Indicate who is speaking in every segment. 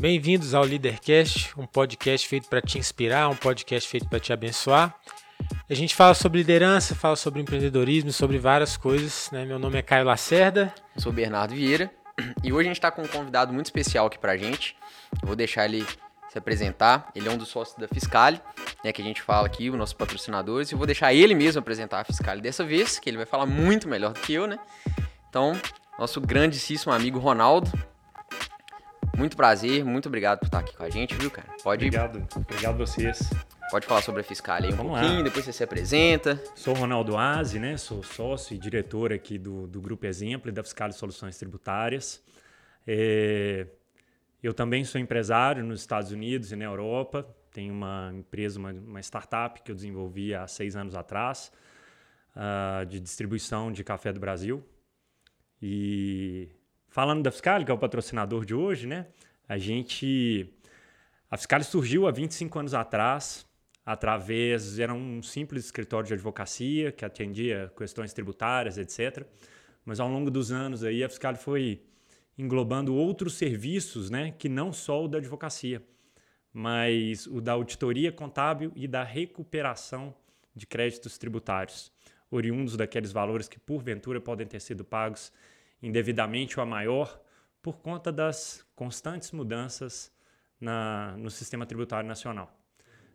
Speaker 1: Bem-vindos ao Leadercast, um podcast feito para te inspirar, um podcast feito para te abençoar. A gente fala sobre liderança, fala sobre empreendedorismo, sobre várias coisas. Né? Meu nome é Caio Lacerda.
Speaker 2: Eu sou Bernardo Vieira e hoje a gente está com um convidado muito especial aqui para a gente. Eu vou deixar ele se apresentar. Ele é um dos sócios da Fiscale, né, que a gente fala aqui, os nossos patrocinadores. E vou deixar ele mesmo apresentar a Fiscale dessa vez, que ele vai falar muito melhor do que eu, né? Então, nosso grandíssimo amigo Ronaldo. Muito prazer, muito obrigado por estar aqui com a gente, viu, cara?
Speaker 3: Pode Obrigado, obrigado vocês.
Speaker 2: Pode falar sobre a Fiscale aí um Vamos pouquinho, lá. depois você se apresenta.
Speaker 3: Sou Ronaldo Aze, né? Sou sócio e diretor aqui do, do Grupo Exemplo e da Fiscale Soluções Tributárias. É, eu também sou empresário nos Estados Unidos e na Europa. Tenho uma empresa, uma, uma startup que eu desenvolvi há seis anos atrás, uh, de distribuição de café do Brasil. E falando da Fiscal, que é o patrocinador de hoje, né? A gente. A Fiscal surgiu há 25 anos atrás, através. Era um simples escritório de advocacia que atendia questões tributárias, etc. Mas ao longo dos anos aí, a Fiscal foi englobando outros serviços, né, que não só o da advocacia, mas o da auditoria contábil e da recuperação de créditos tributários, oriundos daqueles valores que porventura podem ter sido pagos indevidamente ou a maior por conta das constantes mudanças na, no sistema tributário nacional.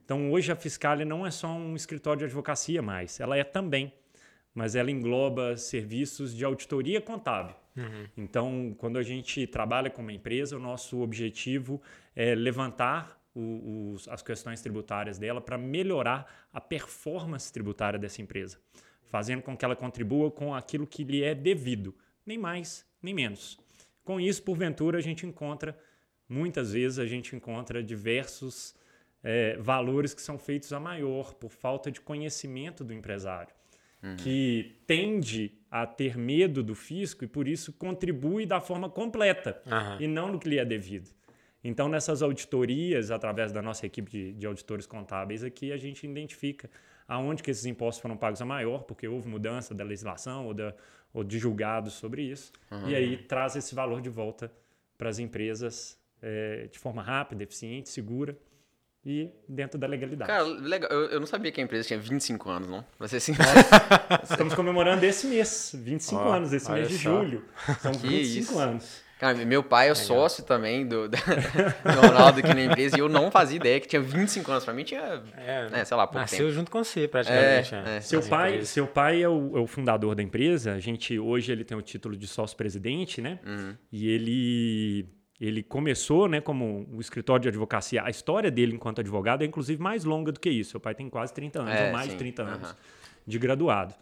Speaker 3: Então, hoje a Fiscalia não é só um escritório de advocacia mais, ela é também, mas ela engloba serviços de auditoria contábil, Uhum. Então, quando a gente trabalha com uma empresa, o nosso objetivo é levantar o, os, as questões tributárias dela para melhorar a performance tributária dessa empresa, fazendo com que ela contribua com aquilo que lhe é devido, nem mais nem menos. Com isso, porventura, a gente encontra, muitas vezes, a gente encontra diversos é, valores que são feitos a maior por falta de conhecimento do empresário uhum. que tende a ter medo do fisco e por isso contribui da forma completa uhum. e não no que lhe é devido. Então, nessas auditorias, através da nossa equipe de, de, auditores contábeis aqui, a gente identifica aonde que esses impostos foram pagos a maior, porque houve mudança da legislação ou, da, ou de julgados sobre isso, uhum. e aí traz esse valor de volta para as empresas é, de forma rápida, eficiente, segura e dentro da legalidade.
Speaker 2: Cara, legal. Eu, eu, não sabia que a empresa tinha 25 anos, não? Pra ser
Speaker 3: sincero. Estamos comemorando esse mês, 25 oh, anos, esse mês de só. julho. São que 25 isso. anos.
Speaker 2: Cara, meu pai é legal. sócio também do, do Ronaldo aqui na empresa e eu não fazia ideia que tinha 25 anos. Pra mim tinha, é, né, sei lá, pouco
Speaker 1: Nasceu
Speaker 2: tempo.
Speaker 1: junto com você, praticamente. É,
Speaker 3: é. Seu, pai, seu pai é o, é o, fundador da empresa. A gente, hoje, ele tem o título de sócio-presidente, né? Uhum. E ele ele começou né, como um escritório de advocacia. A história dele enquanto advogado é inclusive mais longa do que isso. Seu pai tem quase 30 anos, é, ou mais sim. de 30 anos uhum. de graduado.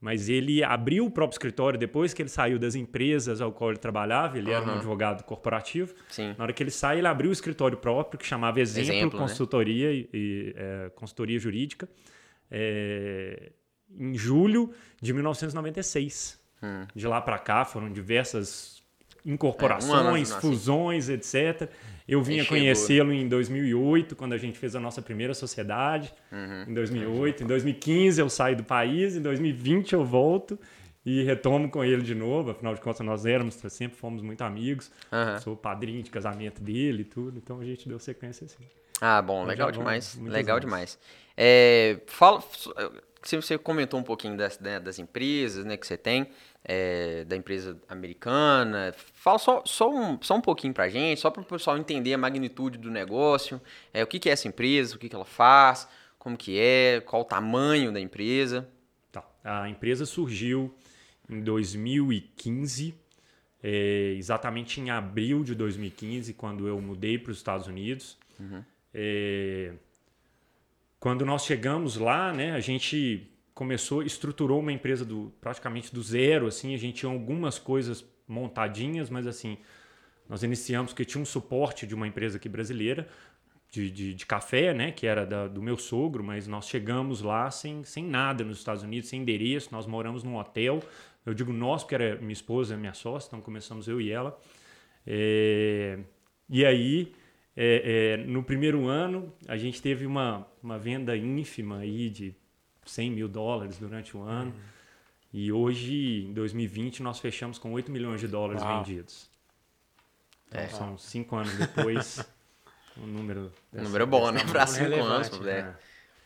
Speaker 3: Mas ele abriu o próprio escritório depois que ele saiu das empresas ao qual ele trabalhava. Ele uhum. era um advogado corporativo. Sim. Na hora que ele sai, ele abriu o escritório próprio, que chamava Exemplo, Exemplo né? Consultoria né? e é, Consultoria Jurídica, é, em julho de 1996. Hum. De lá para cá foram diversas incorporações, é, um fusões, etc. Eu vinha conhecê-lo em 2008, quando a gente fez a nossa primeira sociedade, uhum. em 2008. Em 2015 eu saio do país, em 2020 eu volto e retomo com ele de novo. Afinal de contas, nós éramos, sempre fomos muito amigos. Uhum. Sou padrinho de casamento dele e tudo, então a gente deu sequência assim.
Speaker 2: Ah, bom, legal demais. Legal demais. É, fala, você comentou um pouquinho das, né, das empresas né, que você tem é, da empresa americana. Fala só, só, um, só um pouquinho para gente, só para o pessoal entender a magnitude do negócio, é, o que, que é essa empresa, o que, que ela faz, como que é, qual o tamanho da empresa.
Speaker 3: Tá. A empresa surgiu em 2015, é, exatamente em abril de 2015, quando eu mudei para os Estados Unidos. Uhum. É, quando nós chegamos lá, né, a gente começou, estruturou uma empresa do praticamente do zero, assim, a gente tinha algumas coisas montadinhas, mas assim, nós iniciamos que tinha um suporte de uma empresa aqui brasileira de, de, de café, né, que era da, do meu sogro, mas nós chegamos lá sem, sem nada nos Estados Unidos, sem endereço, nós moramos num hotel, eu digo nós porque era minha esposa, minha sócia, então começamos eu e ela, é, e aí é, é, no primeiro ano a gente teve uma, uma venda ínfima aí de 100 mil dólares durante o ano. Uhum. E hoje, em 2020, nós fechamos com 8 milhões de dólares Uau. vendidos. Então, é. São cinco anos depois, um número...
Speaker 2: Um número bom, né? Para cinco anos.
Speaker 3: É.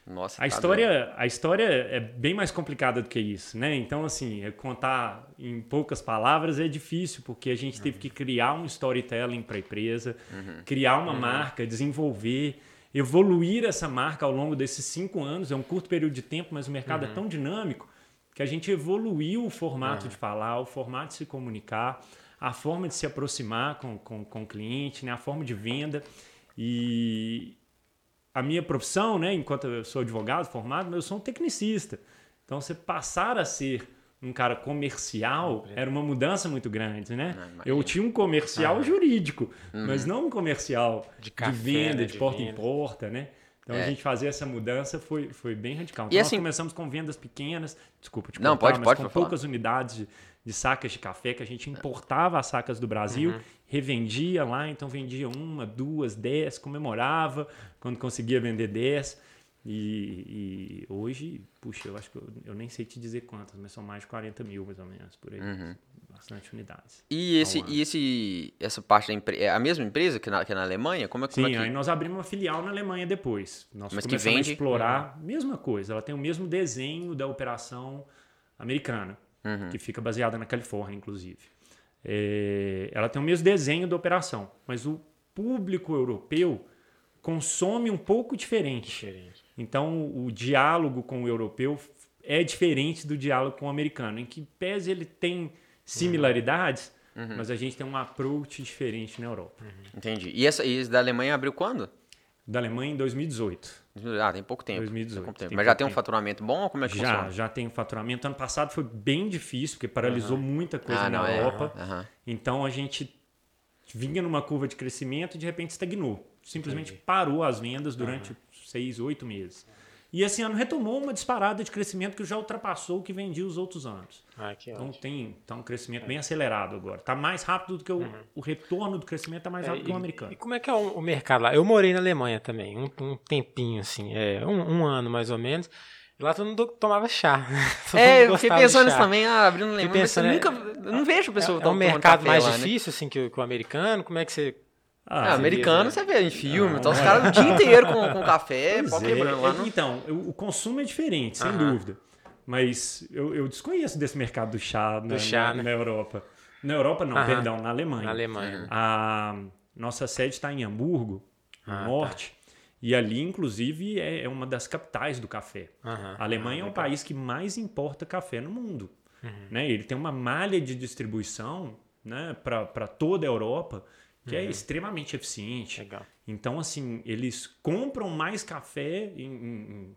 Speaker 3: Nossa, a tá história, a história é bem mais complicada do que isso, né? Então, assim, é contar em poucas palavras é difícil, porque a gente uhum. teve que criar um storytelling para a empresa, uhum. criar uma uhum. marca, desenvolver, evoluir essa marca ao longo desses cinco anos. É um curto período de tempo, mas o mercado é uhum. tão dinâmico que a gente evoluiu o formato de falar, o formato de se comunicar, a forma de se aproximar com, com, com o cliente, né? a forma de venda. E, a minha profissão, né, enquanto eu sou advogado formado, mas eu sou um tecnicista. Então, você passar a ser um cara comercial era uma mudança muito grande, né? Não, eu tinha um comercial ah. jurídico, uhum. mas não um comercial de, café, de venda, né, de, de, porta venda. em porta, né? Então é. a gente fazer essa mudança foi, foi bem radical. Então, e nós assim, começamos com vendas pequenas, desculpa te
Speaker 2: não, pode,
Speaker 3: mas
Speaker 2: pode,
Speaker 3: com poucas unidades de, de, sacas de café que a gente importava as sacas do Brasil, uhum. Revendia lá, então vendia uma, duas, dez, comemorava quando conseguia vender dez. E, e, hoje, puxa, eu acho que eu, eu, nem sei te dizer quantas, mas são mais de 40 mil, mais ou menos, por aí. Uhum. Bastante unidades.
Speaker 2: E, esse, e esse, essa parte da empresa, é a mesma empresa que na, que na Alemanha? Como é,
Speaker 3: Sim,
Speaker 2: como é
Speaker 3: que... aí nós abrimos uma filial na Alemanha depois. Nós mas começamos vende... a explorar, uhum. mesma coisa, ela tem o mesmo desenho da operação americana, uhum. que fica baseada na Califórnia, inclusive. É, ela tem o mesmo desenho da operação, mas o público europeu consome um pouco diferente. diferente. Então, o diálogo com o europeu é diferente do diálogo com o americano, em que pese ele tem similaridades, uhum. mas a gente tem um approach diferente na Europa. Uhum.
Speaker 2: Entendi. E essa e da Alemanha abriu quando?
Speaker 3: Da Alemanha em 2018.
Speaker 2: Ah, tem pouco tempo.
Speaker 3: 2018.
Speaker 2: Pouco tempo. Mas já tem um faturamento bom ou como é que
Speaker 3: já,
Speaker 2: funciona?
Speaker 3: Já, tem um faturamento. Ano passado foi bem difícil, porque paralisou uhum. muita coisa ah, na é. Europa. Então a gente vinha numa curva de crescimento e de repente estagnou. Simplesmente Entendi. parou as vendas durante seis, oito meses. E esse ano retomou uma disparada de crescimento que já ultrapassou o que vendia os outros anos.
Speaker 1: Ah,
Speaker 3: então ótimo. tem tá um crescimento bem acelerado agora. Está mais rápido do que o, uhum. o retorno do crescimento está mais é, rápido é, que o americano.
Speaker 1: E como é que é o, o mercado lá? Eu morei na Alemanha também, um, um tempinho assim, é, um, um, ano mais ou menos. Lá todo mundo tomava chá.
Speaker 2: Todo é, eu fiquei pensando nisso também, ah, abrindo Alemanha, pensando, mas nunca, é, não vejo pessoas
Speaker 1: é, é um mercado mais lá, né? difícil né? assim que, que o americano. Como é que você
Speaker 2: ah, é, americano você vê em filme, ah, então os caras o dia inteiro com, com café, pau é. quebrando lá.
Speaker 3: No... Então, o consumo é diferente, sem dúvida. Mas eu, eu, desconheço desse mercado do chá, do na, chá na, né? na, Europa. Na Europa não, perdão, na Alemanha.
Speaker 1: Na Alemanha.
Speaker 3: A nossa sede está em Hamburgo, no ah, tá. norte. Tá. E ali, inclusive, é, é uma das capitais do café. A Alemanha ah, é o país que mais importa café no mundo. Uhum. Né? Ele tem uma malha de distribuição né, para toda a Europa que é uhum. é extremamente eficiente.
Speaker 1: Legal.
Speaker 3: Então, assim, eles compram mais café em, em,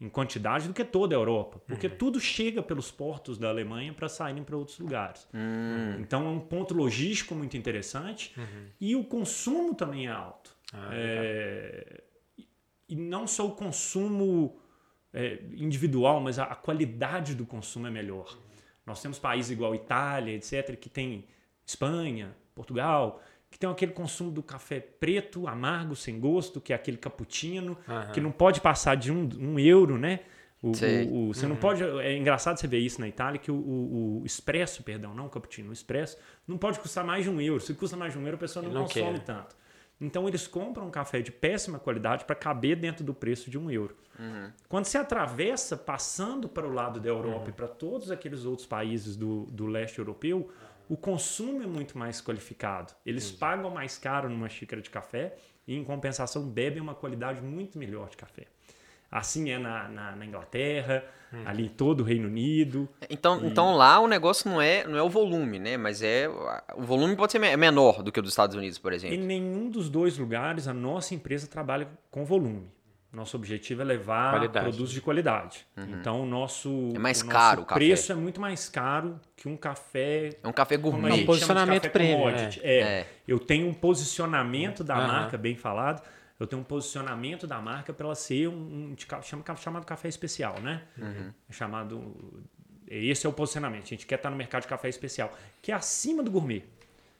Speaker 3: em quantidade do que toda a Europa, porque uhum. tudo chega pelos portos da Alemanha para saírem para outros lugares. Uhum. Então, é um ponto logístico muito interessante uhum. e o consumo também é alto. Ah, é... E não só o consumo é, individual, mas a, a, qualidade do consumo é melhor. Nós temos países igual Itália, etc., que tem Espanha, Portugal, que tem aquele consumo do café preto, amargo, sem gosto, que é aquele cappuccino, uhum. que não pode passar de um, um euro, né? O, o, o, você uhum. não pode. É engraçado você ver isso na Itália, que o, o, expresso, perdão, não o cappuccino, o expresso, não pode custar mais de um euro. Se custa mais de um euro, a pessoa não, não consome tanto. Então eles compram um café de péssima qualidade para caber dentro do preço de um euro. Uhum. Quando você atravessa, passando para o lado da Europa uhum. e para todos aqueles outros países do, do leste europeu, o consumo é muito mais qualificado. Eles pagam mais caro numa xícara de café e, em compensação, bebem uma qualidade muito melhor de café. Assim é na, na, na Inglaterra, hum. ali todo o Reino Unido.
Speaker 2: Então, e... então lá o negócio não é, não é o volume, né? Mas é. O volume pode ser menor do que o dos Estados Unidos, por exemplo.
Speaker 3: Em nenhum dos dois lugares a nossa empresa trabalha com volume. Nosso objetivo é levar qualidade. produtos de qualidade. Uhum. Então, o nosso,
Speaker 2: é mais
Speaker 3: o
Speaker 2: caro o
Speaker 3: preço é muito mais caro que um café.
Speaker 2: É um café gourmet. É
Speaker 1: um posicionamento premium.
Speaker 3: É. É. é. Eu tenho um posicionamento da uhum. marca, bem falado. Eu tenho um posicionamento da marca para ela ser um, um, um, chamado café especial, né? Uhum. É chamado. Esse é o posicionamento. A gente quer estar no mercado de café especial, que é acima do gourmet.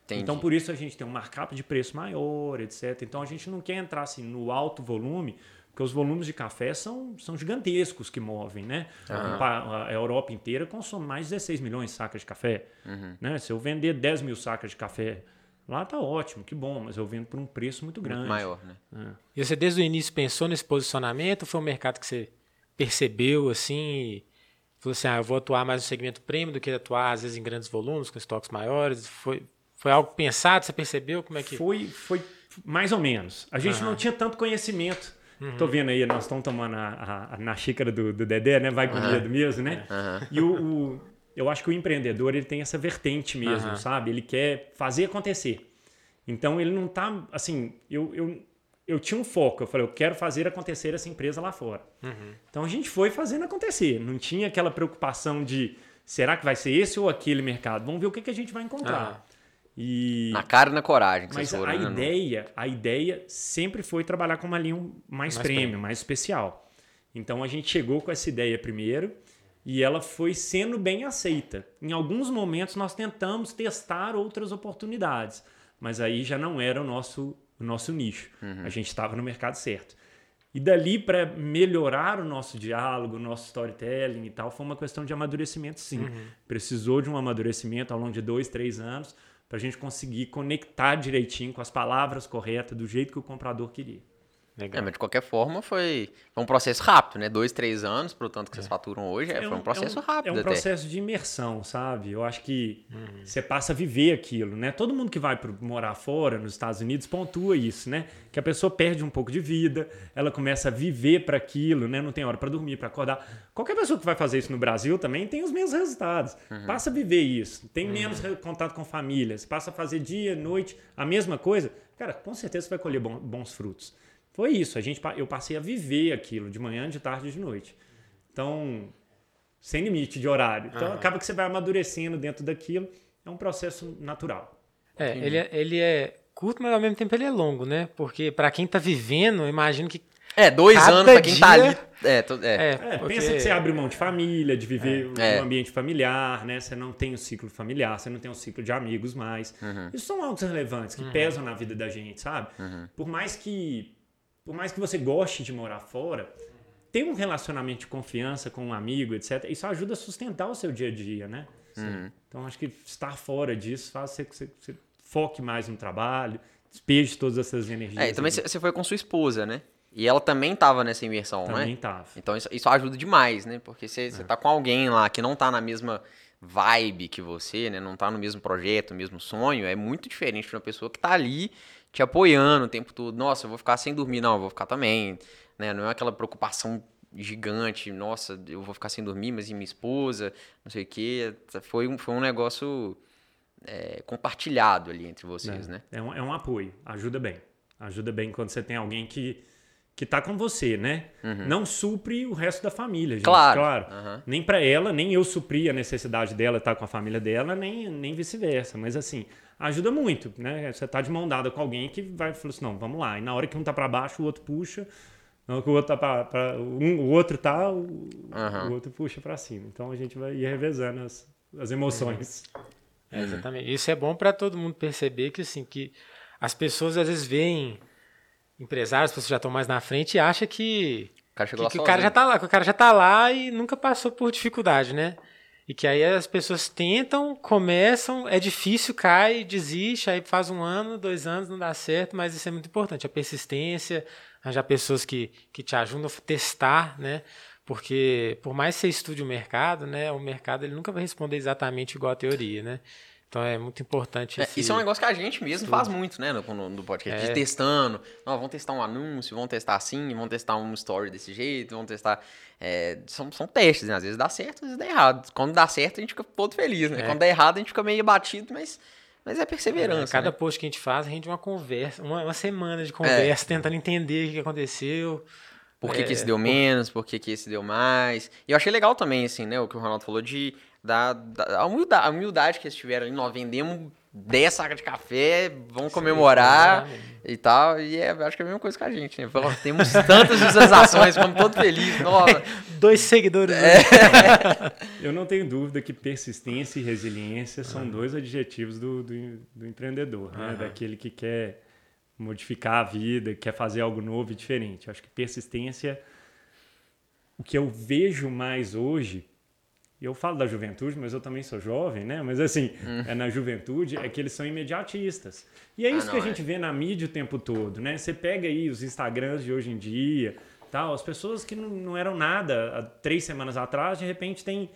Speaker 3: Entendi. Então, por isso a gente tem um markup de preço maior, etc. Então, a gente não quer entrar assim no alto volume porque os volumes de café são, são gigantescos que movem, né? Uhum. A, Europa inteira consome mais de 16 milhões de sacas de café. Uhum. Né? Se eu vender 10 mil sacas de café Lá tá ótimo, que bom, mas eu vendo por um preço muito grande.
Speaker 2: Muito maior, né?
Speaker 3: É.
Speaker 1: E você desde o início pensou nesse posicionamento? Ou foi um mercado que você percebeu assim e falou assim, ah, eu vou atuar mais no segmento premium do que atuar às vezes em grandes volumes, com estoques maiores? Foi, foi algo pensado? Você percebeu como é que...
Speaker 3: Foi, foi mais ou menos. A gente não tinha tanto conhecimento. Uhum. Tô vendo aí, nós estamos tomando a, a, na xícara do, do Dedé, né? Vai com uhum. medo mesmo, né?
Speaker 2: Uhum.
Speaker 3: E o, o, eu acho que o empreendedor ele tem essa vertente mesmo, sabe? Ele quer fazer acontecer. Então ele não tá assim. Eu, eu, eu tinha um foco. Eu falei, eu quero fazer acontecer essa empresa lá fora.
Speaker 1: Uhum.
Speaker 3: Então a gente foi fazendo acontecer. Não tinha aquela preocupação de será que vai ser esse ou aquele mercado? Vamos ver o que, que a gente vai encontrar. E...
Speaker 2: Na cara e na coragem que
Speaker 3: Mas
Speaker 2: foram,
Speaker 3: a
Speaker 2: né?
Speaker 3: ideia, a ideia sempre foi trabalhar com uma linha mais,
Speaker 1: Mais
Speaker 3: premium,
Speaker 1: premium.
Speaker 3: mais especial. Então a gente chegou com essa ideia primeiro e ela foi sendo bem aceita. Em alguns momentos nós tentamos testar outras oportunidades, mas aí já não era o nosso, o nosso nicho. A gente estava no mercado certo. E dali para melhorar o nosso diálogo, o nosso storytelling e tal, foi uma questão de amadurecimento, sim. Precisou de um amadurecimento ao longo de dois, três anos para a gente conseguir conectar direitinho com as palavras corretas, do jeito que o comprador queria.
Speaker 2: É,
Speaker 1: Legal.
Speaker 2: mas de qualquer forma foi, foi um processo rápido, né? Dois, três anos, pro tanto que vocês faturam hoje, é, foi um processo
Speaker 3: é um,
Speaker 2: rápido
Speaker 3: É um
Speaker 2: até.
Speaker 3: processo de imersão, sabe? Eu acho que
Speaker 1: Uhum.
Speaker 3: você passa a viver aquilo, né? Todo mundo que vai pro, morar fora, nos Estados Unidos, pontua isso, né? Que a pessoa perde um pouco de vida, ela começa a viver para aquilo, né? Não tem hora para dormir, para acordar. Qualquer pessoa que vai fazer isso no Brasil também tem os mesmos resultados.
Speaker 2: Uhum.
Speaker 3: Passa a viver isso. Tem menos re- contato com famílias, passa a fazer dia, noite, a mesma coisa. Cara, com certeza você vai colher bons frutos. Foi isso. A gente, eu passei a viver aquilo de manhã, de tarde e de noite. Então, sem limite de horário. Então,
Speaker 1: Aham.
Speaker 3: acaba que você vai amadurecendo dentro daquilo. É um processo natural.
Speaker 1: É, ele é, ele é curto, mas ao mesmo tempo ele é longo, né? Porque para quem tá vivendo, eu imagino que
Speaker 2: É, dois
Speaker 1: Cada
Speaker 2: anos pra quem tá
Speaker 1: dia-
Speaker 2: ali. É, to- é.
Speaker 1: é,
Speaker 3: É,
Speaker 1: porque-
Speaker 3: pensa que você abre mão de família, de viver
Speaker 2: É.
Speaker 3: um ambiente familiar, né? Você não tem o ciclo familiar, você não tem o ciclo de amigos mais.
Speaker 2: Uhum.
Speaker 3: Isso são altos relevantes que pesam na vida da gente, sabe?
Speaker 2: Uhum.
Speaker 3: Por mais que por mais que você goste de morar fora, ter um relacionamento de confiança com um amigo, etc. Isso ajuda a sustentar o seu dia a dia, né?
Speaker 2: Uhum.
Speaker 3: Então acho que estar fora disso faz você você, você foque mais no trabalho, despeje todas essas energias.
Speaker 2: É, e também você foi com sua esposa, né? E ela também tava nessa imersão, não é?
Speaker 3: também tava.
Speaker 2: Então isso, isso ajuda demais, né? Porque você
Speaker 3: É.
Speaker 2: você tá com alguém lá que não tá na mesma vibe que você, né? Não tá no mesmo projeto, no mesmo sonho, é muito diferente de uma pessoa que tá ali te apoiando o tempo todo. Nossa, eu vou ficar sem dormir, não, eu vou ficar também, né? Não é aquela preocupação gigante, nossa, eu vou ficar sem dormir, mas e minha esposa, não sei o quê. Foi um, foi um negócio é, compartilhado ali entre vocês,
Speaker 3: É,
Speaker 2: né?
Speaker 3: É um, é um apoio, ajuda bem. Ajuda bem quando você tem alguém que, que tá com você, né? Não supre o resto da família, gente.
Speaker 2: Uhum. Claro.
Speaker 3: Aham. Nem para ela, nem eu supri a necessidade dela estar com a família dela, nem, nem vice-versa. Mas assim, ajuda muito, né? Você tá de mão dada com alguém que vai falar assim, não, vamos lá. E na hora que um tá para baixo, o outro puxa. Na hora que o outro tá pra, pra- um, o outro tá, o,
Speaker 2: Aham.
Speaker 3: o outro puxa para cima. Então a gente vai ir revezando as, as emoções.
Speaker 1: É, exatamente. Isso é bom para todo mundo perceber que assim que as pessoas às vezes veem empresários, pessoas que já estão mais na frente e acham que,
Speaker 2: O cara
Speaker 1: que,
Speaker 2: lá
Speaker 1: que o cara já tá lá, que o cara já tá lá e nunca passou por dificuldade, né? E que aí as pessoas tentam, começam, é difícil, cai, desiste, aí faz um ano, dois anos, não dá certo, mas isso é muito importante, a persistência, arranjar pessoas que, que te ajudam a testar, né? Porque por mais que você estude o mercado, né? O mercado ele nunca vai responder exatamente igual a teoria, né? Então é muito importante
Speaker 2: É,
Speaker 1: esse...
Speaker 2: isso é um negócio que a gente mesmo faz muito, né, no, no, podcast,
Speaker 1: É.
Speaker 2: de testando. Não, vamos testar um anúncio, vamos testar assim, vamos testar um story desse jeito, vamos testar... é, são, são testes, né? Às vezes dá certo, às vezes dá errado. Quando dá certo, a gente fica todo feliz, né?
Speaker 1: É.
Speaker 2: Quando dá errado, a gente fica meio abatido, mas, mas é
Speaker 1: É,
Speaker 2: perseverança,
Speaker 1: cada
Speaker 2: né?
Speaker 1: post que a gente faz, rende uma conversa, uma, uma semana
Speaker 2: É.
Speaker 1: de conversa, tentando entender o que aconteceu.
Speaker 2: Por que, que
Speaker 1: É,
Speaker 2: esse deu menos, por que, que esse deu mais. E eu achei legal também, assim, né? O que o Ronaldo falou de... Da, da- a, humildade, a humildade que eles tiveram ali, nós vendemos 10 sacas de café, vamos comemorar e tal. E é, eu acho que é a mesma coisa que a gente, né? Pô, Temos tantas visualizações, ficamos todos felizes. Nossa,
Speaker 1: Dois seguidores.
Speaker 2: É.
Speaker 3: Eu não tenho dúvida que persistência e resiliência são dois adjetivos do, do, do empreendedor, né? Daquele que quer modificar a vida, quer fazer algo novo e diferente. Eu acho que persistência, o que eu vejo mais hoje eu falo da juventude, mas eu também sou jovem, né? Mas assim,
Speaker 2: Hum.
Speaker 3: é na juventude é que eles são imediatistas. E é
Speaker 2: Ah,
Speaker 3: isso que
Speaker 2: não,
Speaker 3: a gente vê na mídia o tempo todo, né? Você pega aí os Instagrams de hoje em dia, tal, as pessoas que não, não eram nada há três semanas atrás, de repente tem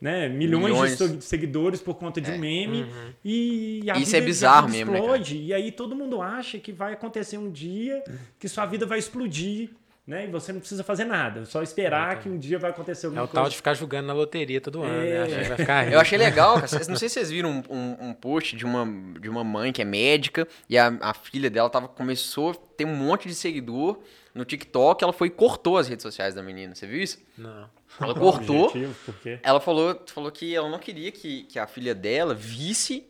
Speaker 3: né, milhões,
Speaker 2: Milhões.
Speaker 3: de seguidores por conta de um meme e a
Speaker 2: Isso é bizarro mesmo, né.
Speaker 3: E aí todo mundo acha que vai acontecer um dia que sua vida vai explodir, né? E você não precisa fazer nada, só esperar que um dia vai acontecer
Speaker 1: É
Speaker 3: alguma
Speaker 1: o
Speaker 3: coisa.
Speaker 1: tal de ficar jogando na loteria todo ano, né?
Speaker 3: É.
Speaker 1: Que vai ficar.
Speaker 2: Eu achei legal, cara. Não sei se vocês viram um, um- um post de uma, de uma mãe que é médica e a, a filha dela tava, começou a ter um monte de seguidor no TikTok. Ela foi e cortou as redes sociais da menina. Você viu isso?
Speaker 1: Não.
Speaker 2: Ela
Speaker 3: Qual
Speaker 2: cortou.
Speaker 3: objetivo? Por quê?
Speaker 2: Ela falou, falou que ela não queria que, que a filha dela visse,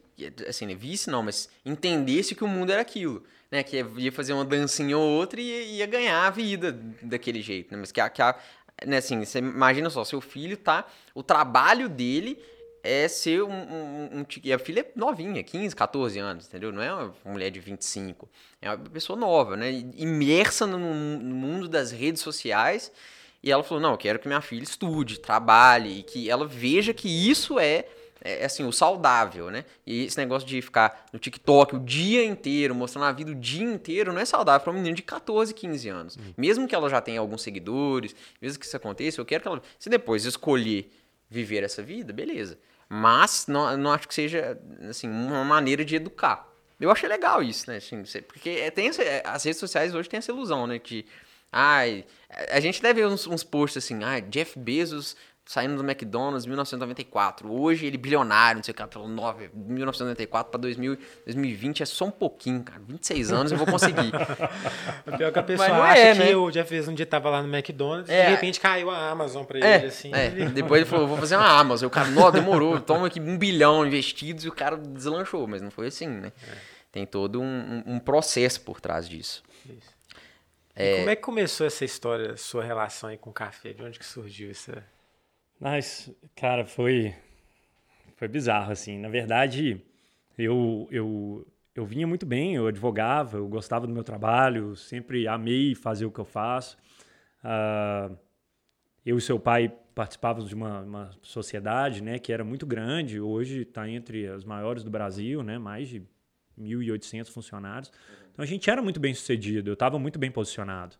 Speaker 2: assim, né, visse não, mas entendesse que o mundo era aquilo. Né, que ia fazer uma dancinha ou outra e ia, ganhar a vida daquele jeito. Né, mas que a, que a- né, assim, você imagina só, seu filho tá. O trabalho dele é ser um. um, um e a filha é novinha, 15, 14 anos, entendeu? Não é uma mulher de 25. É uma pessoa nova, né? Imersa no, no mundo das redes sociais. E ela falou: não, eu quero que minha filha estude, trabalhe, e que ela veja que isso é, é assim, o saudável, né? E esse negócio de ficar no TikTok o dia inteiro, mostrando a vida o dia inteiro, não é saudável para um menino de 14, 15 anos. Mesmo que ela já tenha alguns seguidores, mesmo que isso aconteça, eu quero que ela. Se depois escolher viver essa vida, beleza. Mas não, não acho que seja assim, uma maneira de educar. Eu achei legal isso, né? Assim, porque é- tem essa- é, as redes sociais hoje têm essa ilusão, né? Que, ai, a- gente deve ver uns, uns posts assim, ai, Jeff Bezos saindo do McDonald's em 1994. Hoje ele bilionário, não sei o que, pelo 9, 1994 para 2020 é só um pouquinho, cara. 26 anos eu vou conseguir.
Speaker 1: O pior é que a pessoa acha
Speaker 2: é,
Speaker 1: que
Speaker 2: né?
Speaker 1: o Jeff Bezos um dia tava lá no McDonald's e
Speaker 2: É.
Speaker 1: de repente caiu a Amazon pra
Speaker 2: É,
Speaker 1: ele, assim.
Speaker 2: é.
Speaker 1: ele-
Speaker 2: Depois ele falou, vou fazer uma Amazon. O cara, não, demorou, toma aqui um bilhão investidos e o cara deslanchou, mas não foi assim, né? Tem todo um, um- processo por trás disso.
Speaker 1: E como é que começou essa história, sua relação aí com o café? De onde que surgiu essa...
Speaker 3: Mas, cara, foi foi bizarro assim. Na verdade, eu eu eu vinha muito bem, eu advogava, eu gostava do meu trabalho, sempre amei fazer o que eu faço. Ah, eu e seu pai participávamos de uma, uma sociedade, né, que era muito grande. Hoje está entre as maiores do Brasil, né, mais de 1.800 funcionários. Então a gente era muito bem sucedido, eu estava muito bem posicionado.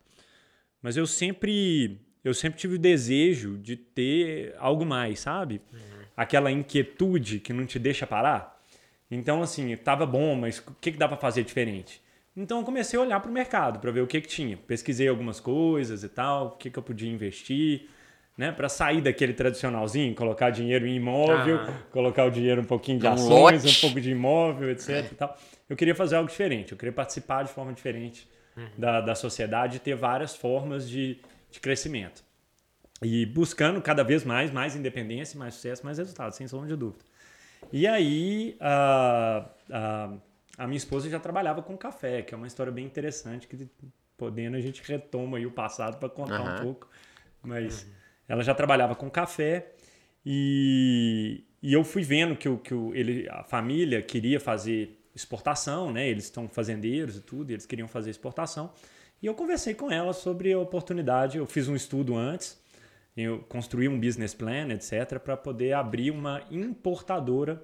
Speaker 3: Mas eu sempre, eu sempre tive o desejo de ter algo mais, sabe? Aquela inquietude que não te deixa parar. Então, assim, tava bom, mas o que, que dá para fazer diferente? Então, eu comecei a olhar para o mercado para ver o que, que tinha. Pesquisei algumas coisas e tal, o que, que eu podia investir, né? Para sair daquele tradicionalzinho, colocar dinheiro em imóvel,
Speaker 1: Ah.
Speaker 3: colocar o dinheiro um pouquinho de
Speaker 2: Um
Speaker 3: ações,
Speaker 2: lote.
Speaker 3: um pouco de imóvel, etc. E tal. Eu queria fazer algo diferente, eu queria participar de forma diferente da, da sociedade e ter várias formas de, de crescimento. E buscando cada vez mais, mais independência, mais sucesso, mais resultados, sem sombra de dúvida. E aí, a, a, a minha esposa já trabalhava com café, que é uma história bem interessante, que podendo a gente retoma aí o passado para contar
Speaker 2: Aham.
Speaker 3: um pouco. Mas ela já trabalhava com café e, e eu fui vendo que, o, que o, ele, a família queria fazer exportação, né? Eles estão fazendeiros e tudo, e eles queriam fazer exportação. E eu conversei com ela sobre a oportunidade. Eu fiz um estudo antes, eu construí um business plan, etc., para poder abrir uma importadora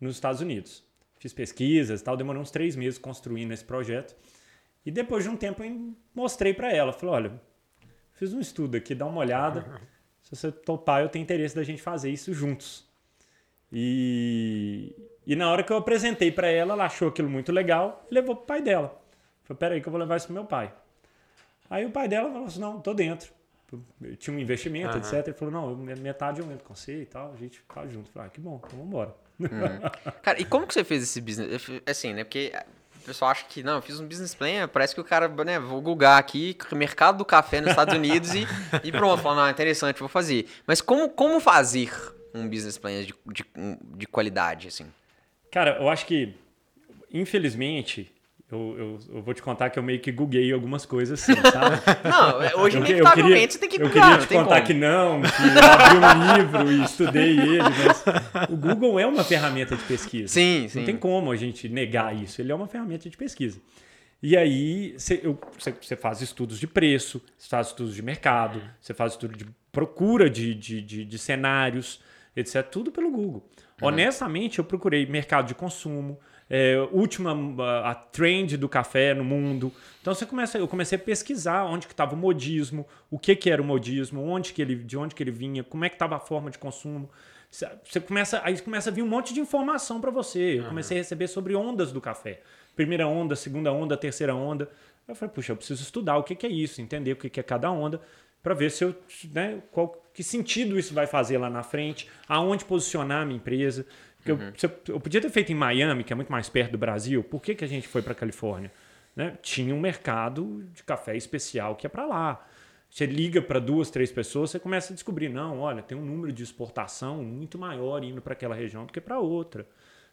Speaker 3: nos Estados Unidos. Fiz pesquisas e tal, demorou uns três meses construindo esse projeto. E depois de um tempo eu mostrei para ela, falei, olha, fiz um estudo aqui, dá uma olhada. Se você topar, eu tenho interesse da gente fazer isso juntos. E, e na hora que eu apresentei para ela, ela achou aquilo muito legal e levou pro pai dela. Falei, peraí que eu vou levar isso pro meu pai. Aí o pai dela falou assim, não, tô dentro. Eu tinha um investimento,
Speaker 1: Aham.
Speaker 3: etc. Ele falou, não, metade eu entro com você e tal, a gente tá junto. Falei, ah, que bom, então vambora.
Speaker 2: Cara, e como que você fez esse business? Assim, né? Porque o pessoal acha que, não, eu fiz um business plan, parece que o cara, né, vou googar aqui, mercado do café nos Estados Unidos e, e pronto, fala, não, interessante, vou fazer. Mas como, como fazer um business plan de, de, de qualidade, assim?
Speaker 3: Cara, eu acho que, infelizmente, eu, eu, eu vou te contar que eu meio que googuei algumas coisas assim, sabe?
Speaker 2: Não, é, hoje,
Speaker 3: Eu eu
Speaker 2: inevitavelmente,
Speaker 3: queria-
Speaker 2: você tem que
Speaker 3: Eu
Speaker 2: googar,
Speaker 3: queria te contar
Speaker 2: como.
Speaker 3: que não, que eu abri um livro e estudei ele, mas o Google é uma ferramenta de pesquisa.
Speaker 2: Sim, sim.
Speaker 3: Não tem como a gente negar isso. Ele é uma ferramenta de pesquisa. E aí eu- você faz estudos de preço, você faz estudos de mercado, você faz estudo de procura de, de, de, de cenários, etc. Tudo pelo Google. Uhum. Honestamente, eu procurei mercado de consumo, é, última a trend do café no mundo. Então você começa, eu comecei a pesquisar onde que estava o modismo, o que que era o modismo, onde que ele, de onde que ele vinha, como é que estava a forma de consumo. Você começa, aí começa a vir um monte de informação para você. Eu comecei a receber sobre ondas do café. Primeira onda, segunda onda, terceira onda. Eu falei, puxa, eu preciso estudar o que, que é isso, entender o que, que é cada onda, para ver se eu, né, qual, que sentido isso vai fazer lá na frente, aonde posicionar a minha empresa. Uhum. Eu, eu, podia ter feito em Miami, que é muito mais perto do Brasil. Por que, que a gente foi para Califórnia? Né? Tinha um mercado de café especial que é para lá. Você liga para duas, três pessoas, você começa a descobrir, não, olha, tem um número de exportação muito maior indo para aquela região do que para outra.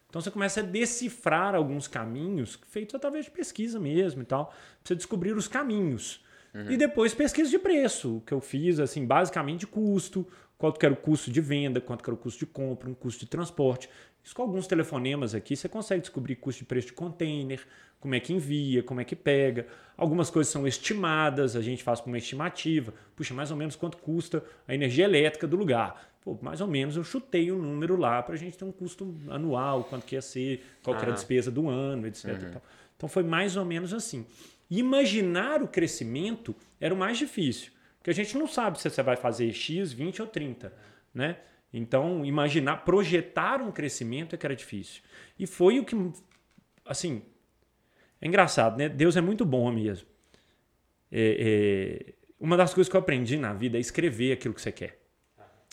Speaker 3: Então você começa a decifrar alguns caminhos, feitos através de pesquisa mesmo e tal, para você descobrir os caminhos. Uhum. E depois pesquisa de preço, que eu fiz, assim, basicamente custo, quanto que era o custo de venda, quanto que era o custo de compra, um custo de transporte. Isso com alguns telefonemas aqui, você consegue descobrir custo de preço de container, como é que envia, como é que pega. Algumas coisas são estimadas, a gente faz com uma estimativa. Puxa, mais ou menos quanto custa a energia elétrica do lugar. Pô, mais ou menos eu chutei um número lá para a gente ter um custo anual, quanto que ia ser, qual que era a despesa do ano, etc. Uhum. Então foi mais ou menos assim. Imaginar o crescimento era o mais difícil, porque a gente não sabe se você vai fazer X, 20 ou 30, né? Então, imaginar, projetar um crescimento é que era difícil. E foi o que, assim, é engraçado, né? Deus é muito bom mesmo. É, é, uma das coisas que eu aprendi na vida é escrever aquilo que você quer.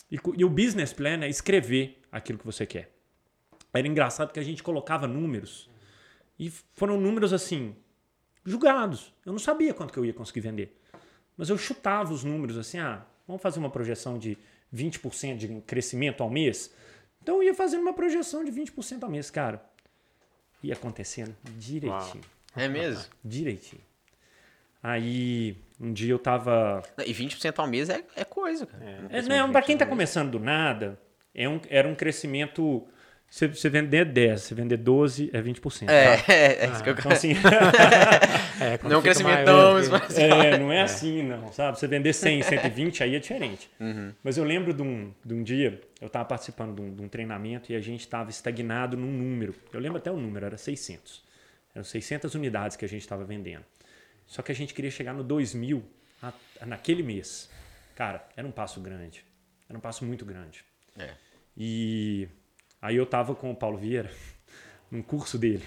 Speaker 3: E, e, o business plan é escrever aquilo que você quer. Era engraçado que a gente colocava números e foram números assim, julgados. Eu não sabia quanto que eu ia conseguir vender. Mas eu chutava os números assim, ah, vamos fazer uma projeção de 20% de crescimento ao mês. Então eu ia fazendo uma projeção de 20% ao mês, cara. Ia acontecendo direitinho. Uau.
Speaker 2: É mesmo?
Speaker 3: Direitinho. Aí, um dia eu tava.
Speaker 2: E 20% ao mês é, é coisa, cara.
Speaker 3: É, é não, pra quem tá começando do nada, é um, era um crescimento você, você vender 10, você vender 12 é 20%.
Speaker 2: É, tá? é, é isso que eu Então, assim. é, não é um crescimento tão
Speaker 3: É, não é, é, assim, não, sabe? Você vender 100, 120, aí é diferente. Uhum. Mas eu lembro de um, de um dia, eu estava participando de um, de um, treinamento e a gente estava estagnado num número. Eu lembro até o número, era 600. Eram 600 unidades que a gente estava vendendo. Só que a gente queria chegar no 2000 a, a, naquele mês. Cara, era um passo grande. Era um passo muito grande. É. E Aí eu tava com o Paulo Vieira, num curso dele,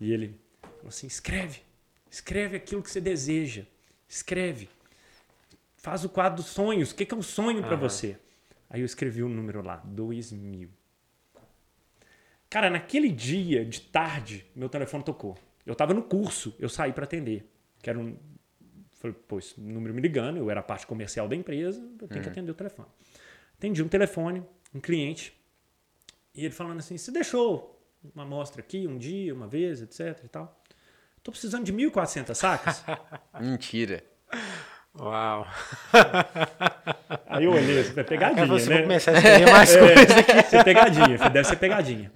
Speaker 3: e ele falou assim: escreve, escreve aquilo que você deseja, escreve, faz o quadro dos sonhos, o que, é um sonho para você? Aí eu escrevi o um número lá, dois mil. Cara, naquele dia de tarde, meu telefone tocou. Eu tava no curso, eu saí para atender. Que era um. Falei, pô, esse número me ligando, eu era parte comercial da empresa, eu tenho uhum. que atender o telefone. Atendi um telefone, um cliente, e ele falando assim: você deixou uma amostra aqui um dia, uma vez, etc e tal. Tô precisando de 1.400 sacas.
Speaker 2: Mentira.
Speaker 1: Uau.
Speaker 3: Aí eu olhei, você vai pegadinha,
Speaker 1: você
Speaker 3: né?
Speaker 1: começar a escrever mais é, coisas aqui.
Speaker 3: Você pegadinha, deve ser pegadinha.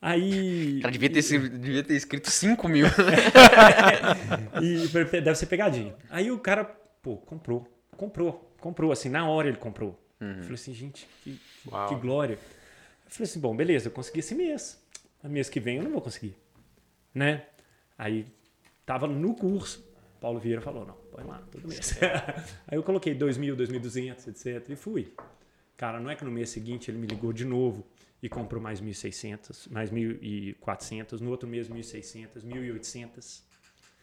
Speaker 3: Aí.
Speaker 2: Cara, devia ter, devia ter escrito 5 mil.
Speaker 3: e deve ser pegadinha. Aí o cara, pô, comprou. Comprou. Comprou, assim, na hora ele comprou. Uhum. Eu falei assim, gente, que, que glória. Eu falei assim, bom, beleza, eu consegui esse mês. Mês que vem eu não vou conseguir. Né? Aí tava no curso. Paulo Vieira falou, não, põe lá, todo mês. Aí eu coloquei 2.000, 2.200, etc. E fui. Cara, não é que no mês seguinte ele me ligou de novo e comprou mais 1.600, mais 1.400, no outro mês 1.600, 1.800.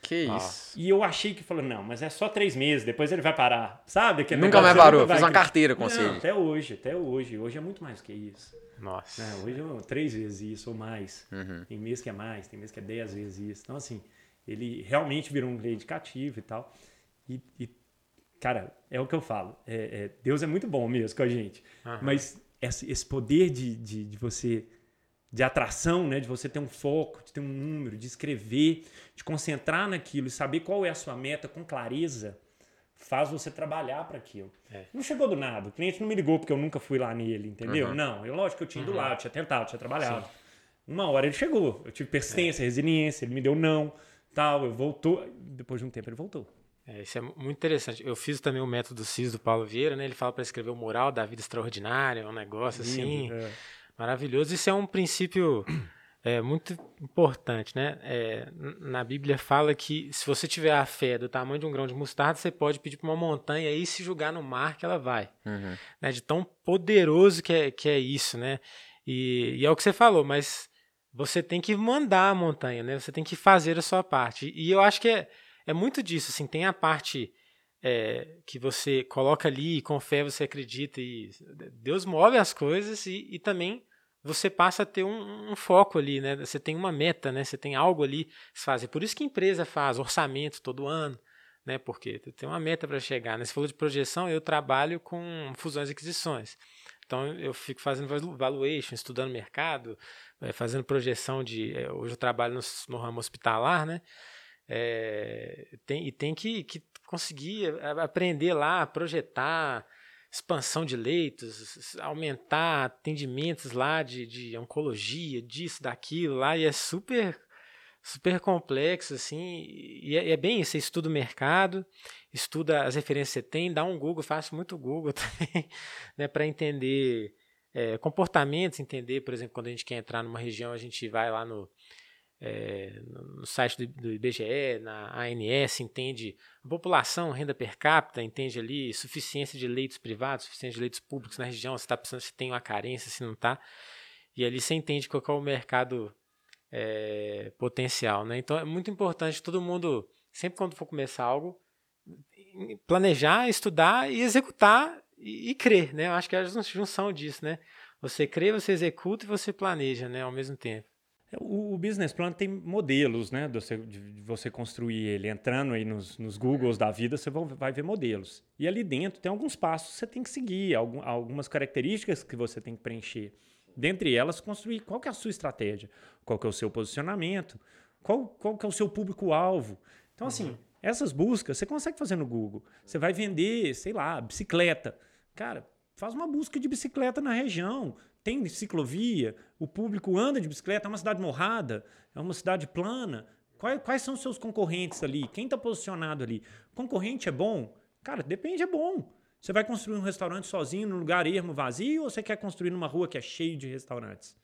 Speaker 2: Que ah. isso.
Speaker 3: E eu achei que falou, não, mas é só três meses, depois ele vai parar. Sabe? Que
Speaker 2: nunca mais parou, fez uma carteira com você.
Speaker 3: Até hoje, até hoje. Hoje é muito mais que isso.
Speaker 1: Nossa.
Speaker 3: Hoje é três vezes isso ou mais. Uhum. Tem mês que é mais, tem mês que é dez vezes isso. Então, assim, ele realmente virou um cliente cativo e tal. E, e cara, é o que eu falo. É, é, Deus é muito bom mesmo com a gente. Uhum. Mas esse, esse poder de, de, de, você de atração, né? De você ter um foco, de ter um número, de escrever, de concentrar naquilo e saber qual é a sua meta com clareza faz você trabalhar para aquilo. É. Não chegou do nada. O cliente não me ligou porque eu nunca fui lá nele, entendeu? Uhum. Não, eu lógico que eu tinha ido uhum. lá, eu tinha tentado, eu tinha trabalhado. Sim. Uma hora ele chegou. Eu tive persistência, é. resiliência, ele me deu não, tal, eu voltou. Depois de um tempo ele voltou.
Speaker 1: É, isso é muito interessante. Eu fiz também o método CIS do Paulo Vieira, né? Ele fala para escrever o moral da vida extraordinária, um negócio Lindo, assim, é. Maravilhoso. Isso é um princípio é, muito importante, né? É, na Bíblia fala que se você tiver a fé do tamanho de um grão de mostarda, você pode pedir para uma montanha e se jogar no mar que ela vai. Uhum. Né? De tão poderoso que é, que é isso, né? E, e é o que você falou, mas você tem que mandar a montanha, né? Você tem que fazer a sua parte. E eu acho que é é muito disso, assim, tem a parte é, que você coloca ali e com fé você acredita e Deus move as coisas e, e também você passa a ter um, um, foco ali, né? Você tem uma meta, né? Você tem algo ali se fazer. Por isso que a empresa faz orçamento todo ano, né? Porque tem uma meta para chegar. Né? Você falou de projeção, eu trabalho com fusões e aquisições. Então eu fico fazendo valuation, estudando mercado, é, fazendo projeção de. É, hoje eu trabalho no, no ramo hospitalar, né? É, tem, e tem que, que conseguir aprender lá, projetar expansão de leitos, aumentar atendimentos lá de, de oncologia, disso, daquilo lá, e é super super complexo, assim, e é, é, bem isso, você estuda o mercado, estuda as referências que você tem, dá um Google, faço muito Google também, né, para entender é, comportamentos, entender, por exemplo, quando a gente quer entrar numa região, a gente vai lá no, é, no site do, do, IBGE, na ANS, entende a população, renda per capita, entende ali suficiência de leitos privados, suficiência de leitos públicos na região, se está precisando, se tem uma carência, se não está. E ali você entende qual é o mercado é, potencial. Né? Então é muito importante todo mundo, sempre quando for começar algo, planejar, estudar e executar e, e crer. Né? Eu acho que é a junção disso. Né? Você crê, você executa e você planeja né, ao mesmo tempo.
Speaker 3: O, o, business plan tem modelos, né? De você, de você construir ele. Entrando aí nos, nos Googles da vida, você vai ver modelos. E ali dentro tem alguns passos que você tem que seguir, algum, algumas características que você tem que preencher. Dentre elas, construir qual que é a sua estratégia, qual que é o seu posicionamento, qual, qual que é o seu público-alvo. Então, assim, uhum. essas buscas você consegue fazer no Google. Você vai vender, sei lá, bicicleta. Cara, faz uma busca de bicicleta na região tem ciclovia, o público anda de bicicleta, é uma cidade morrada, é uma cidade plana. Quais, quais são os seus concorrentes ali? Quem está posicionado ali? Concorrente é bom? Cara, depende, é bom. Você vai construir um restaurante sozinho num lugar ermo, vazio, ou você quer construir numa rua que é cheio de restaurantes?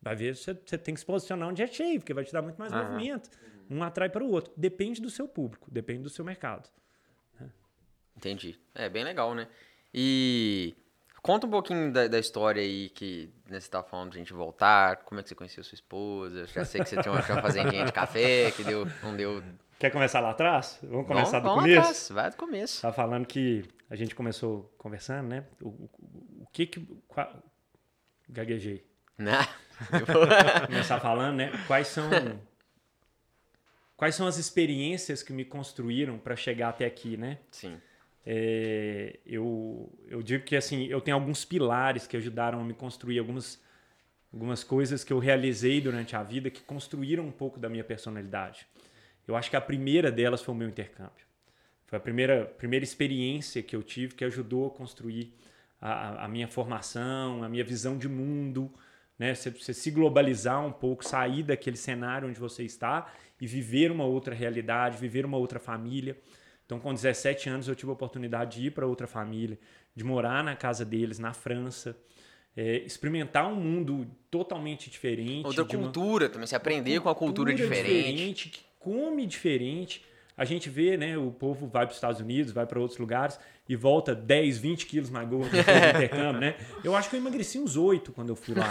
Speaker 3: Vai ver, você, você tem que se posicionar onde é cheio, porque vai te dar muito mais movimento. Um atrai para o outro. Depende do seu público, depende do seu mercado.
Speaker 2: Entendi. É bem legal, né? E Conta um pouquinho da, da história aí que né, você estava falando de a gente voltar, como é que você conheceu sua esposa, já sei que você tinha uma, tinha uma fazendinha de café, que deu, não deu...
Speaker 3: Quer começar lá atrás? Vamos começar vamos, do vamos começo? Atrás.
Speaker 2: Vai do começo.
Speaker 3: Tava falando que a gente começou conversando, né? O, o, o que que... Qual... Gaguejei.
Speaker 2: Né?
Speaker 3: começar falando, né? Quais são... Quais são as experiências que me construíram para chegar até aqui, né?
Speaker 2: Sim.
Speaker 3: É, eu, eu digo que assim eu tenho alguns pilares que ajudaram a me construir algumas, algumas coisas que eu realizei durante a vida que construíram um pouco da minha personalidade. Eu acho que a primeira delas foi o meu intercâmbio. Foi a primeira, primeira experiência que eu tive que ajudou a construir a, a minha formação, a minha visão de mundo, né? Você, você, se globalizar um pouco, sair daquele cenário onde você está e viver uma outra realidade, viver uma outra família. Então, com 17 anos, eu tive a oportunidade de ir para outra família, de morar na casa deles, na França, é, experimentar um mundo totalmente diferente.
Speaker 2: Outra cultura uma, também, se aprender com a cultura diferente. diferente.
Speaker 3: Que come diferente. A gente vê, né, o povo vai para os Estados Unidos, vai para outros lugares e volta 10, 20 quilos mais gordo no intercâmbio, né? Eu acho que eu emagreci uns 8 quando eu fui lá.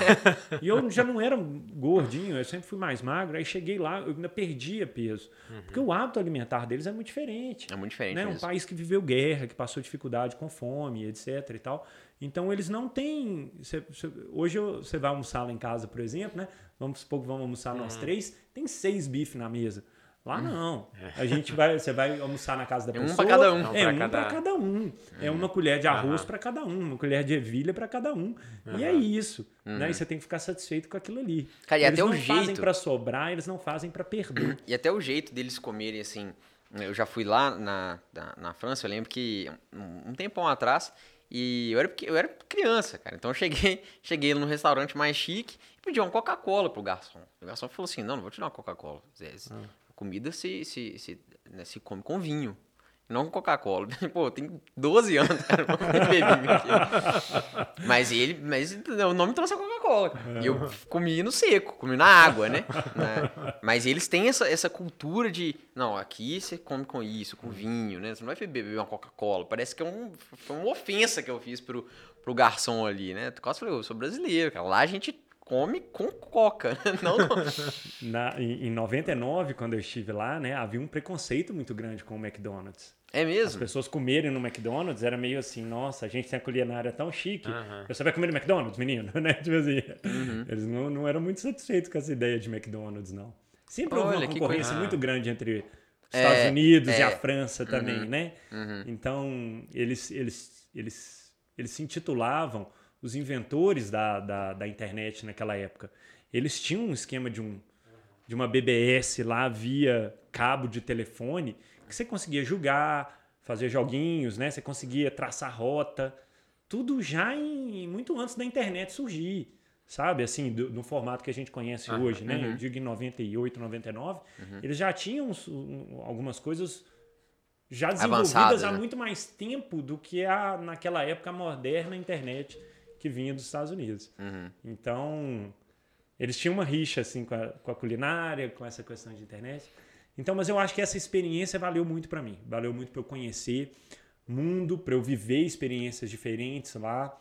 Speaker 3: E eu já não era gordinho, eu sempre fui mais magro. Aí cheguei lá, eu ainda perdia peso. Uhum. Porque o hábito alimentar deles é muito diferente.
Speaker 2: É muito diferente.
Speaker 3: Né? Um país que viveu guerra, que passou dificuldade com fome, etc e tal. Então eles não têm. Cê, cê, hoje você vai almoçar lá em casa, por exemplo, né? Vamos supor que vamos almoçar uhum. nós três, tem seis bifes na mesa. Lá hum. não. É. A gente vai, você vai almoçar na casa da
Speaker 2: é
Speaker 3: pessoa.
Speaker 2: Um para cada um.
Speaker 3: É um para cada um. É uma colher de arroz uhum. para cada um, uma colher de ervilha para cada um. Uhum. E é isso. Uhum. Né? E você tem que ficar satisfeito com aquilo ali.
Speaker 2: Cara, e
Speaker 3: eles
Speaker 2: até
Speaker 3: não
Speaker 2: o jeito.
Speaker 3: fazem para sobrar, eles não fazem para perder.
Speaker 2: E até o jeito deles comerem assim. Eu já fui lá na, na, na França, eu lembro que um, um tempão atrás, e eu era, eu era criança, cara. Então eu cheguei, cheguei num restaurante mais chique e pedi uma Coca-Cola pro garçom. O garçom falou assim: não, não vou te dar uma Coca-Cola, Zé. Ah comida se, se, se, né, se come com vinho. não Coca-Cola. Pô, tem 12 anos, cara. Mas ele, mas o nome trouxe a Coca-Cola. E eu comi no seco, comi na água, né? né? Mas eles têm essa, essa cultura de, não, aqui você come com isso, com vinho, né? Você não vai beber uma Coca-Cola. Parece que é um, foi uma ofensa que eu fiz pro, pro garçom ali, né? Eu quase falei, eu sou brasileiro, cara. Lá a gente come com coca, não
Speaker 3: Na, em, em 99, quando eu estive lá, né, havia um preconceito muito grande com o McDonald's.
Speaker 2: É mesmo?
Speaker 3: As pessoas comerem no McDonald's era meio assim, nossa, a gente tem a culinária tão chique. Uhum. Você vai comer no McDonald's, menino? né? Tipo assim, uhum. Eles não, não eram muito satisfeitos com essa ideia de McDonald's, não. Sempre houve uma concorrência muito grande entre os é, Estados Unidos é. e a França também, uhum. né? Uhum. Então, eles, eles, eles, eles se intitulavam os inventores da, da, da, internet naquela época, eles tinham um esquema de, um, de uma BBS lá via cabo de telefone que você conseguia jogar, fazer joguinhos, né? Você conseguia traçar rota, tudo já em, muito antes da internet surgir, sabe? Assim, do, do formato que a gente conhece uhum, hoje, né? Uhum. Eu digo em 98, 99, uhum. eles já tinham um, algumas coisas já desenvolvidas Avançado, há né? muito mais tempo do que a, naquela época moderna internet que vinha dos Estados Unidos. Uhum. Então, eles tinham uma rixa assim com a, com a, culinária, com essa questão de internet. Então, mas eu acho que essa experiência valeu muito para mim. Valeu muito para eu conhecer mundo, para eu viver experiências diferentes lá,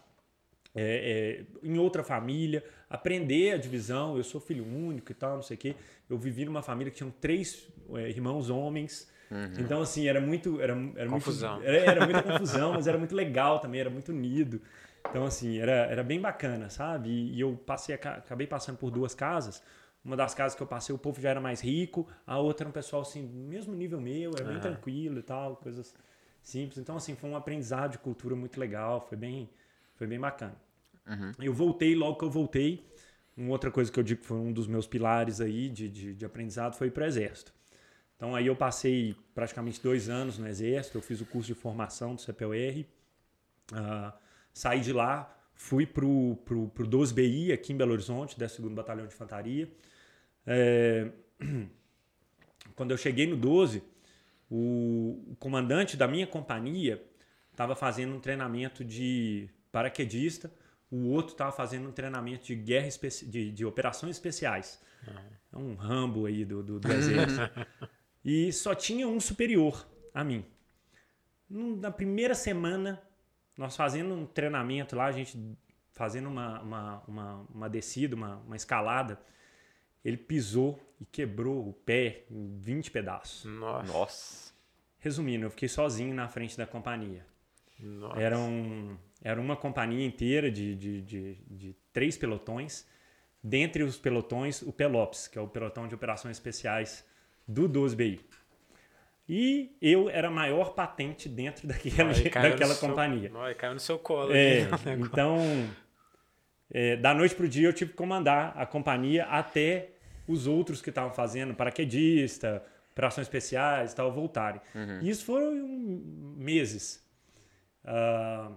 Speaker 3: é, é, em outra família, aprender a divisão. Eu sou filho único e tal, não sei o quê. Eu vivi numa família que tinham três é, irmãos homens. Uhum. Então, assim, era muito. Era, era
Speaker 1: confusão.
Speaker 3: Muito, era, era muita confusão, mas era muito legal também, era muito unido. Então, assim, era, era bem bacana, sabe? E, e eu passei, acabei passando por duas casas. Uma das casas que eu passei, o povo já era mais rico, a outra era um pessoal, assim, mesmo nível meu, era bem uhum. tranquilo e tal, coisas simples. Então, assim, foi um aprendizado de cultura muito legal, foi bem, foi bem bacana. Uhum. Eu voltei, logo que eu voltei, uma outra coisa que eu digo que foi um dos meus pilares aí de, de, de aprendizado foi para o Exército. Então, aí eu passei praticamente dois anos no Exército, eu fiz o curso de formação do CPUR, uh, Saí de lá, fui pro, pro, pro 12BI aqui em Belo Horizonte, 12 Batalhão de Infantaria. É... Quando eu cheguei no 12, o, o comandante da minha companhia estava fazendo um treinamento de paraquedista, o outro estava fazendo um treinamento de guerra de, de operações especiais. É um rambo aí do, do, do exército. e só tinha um superior a mim. Na primeira semana nós fazendo um treinamento lá, a gente fazendo uma, uma, uma, uma descida, uma, uma escalada, ele pisou e quebrou o pé em 20 pedaços.
Speaker 2: Nossa. Nossa.
Speaker 3: Resumindo, eu fiquei sozinho na frente da companhia. Nossa. Era, um, era uma companhia inteira de, de, de, de três pelotões. Dentre os pelotões, o Pelops, que é o pelotão de operações especiais do 12BI. E eu era a maior patente dentro daquela, daquela companhia.
Speaker 1: Seu, caiu no seu colo.
Speaker 3: É, então, é, da noite para o dia eu tive que comandar a companhia até os outros que estavam fazendo paraquedista, operações especiais e tal, voltarem. Uhum. E isso foram meses. Uh,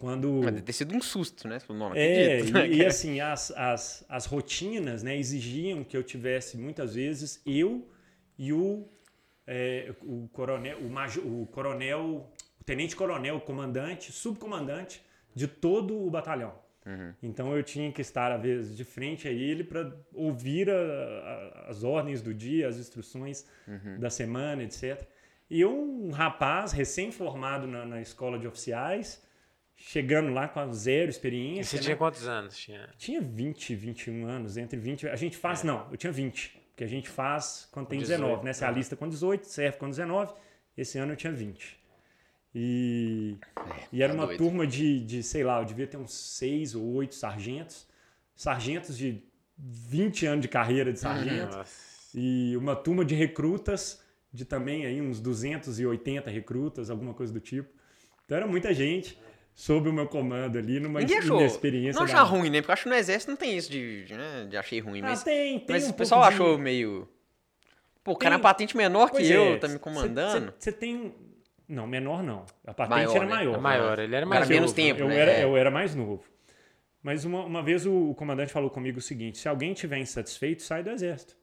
Speaker 3: quando...
Speaker 2: Mas deve ter sido um susto, né?
Speaker 3: Não, não é, e, e, assim, as, as, as rotinas né, exigiam que eu tivesse, muitas vezes, eu e o é, o coronel, o, major, o coronel, o tenente coronel, o comandante, subcomandante de todo o batalhão. Uhum. Então eu tinha que estar, às vezes, de frente a ele para ouvir a, a, as ordens do dia, as instruções uhum. da semana, etc. E um rapaz recém-formado na, na, escola de oficiais, chegando lá com zero experiência. E
Speaker 1: você né? tinha quantos anos? Tinha?
Speaker 3: tinha 20, 21 anos, entre 20. A gente faz, é. não, eu tinha 20 que a gente faz quando tem 18, 19, né? Você é. alista com 18, serve com 19. Esse ano eu tinha 20. E, é, e era tá uma doido. turma de, de, sei lá, eu devia ter uns 6 ou 8 sargentos. Sargentos de 20 anos de carreira de sargento. Nossa. E uma turma de recrutas, de também aí uns 280 recrutas, alguma coisa do tipo. Então era muita gente sob o meu comando ali, numa
Speaker 2: Ninguém achou. experiência. Não achar da... ruim, né? Porque eu acho que no exército não tem isso de, de, né? de achei ruim. Ah, mas,
Speaker 3: tem, tem.
Speaker 2: Mas
Speaker 3: um
Speaker 2: o pessoal achou de... meio. Pô, o cara é patente menor pois que é. eu, tá me comandando.
Speaker 3: Você tem. Não, menor não. A patente maior, era né? maior.
Speaker 1: É maior, ele era mais
Speaker 2: novo. menos tempo,
Speaker 3: eu,
Speaker 2: né?
Speaker 3: era, é. eu era mais novo. Mas uma, uma vez o, o comandante falou comigo o seguinte: se alguém estiver insatisfeito, sai do exército.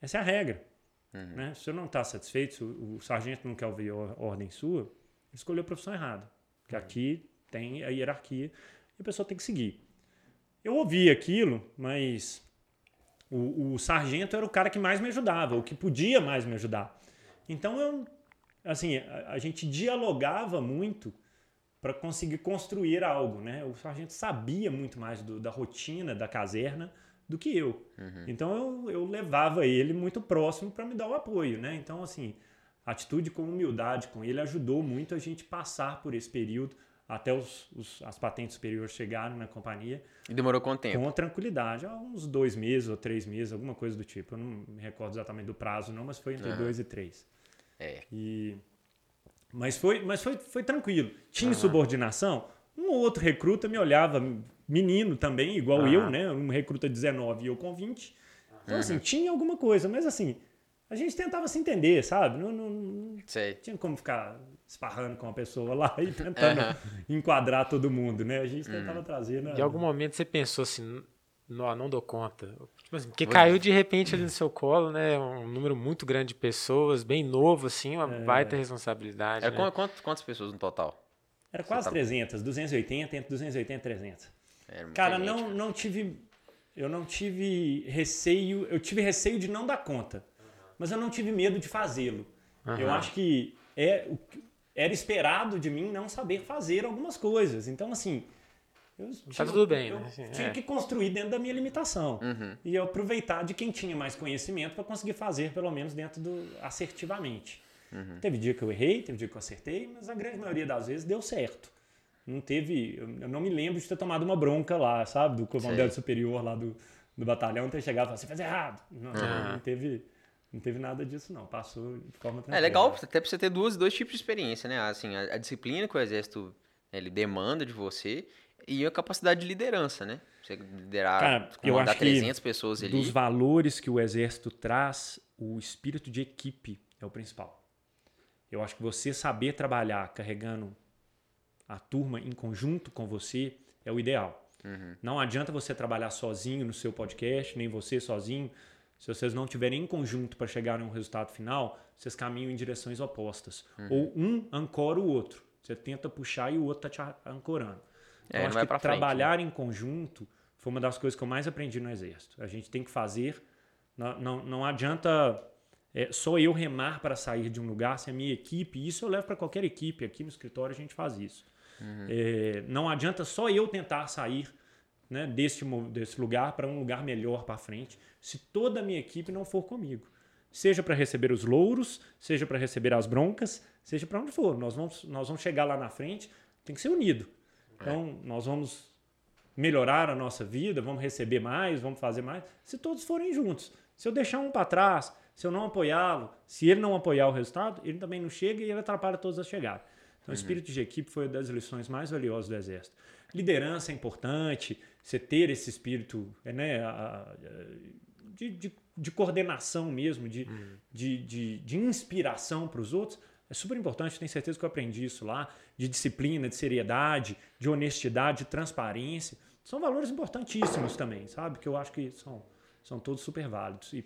Speaker 3: Essa é a regra. Uhum. Né? Se eu não está satisfeito, se o, o, sargento não quer ouvir a ordem sua, ele escolheu a profissão errada. Porque uhum. aqui tem a hierarquia e a pessoa tem que seguir. Eu ouvi aquilo, mas o, o sargento era o cara que mais me ajudava, o que podia mais me ajudar. Então eu, assim, a, a gente dialogava muito para conseguir construir algo, né? O sargento sabia muito mais do, da rotina da caserna do que eu. Uhum. Então eu, eu levava ele muito próximo para me dar o apoio, né? Então assim, atitude com humildade com ele ajudou muito a gente passar por esse período até os, os, as patentes superiores chegarem na companhia.
Speaker 2: E demorou quanto tempo?
Speaker 3: Com tranquilidade, uns dois meses ou três meses, alguma coisa do tipo. Eu não me recordo exatamente do prazo, não, mas foi entre uhum. dois e três.
Speaker 2: É.
Speaker 3: E... Mas, foi, mas foi, foi tranquilo. Tinha uhum. subordinação? Um ou outro recruta me olhava, menino também, igual uhum. eu, né? Um recruta 19 e eu com 20. Então, assim, tinha alguma coisa, mas assim, a gente tentava se entender, sabe? Não, não, não tinha como ficar esparrando com uma pessoa lá e tentando uhum. enquadrar todo mundo, né? A gente tentava uhum. trazer. Né?
Speaker 1: Em algum momento você pensou assim, não, não dou conta. Tipo assim, porque caiu de repente ali no seu colo, né? Um número muito grande de pessoas, bem novo, assim, uma é. baita responsabilidade.
Speaker 2: Era né? quantas, quantas pessoas no total?
Speaker 3: Era quase tava... 300, 280, entre 280 e 300. Cara, gente, não, não tive. Eu não tive receio. Eu tive receio de não dar conta. Mas eu não tive medo de fazê-lo. Uhum. Eu acho que é, era esperado de mim não saber fazer algumas coisas. Então, assim.
Speaker 1: Eu tá tinha, tudo bem,
Speaker 3: eu
Speaker 1: né? Assim,
Speaker 3: tinha
Speaker 1: é.
Speaker 3: que construir dentro da minha limitação. Uhum. E eu aproveitar de quem tinha mais conhecimento para conseguir fazer, pelo menos dentro do. assertivamente. Uhum. Teve dia que eu errei, teve dia que eu acertei, mas a grande maioria das vezes deu certo. Não teve. Eu não me lembro de ter tomado uma bronca lá, sabe? Do comandante superior lá do, do batalhão ter chegado e falado, você fez errado. Não, uhum. não teve. Não teve nada disso, não. Passou de forma tranquila.
Speaker 2: É legal, até pra você ter duas, dois tipos de experiência, né? Assim, a, a disciplina que o exército ele demanda de você e a capacidade de liderança, né? Você liderar,
Speaker 3: Cara, eu acho
Speaker 2: 300 pessoas ali.
Speaker 3: Dos valores que o exército traz, o espírito de equipe é o principal. Eu acho que você saber trabalhar carregando a turma em conjunto com você é o ideal. Uhum. Não adianta você trabalhar sozinho no seu podcast, nem você sozinho se vocês não tiverem em conjunto para chegar a um resultado final, vocês caminham em direções opostas. Uhum. Ou um ancora o outro. Você tenta puxar e o outro está te ancorando. Então, é, acho que trabalhar frente, né? em conjunto foi uma das coisas que eu mais aprendi no Exército. A gente tem que fazer. Não, não, não adianta é, só eu remar para sair de um lugar se a minha equipe. Isso eu levo para qualquer equipe. Aqui no escritório a gente faz isso. Uhum. É, não adianta só eu tentar sair né, desse, desse lugar para um lugar melhor para frente, se toda a minha equipe não for comigo. Seja para receber os louros, seja para receber as broncas, seja para onde for. Nós vamos, nós vamos chegar lá na frente, tem que ser unido. Então, é. nós vamos melhorar a nossa vida, vamos receber mais, vamos fazer mais, se todos forem juntos. Se eu deixar um para trás, se eu não apoiá-lo, se ele não apoiar o resultado, ele também não chega e ele atrapalha todos a chegar. Então, uhum. o espírito de equipe foi uma das lições mais valiosas do Exército. Liderança é importante, você ter esse espírito né, de, de, de coordenação mesmo, de, uhum. de, de, de inspiração para os outros, é super importante, tenho certeza que eu aprendi isso lá, de disciplina, de seriedade, de honestidade, de transparência. São valores importantíssimos também, sabe? Que eu acho que são, são todos super válidos e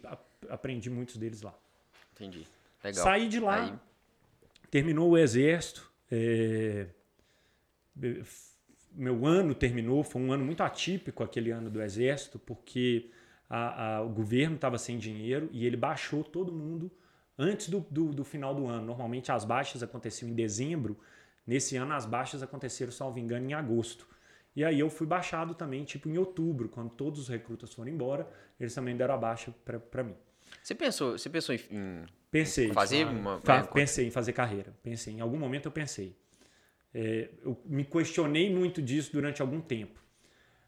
Speaker 3: aprendi muitos deles lá.
Speaker 2: Entendi. Legal.
Speaker 3: Saí de lá, Aí... terminou o exército, é, meu ano terminou, foi um ano muito atípico aquele ano do Exército, porque a, a, o governo estava sem dinheiro e ele baixou todo mundo antes do, do, do, final do ano. Normalmente as baixas aconteciam em dezembro, nesse ano as baixas aconteceram, salvo engano, em agosto. E aí eu fui baixado também, tipo em outubro, quando todos os recrutas foram embora, eles também deram a baixa para mim.
Speaker 2: Você pensou, você pensou em,
Speaker 3: pensei,
Speaker 2: fazer uma,
Speaker 3: fa pensei em fazer carreira, pensei, em algum momento eu pensei. É, eu me questionei muito disso durante algum tempo.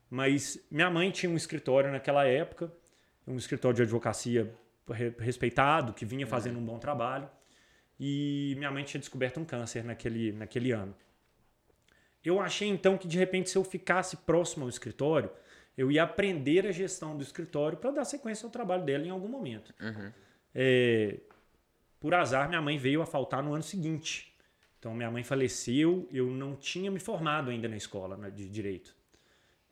Speaker 3: Mas minha mãe tinha um escritório naquela época, um escritório de advocacia respeitado, que vinha fazendo um bom trabalho. E minha mãe tinha descoberto um câncer naquele, naquele ano. Eu achei então que de repente, se eu ficasse próximo ao escritório, eu ia aprender a gestão do escritório para dar sequência ao trabalho dela em algum momento. Uhum. É, por azar, minha mãe veio a faltar no ano seguinte. Então, minha mãe faleceu, eu não tinha me formado ainda na escola né, de direito.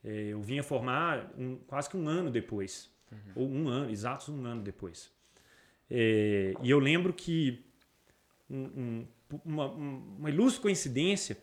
Speaker 3: É, eu vinha formar um, quase que um ano depois, uhum. ou um ano, exatos um ano depois. É, e eu lembro que um, um, uma, uma ilustre coincidência,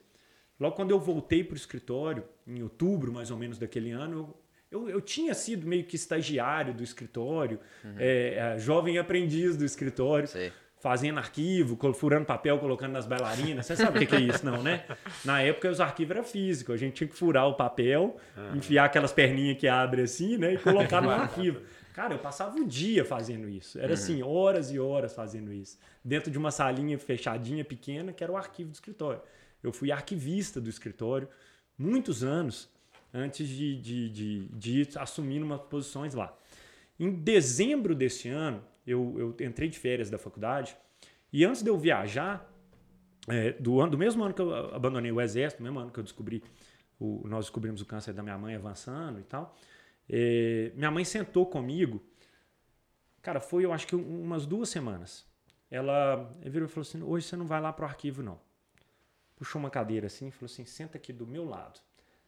Speaker 3: logo quando eu voltei para o escritório, em outubro mais ou menos daquele ano, eu, eu, eu tinha sido meio que estagiário do escritório, uhum. é, jovem aprendiz do escritório. Sei fazendo arquivo, furando papel, colocando nas bailarinas. Você sabe o que é isso, não, né? Na época os arquivos eram físicos, a gente tinha que furar o papel, uhum. enfiar aquelas perninhas que abrem assim, né? E colocar no arquivo. Cara, eu passava o dia fazendo isso. Era uhum. assim, horas e horas fazendo isso. Dentro de uma salinha fechadinha, pequena, que era o arquivo do escritório. Eu fui arquivista do escritório muitos anos antes de, de, de, de ir assumindo umas posições lá. Em dezembro desse ano, eu, eu entrei de férias da faculdade e antes de eu viajar, é, do, ano, do mesmo ano que eu abandonei o exército, do mesmo ano que eu descobri, o, nós descobrimos o câncer da minha mãe avançando e tal, é, minha mãe sentou comigo, cara, foi eu acho que umas duas semanas. Ela virou e falou assim: hoje você não vai lá pro arquivo, não. Puxou uma cadeira assim e falou assim: senta aqui do meu lado.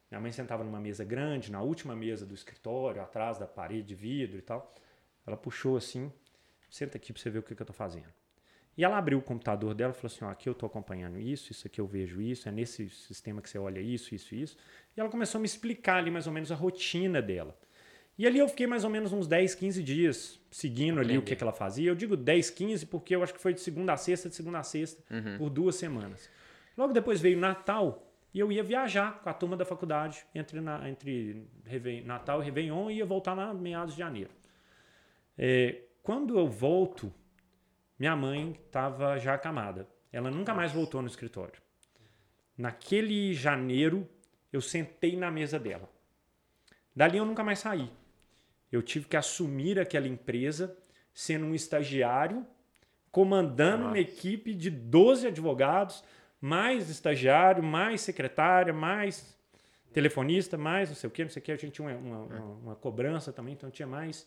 Speaker 3: Minha mãe sentava numa mesa grande, na última mesa do escritório, atrás da parede de vidro e tal. Ela puxou assim Senta aqui para você ver o que, que eu estou fazendo. E ela abriu o computador dela e falou assim: ó, aqui eu estou acompanhando isso, isso aqui eu vejo isso, é nesse sistema que você olha isso, isso, isso. E ela começou a me explicar ali mais ou menos a rotina dela. E ali eu fiquei mais ou menos uns 10, 15 dias seguindo ali o que, que ela fazia. Eu digo 10, 15 porque eu acho que foi de segunda a sexta, de segunda a sexta, uhum. por duas semanas. Logo depois veio Natal e eu ia viajar com a turma da faculdade entre, na, entre Natal e Réveillon e ia voltar na meados de janeiro. É, quando eu volto, minha mãe estava já acamada. Ela nunca mais voltou no escritório. Naquele janeiro, eu sentei na mesa dela. Dali eu nunca mais saí. Eu tive que assumir aquela empresa sendo um estagiário, comandando Nossa. uma equipe de 12 advogados, mais estagiário, mais secretária, mais telefonista, mais não sei o que, não sei o que. A gente tinha uma, uma, uma, uma cobrança também, então tinha mais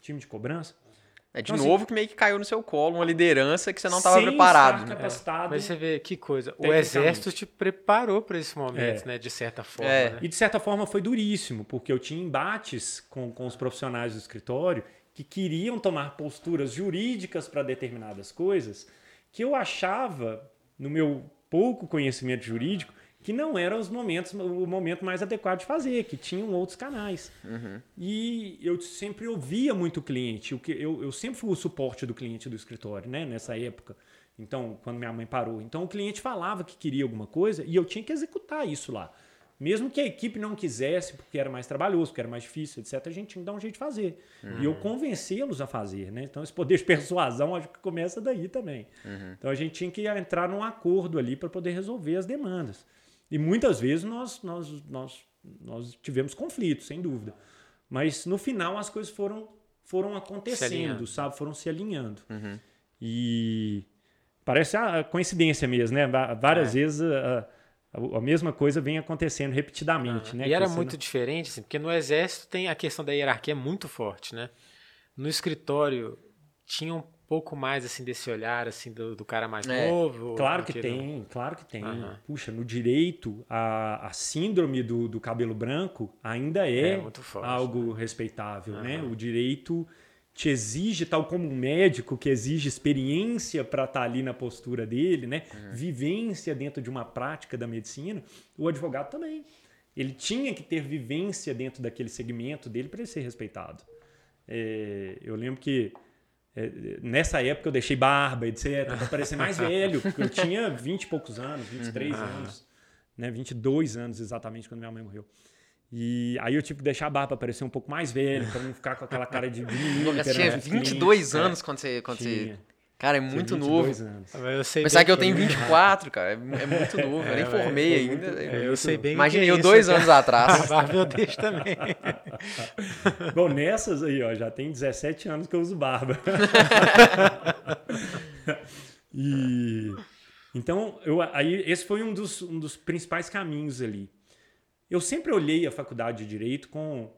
Speaker 3: time de cobrança.
Speaker 2: É de então, novo assim, que meio que caiu no seu colo uma liderança que você não estava preparado. Né?
Speaker 1: É. Mas você vê que coisa. O exército te preparou para esse momento, é. né? De certa forma. É. Né?
Speaker 3: E de certa forma foi duríssimo, porque eu tinha embates com, com os profissionais do escritório que queriam tomar posturas jurídicas para determinadas coisas que eu achava, no meu pouco conhecimento jurídico, que não eram os momentos, o momento mais adequado de fazer, que tinham outros canais. Uhum. E eu sempre ouvia muito o cliente, o que eu, eu sempre fui o suporte do cliente do escritório, né, nessa época. Então, quando minha mãe parou, então o cliente falava que queria alguma coisa e eu tinha que executar isso lá. Mesmo que a equipe não quisesse, porque era mais trabalhoso, porque era mais difícil, etc., a gente tinha que dar um jeito de fazer. Uhum. E eu convencê-los a fazer, né? Então, esse poder de persuasão acho que começa daí também. Uhum. Então, a gente tinha que entrar num acordo ali para poder resolver as demandas. E muitas vezes nós, nós, nós, nós tivemos conflitos, sem dúvida. Mas no final as coisas foram, foram acontecendo, sabe? Foram se alinhando. Uhum. E parece a coincidência mesmo, né? Várias é. vezes a, a, a, mesma coisa vem acontecendo repetidamente, uhum. né?
Speaker 1: E era muito não... diferente, assim, porque no exército tem a questão da hierarquia muito forte, né? No escritório tinham pouco mais assim desse olhar assim do, do cara mais é, novo?
Speaker 3: Claro que tem, claro que tem. Uhum. Puxa, no direito a, a síndrome do, do cabelo branco ainda é, é forte, algo né? respeitável, uhum. né? O direito te exige, tal como um médico que exige experiência para estar tá ali na postura dele, né? Uhum. Vivência dentro de uma prática da medicina, o advogado também. Ele tinha que ter vivência dentro daquele segmento dele para ele ser respeitado. É, eu lembro que nessa época eu deixei barba, etc, para parecer mais velho, porque eu tinha 20 e poucos anos, 23 uhum. anos, né, 22 anos exatamente quando minha mãe morreu. E aí eu tive que deixar a barba parecer um pouco mais velho, para não ficar com aquela cara de menino.
Speaker 2: Você tinha 22 anos é, quando você, quando tinha. você Cara, é muito novo. Anos. Eu sei Pensar que eu tenho 24, cara, é, é muito novo. É, eu nem formei ainda.
Speaker 1: É, eu sei bem.
Speaker 2: Imaginei eu dois cara. anos atrás.
Speaker 1: Barba eu deixo também.
Speaker 3: Bom, nessas aí, ó, já tem 17 anos que eu uso barba. e então, eu, aí esse foi um dos, um dos principais caminhos ali. Eu sempre olhei a faculdade de direito com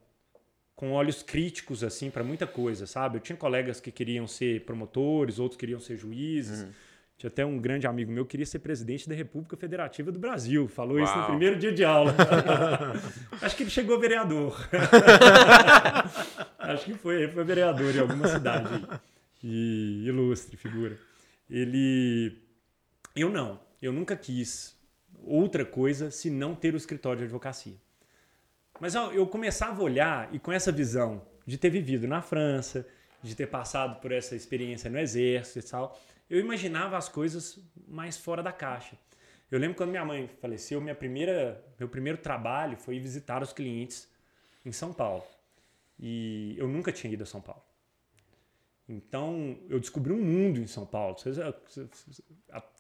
Speaker 3: com olhos críticos assim para muita coisa, sabe? Eu tinha colegas que queriam ser promotores, outros queriam ser juízes. Uhum. Tinha até um grande amigo meu que queria ser presidente da República Federativa do Brasil. Falou Uau. isso no primeiro dia de aula. Acho que ele chegou vereador. Acho que foi, foi vereador em alguma cidade. e ilustre figura. Ele. Eu não. Eu nunca quis outra coisa se não ter o escritório de advocacia. Mas eu começava a olhar e com essa visão de ter vivido na França, de ter passado por essa experiência no exército e tal, eu imaginava as coisas mais fora da caixa. Eu lembro quando minha mãe faleceu, minha primeira, meu primeiro trabalho foi visitar os clientes em São Paulo. E eu nunca tinha ido a São Paulo. Então, eu descobri um mundo em São Paulo. Você, você,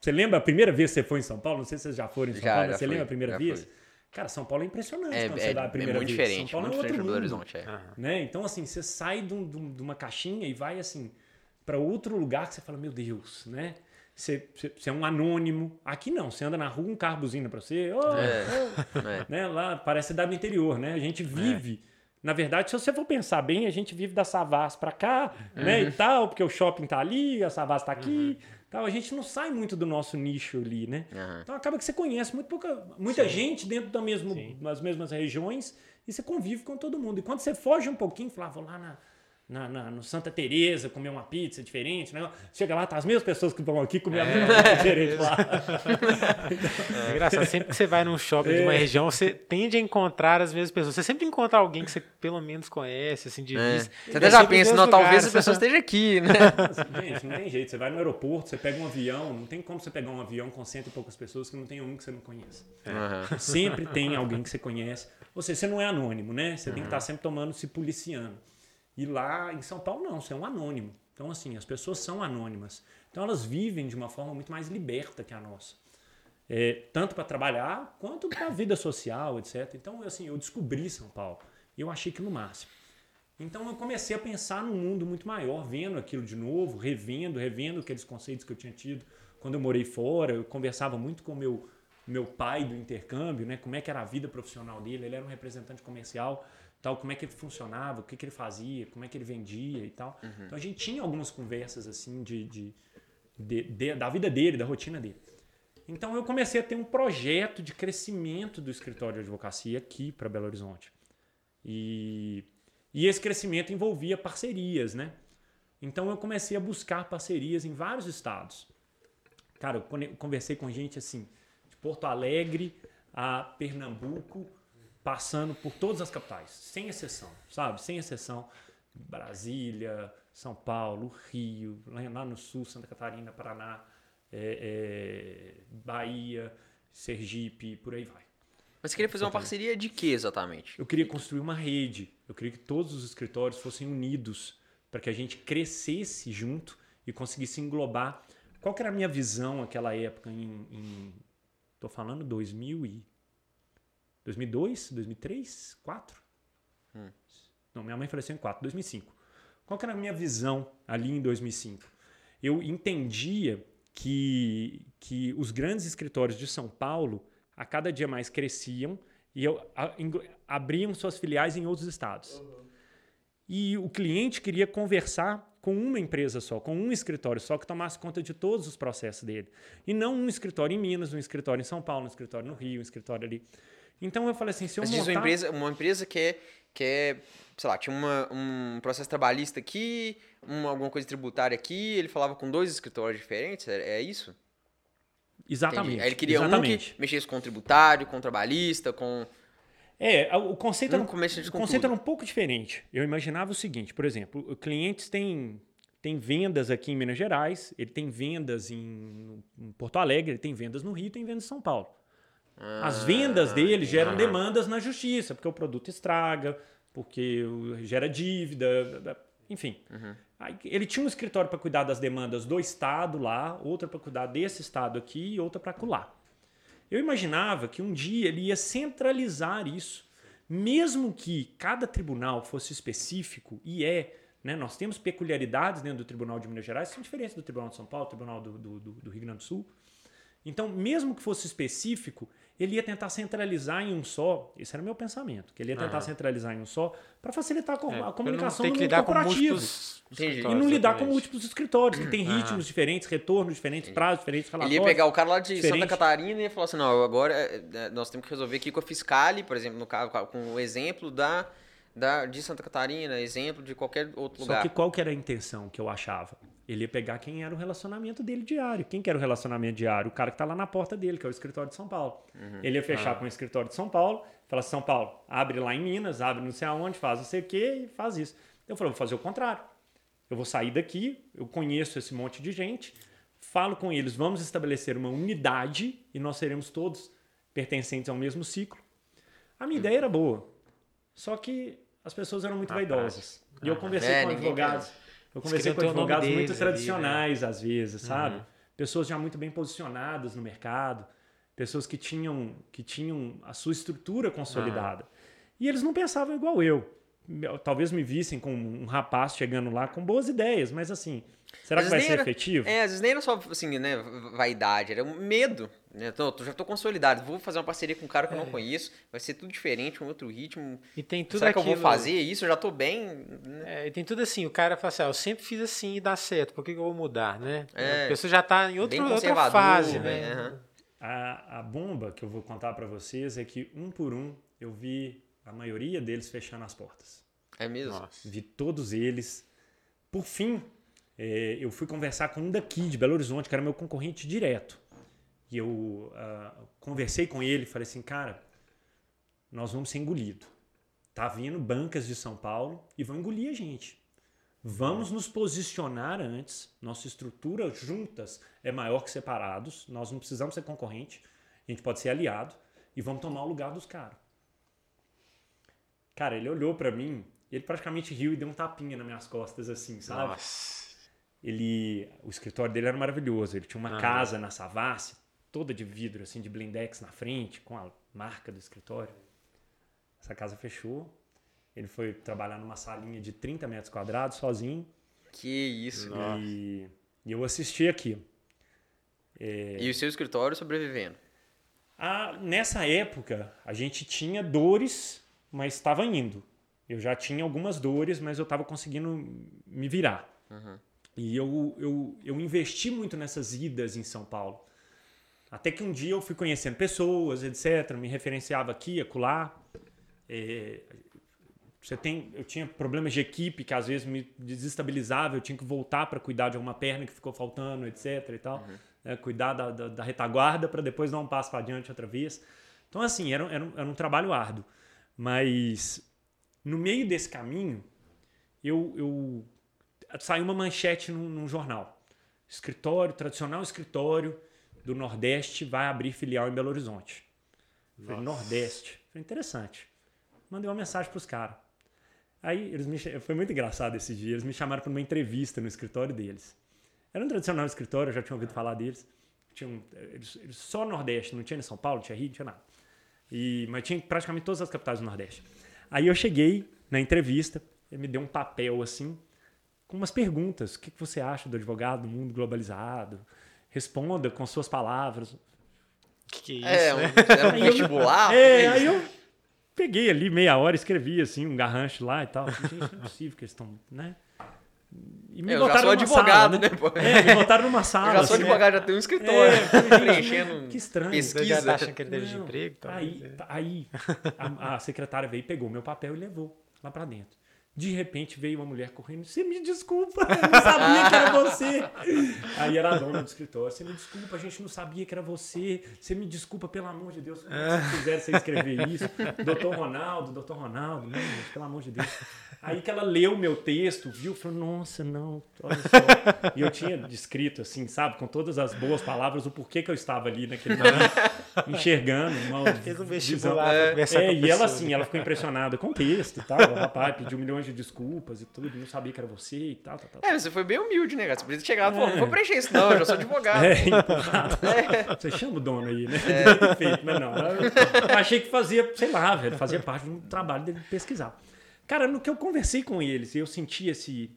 Speaker 3: você, lembra a primeira vez que você foi em São Paulo? Não sei se vocês já foram em São já, Paulo, mas você fui, lembra a primeira vez? Fui. Cara, São Paulo é impressionante
Speaker 2: é,
Speaker 3: quando
Speaker 2: é,
Speaker 3: você dá a primeira
Speaker 2: é muito
Speaker 3: vez.
Speaker 2: Diferente,
Speaker 3: São Paulo
Speaker 2: muito
Speaker 3: é outro
Speaker 2: mundo.
Speaker 3: Horizonte, é. Né? Então, assim, você sai de, um, de uma caixinha e vai, assim, para outro lugar que você fala, meu Deus, né? Você, você, é um anônimo. Aqui não, você anda na rua, um carro buzina para você. Oh, é, oh. É. Né? Lá parece cidade do interior, né? A gente é. vive na verdade, se você for pensar bem, a gente vive da Savas para cá, uhum. né, e tal, porque o shopping tá ali, a Savas tá aqui, uhum. Tal. A gente não sai muito do nosso nicho ali, né? Uhum. Então acaba que você conhece muito pouca, muita Sim. gente dentro da mesmo, das mesmas regiões e você convive com todo mundo. E quando você foge um pouquinho, fala, ah, vou lá na na, na, no Santa Teresa comer uma pizza diferente, né? Chega lá, tá as mesmas pessoas que vão aqui comer a mesma pizza é. diferente lá.
Speaker 1: É engraçado, sempre que você vai num shopping é. de uma é. região, você tende a encontrar as mesmas pessoas. Você sempre encontra alguém que você pelo menos conhece, assim, de
Speaker 2: é. vista. Você até já pensa, não, talvez a pessoa esteja aqui, né?
Speaker 3: Gente, não tem jeito. Você vai no aeroporto, você pega um avião, não tem como você pegar um avião com cento e poucas pessoas que não tem um que você não conhece. Uhum. Sempre tem alguém que você conhece. Ou seja, você não é anônimo, né? Você uhum. tem que estar sempre tomando, se policiando. E lá em São Paulo, não, você é um anônimo. Então, assim, as pessoas são anônimas. Então, elas vivem de uma forma muito mais liberta que a nossa. É, tanto para trabalhar quanto para a vida social, etc. Então, assim, eu descobri São Paulo e eu achei que no máximo. Então, eu comecei a pensar num mundo muito maior, vendo aquilo de novo, revendo, revendo aqueles conceitos que eu tinha tido quando eu morei fora. Eu conversava muito com meu meu pai do intercâmbio, né? Como é que era a vida profissional dele? Ele era um representante comercial tal, como é que ele funcionava, o que, que ele fazia, como é que ele vendia e tal. Uhum. Então a gente tinha algumas conversas assim de, de, de, de, da vida dele, da rotina dele. Então eu comecei a ter um projeto de crescimento do escritório de advocacia aqui para Belo Horizonte. E, e esse crescimento envolvia parcerias, né? Então eu comecei a buscar parcerias em vários estados. Cara, eu conversei com gente assim, de Porto Alegre a Pernambuco, passando por todas as capitais, sem exceção, sabe? Sem exceção. Brasília, São Paulo, Rio, lá no sul, Santa Catarina, Paraná, é, é, Bahia, Sergipe, por aí vai.
Speaker 2: Mas você queria fazer uma parceria de que exatamente?
Speaker 3: Eu queria construir uma rede. Eu queria que todos os escritórios fossem unidos para que a gente crescesse junto e conseguisse englobar. Qual que era a minha visão naquela época em, estou falando 2000 e 2002, 2003, 2004? Hum. Não, minha mãe faleceu em 4, 2005. Qual que era a minha visão ali em 2005? Eu entendia que, que os grandes escritórios de São Paulo a cada dia mais cresciam e eu, a, abriam suas filiais em outros estados. Uhum. E o cliente queria conversar com uma empresa só, com um escritório só que tomasse conta de todos os processos dele. E não um escritório em Minas, um escritório em São Paulo, um escritório no Rio, um escritório ali. Então eu falei assim, se eu
Speaker 2: Mas
Speaker 3: montar...
Speaker 2: uma empresa, uma empresa que é, que é, sei lá, tinha uma, um processo trabalhista aqui, uma, alguma coisa tributária aqui, ele falava com dois escritórios diferentes, é, é isso?
Speaker 3: Exatamente.
Speaker 2: Entendi. Aí ele queria exatamente. um que mexesse com tributário, com trabalhista, com...
Speaker 3: É, o conceito, um era, um, o conceito era um pouco diferente. Eu imaginava o seguinte, por exemplo, clientes têm tem vendas aqui em Minas Gerais, ele tem vendas em, em Porto Alegre, ele tem vendas no Rio, tem vendas em São Paulo. As vendas ah, dele geram demandas na justiça, porque o produto estraga, porque gera dívida, enfim. Uhum. ele tinha um escritório para cuidar das demandas do estado lá, outra para cuidar desse estado aqui e outra para colar. Eu imaginava que um dia ele ia centralizar isso, mesmo que cada tribunal fosse específico, e é, né, nós temos peculiaridades dentro do Tribunal de Minas Gerais, são diferentes do Tribunal de São Paulo, do Tribunal do, do, do Rio Grande do Sul. Então, mesmo que fosse específico, ele ia tentar centralizar em um só. Esse era o meu pensamento, que ele ia tentar uhum. centralizar em um só para facilitar a, é, a comunicação no mundo corporativo. e não lidar com múltiplos escritórios, que tem ritmos diferentes, retornos diferentes, prazos diferentes,
Speaker 2: relatórios. Ele ia pegar o cara lá de diferentes. Santa Catarina e ia falar assim: não, agora é, é, nós temos que resolver aqui com a Fiscale, por exemplo, no caso, com o exemplo da da, de Santa Catarina, exemplo de qualquer outro
Speaker 3: Só
Speaker 2: lugar.
Speaker 3: que qual que era a intenção que eu achava? Ele ia pegar quem era o relacionamento dele diário. Quem que era o relacionamento diário? O cara que tá lá na porta dele, que é o escritório de São Paulo. Ele ia fechar com o escritório de São Paulo, falar, São Paulo, abre lá em Minas, abre não sei aonde, faz não sei o quê e faz isso. Eu falei, vou fazer o contrário. Eu vou sair daqui, eu conheço esse monte de gente, falo com eles, vamos estabelecer uma unidade e nós seremos todos pertencentes ao mesmo ciclo. A minha ideia era boa, só que as pessoas eram muito vaidosas. E eu
Speaker 1: Ah.
Speaker 3: conversei
Speaker 2: É,
Speaker 3: com advogados, eu conversei com advogados muito
Speaker 1: deles ali, né?
Speaker 3: tradicionais às vezes, sabe?
Speaker 1: Uhum.
Speaker 3: Pessoas já muito bem posicionadas no mercado, pessoas que tinham que tinham a sua estrutura consolidada. E eles não pensavam igual eu. Talvez me vissem com um rapaz chegando lá com boas ideias, mas assim, será
Speaker 2: Às
Speaker 3: que vai ser
Speaker 2: era-
Speaker 3: efetivo?
Speaker 2: É, às vezes nem era só, assim, né, vaidade, era um medo. Tô, tô- já tô consolidado, vou fazer uma parceria com um cara que eu não conheço, vai ser tudo diferente, um outro ritmo.
Speaker 1: E tem tudo
Speaker 2: Será que eu
Speaker 1: aquilo...
Speaker 2: vou fazer isso? Eu já tô bem. né?
Speaker 1: É, e tem tudo assim, o cara fala assim, ah, eu sempre fiz assim e dá certo, por que, eu vou mudar, né?
Speaker 2: É.
Speaker 1: a pessoa já tá em outro, outra fase,
Speaker 2: né? Aham.
Speaker 3: A, a bomba que eu vou contar para vocês é que um por um eu vi a maioria deles fechando as portas.
Speaker 2: É mesmo?
Speaker 1: Nossa.
Speaker 3: Vi todos eles. Por fim, eh, eu fui conversar com um daqui de Belo Horizonte, que era meu concorrente direto. E eu ah, conversei com ele e falei assim, cara, nós vamos ser engolidos. Tá vindo bancas de São Paulo e vão engolir a gente. Vamos nos posicionar antes. Nossa estrutura juntas é maior que separados. Nós não precisamos ser concorrente. A gente pode ser aliado e vamos tomar o lugar dos caras. Cara, ele olhou pra mim ele praticamente riu e deu um tapinha nas minhas costas, assim, sabe?
Speaker 1: Nossa.
Speaker 3: Ele, o escritório dele era maravilhoso. Ele tinha uma casa na Savassi, toda de vidro, assim, de blindex na frente, com a marca do escritório. Essa casa fechou. Ele foi trabalhar numa salinha de 30 metros quadrados, sozinho.
Speaker 2: Que isso.
Speaker 1: Nossa.
Speaker 3: E, e eu assisti aqui.
Speaker 2: E o seu escritório sobrevivendo.
Speaker 3: Ah, nessa época, a gente tinha dores, mas estava indo. Eu já tinha algumas dores, mas eu estava conseguindo me virar. E eu, eu, eu investi muito nessas idas em São Paulo. Até que um dia eu fui conhecendo pessoas, etc. Me referenciava aqui, acolá. É, você tem, eu tinha problemas de equipe que às vezes me desestabilizava. Eu tinha que voltar para cuidar de alguma perna que ficou faltando, etc. E tal. né, cuidar da, da, da retaguarda para depois dar um passo para adiante outra vez. Então, assim, era, um- era, um, era um trabalho árduo. Mas no meio desse caminho, eu, eu saiu uma manchete num, num jornal. Escritório, tradicional escritório do Nordeste vai abrir filial em Belo Horizonte. Eu Falei, Nordeste. Falei, interessante. Mandei uma mensagem para os caras. Aí eles me foi muito engraçado esse dia. Eles me chamaram para uma entrevista no escritório deles. Era um tradicional escritório, eu já tinha ouvido falar deles. Tinha eles, eles só Nordeste, não tinha em São Paulo, tinha Rio, não tinha nada. E, mas tinha praticamente todas as capitais do Nordeste. Aí eu cheguei na entrevista, ele me deu um papel assim, com umas perguntas. O que que você acha do advogado no mundo globalizado? Responda com suas palavras.
Speaker 1: Que que é isso,
Speaker 2: É, um,
Speaker 1: né?
Speaker 2: era um
Speaker 3: Aí eu-
Speaker 2: vestibular.
Speaker 3: É,
Speaker 2: isso.
Speaker 3: aí eu peguei ali meia hora, escrevi assim, um garrancho lá e tal. Falei, Gente, não é possível que eles estão, né? E me
Speaker 2: É, eu já
Speaker 3: botaram
Speaker 2: sou
Speaker 3: numa
Speaker 2: advogado,
Speaker 3: sala,
Speaker 2: né? pô?
Speaker 3: É, me botaram numa
Speaker 2: Eu
Speaker 3: sala.
Speaker 2: já sou
Speaker 3: assim,
Speaker 2: advogado, já tenho um escritório.
Speaker 3: É,
Speaker 2: preenchendo
Speaker 3: que estranho.
Speaker 1: Já
Speaker 2: pesquisa.
Speaker 1: tá achando que ele de
Speaker 3: Não,
Speaker 1: emprego?
Speaker 3: Aí, aí a, a secretária veio, pegou meu papel e levou lá pra dentro. De repente veio uma mulher correndo. Você me desculpa, eu não sabia que era você. Aí era a dona do escritório. Você me desculpa, a gente não sabia que era você. Você me desculpa, pelo amor de Deus. Como é que fizeram você escrever isso? Doutor Ronaldo, doutor Ronaldo, não, gente, pelo amor de Deus. Aí que ela leu o meu texto, viu, falou, nossa, não, olha só. E eu tinha descrito, assim, sabe, com todas as boas palavras, o porquê que eu estava ali naquele momento, enxergando. Uma
Speaker 1: Fez um vestibular
Speaker 3: é,
Speaker 1: com a
Speaker 3: e ela assim, ela ficou impressionada com o texto e tal. O rapaz pediu milhões de desculpas e tudo, não sabia que era você e tal, tal, tal.
Speaker 2: É, você foi bem humilde, né, cara? Você podia chegar e falar,
Speaker 3: É.
Speaker 2: não vou preencher isso não, eu já sou advogado.
Speaker 3: É, empurrado. Você chama o dono aí, né? É. Feito, mas não. Eu achei que fazia, sei lá, velho, fazia parte do trabalho dele pesquisar. Cara, no que eu conversei com eles, eu senti esse,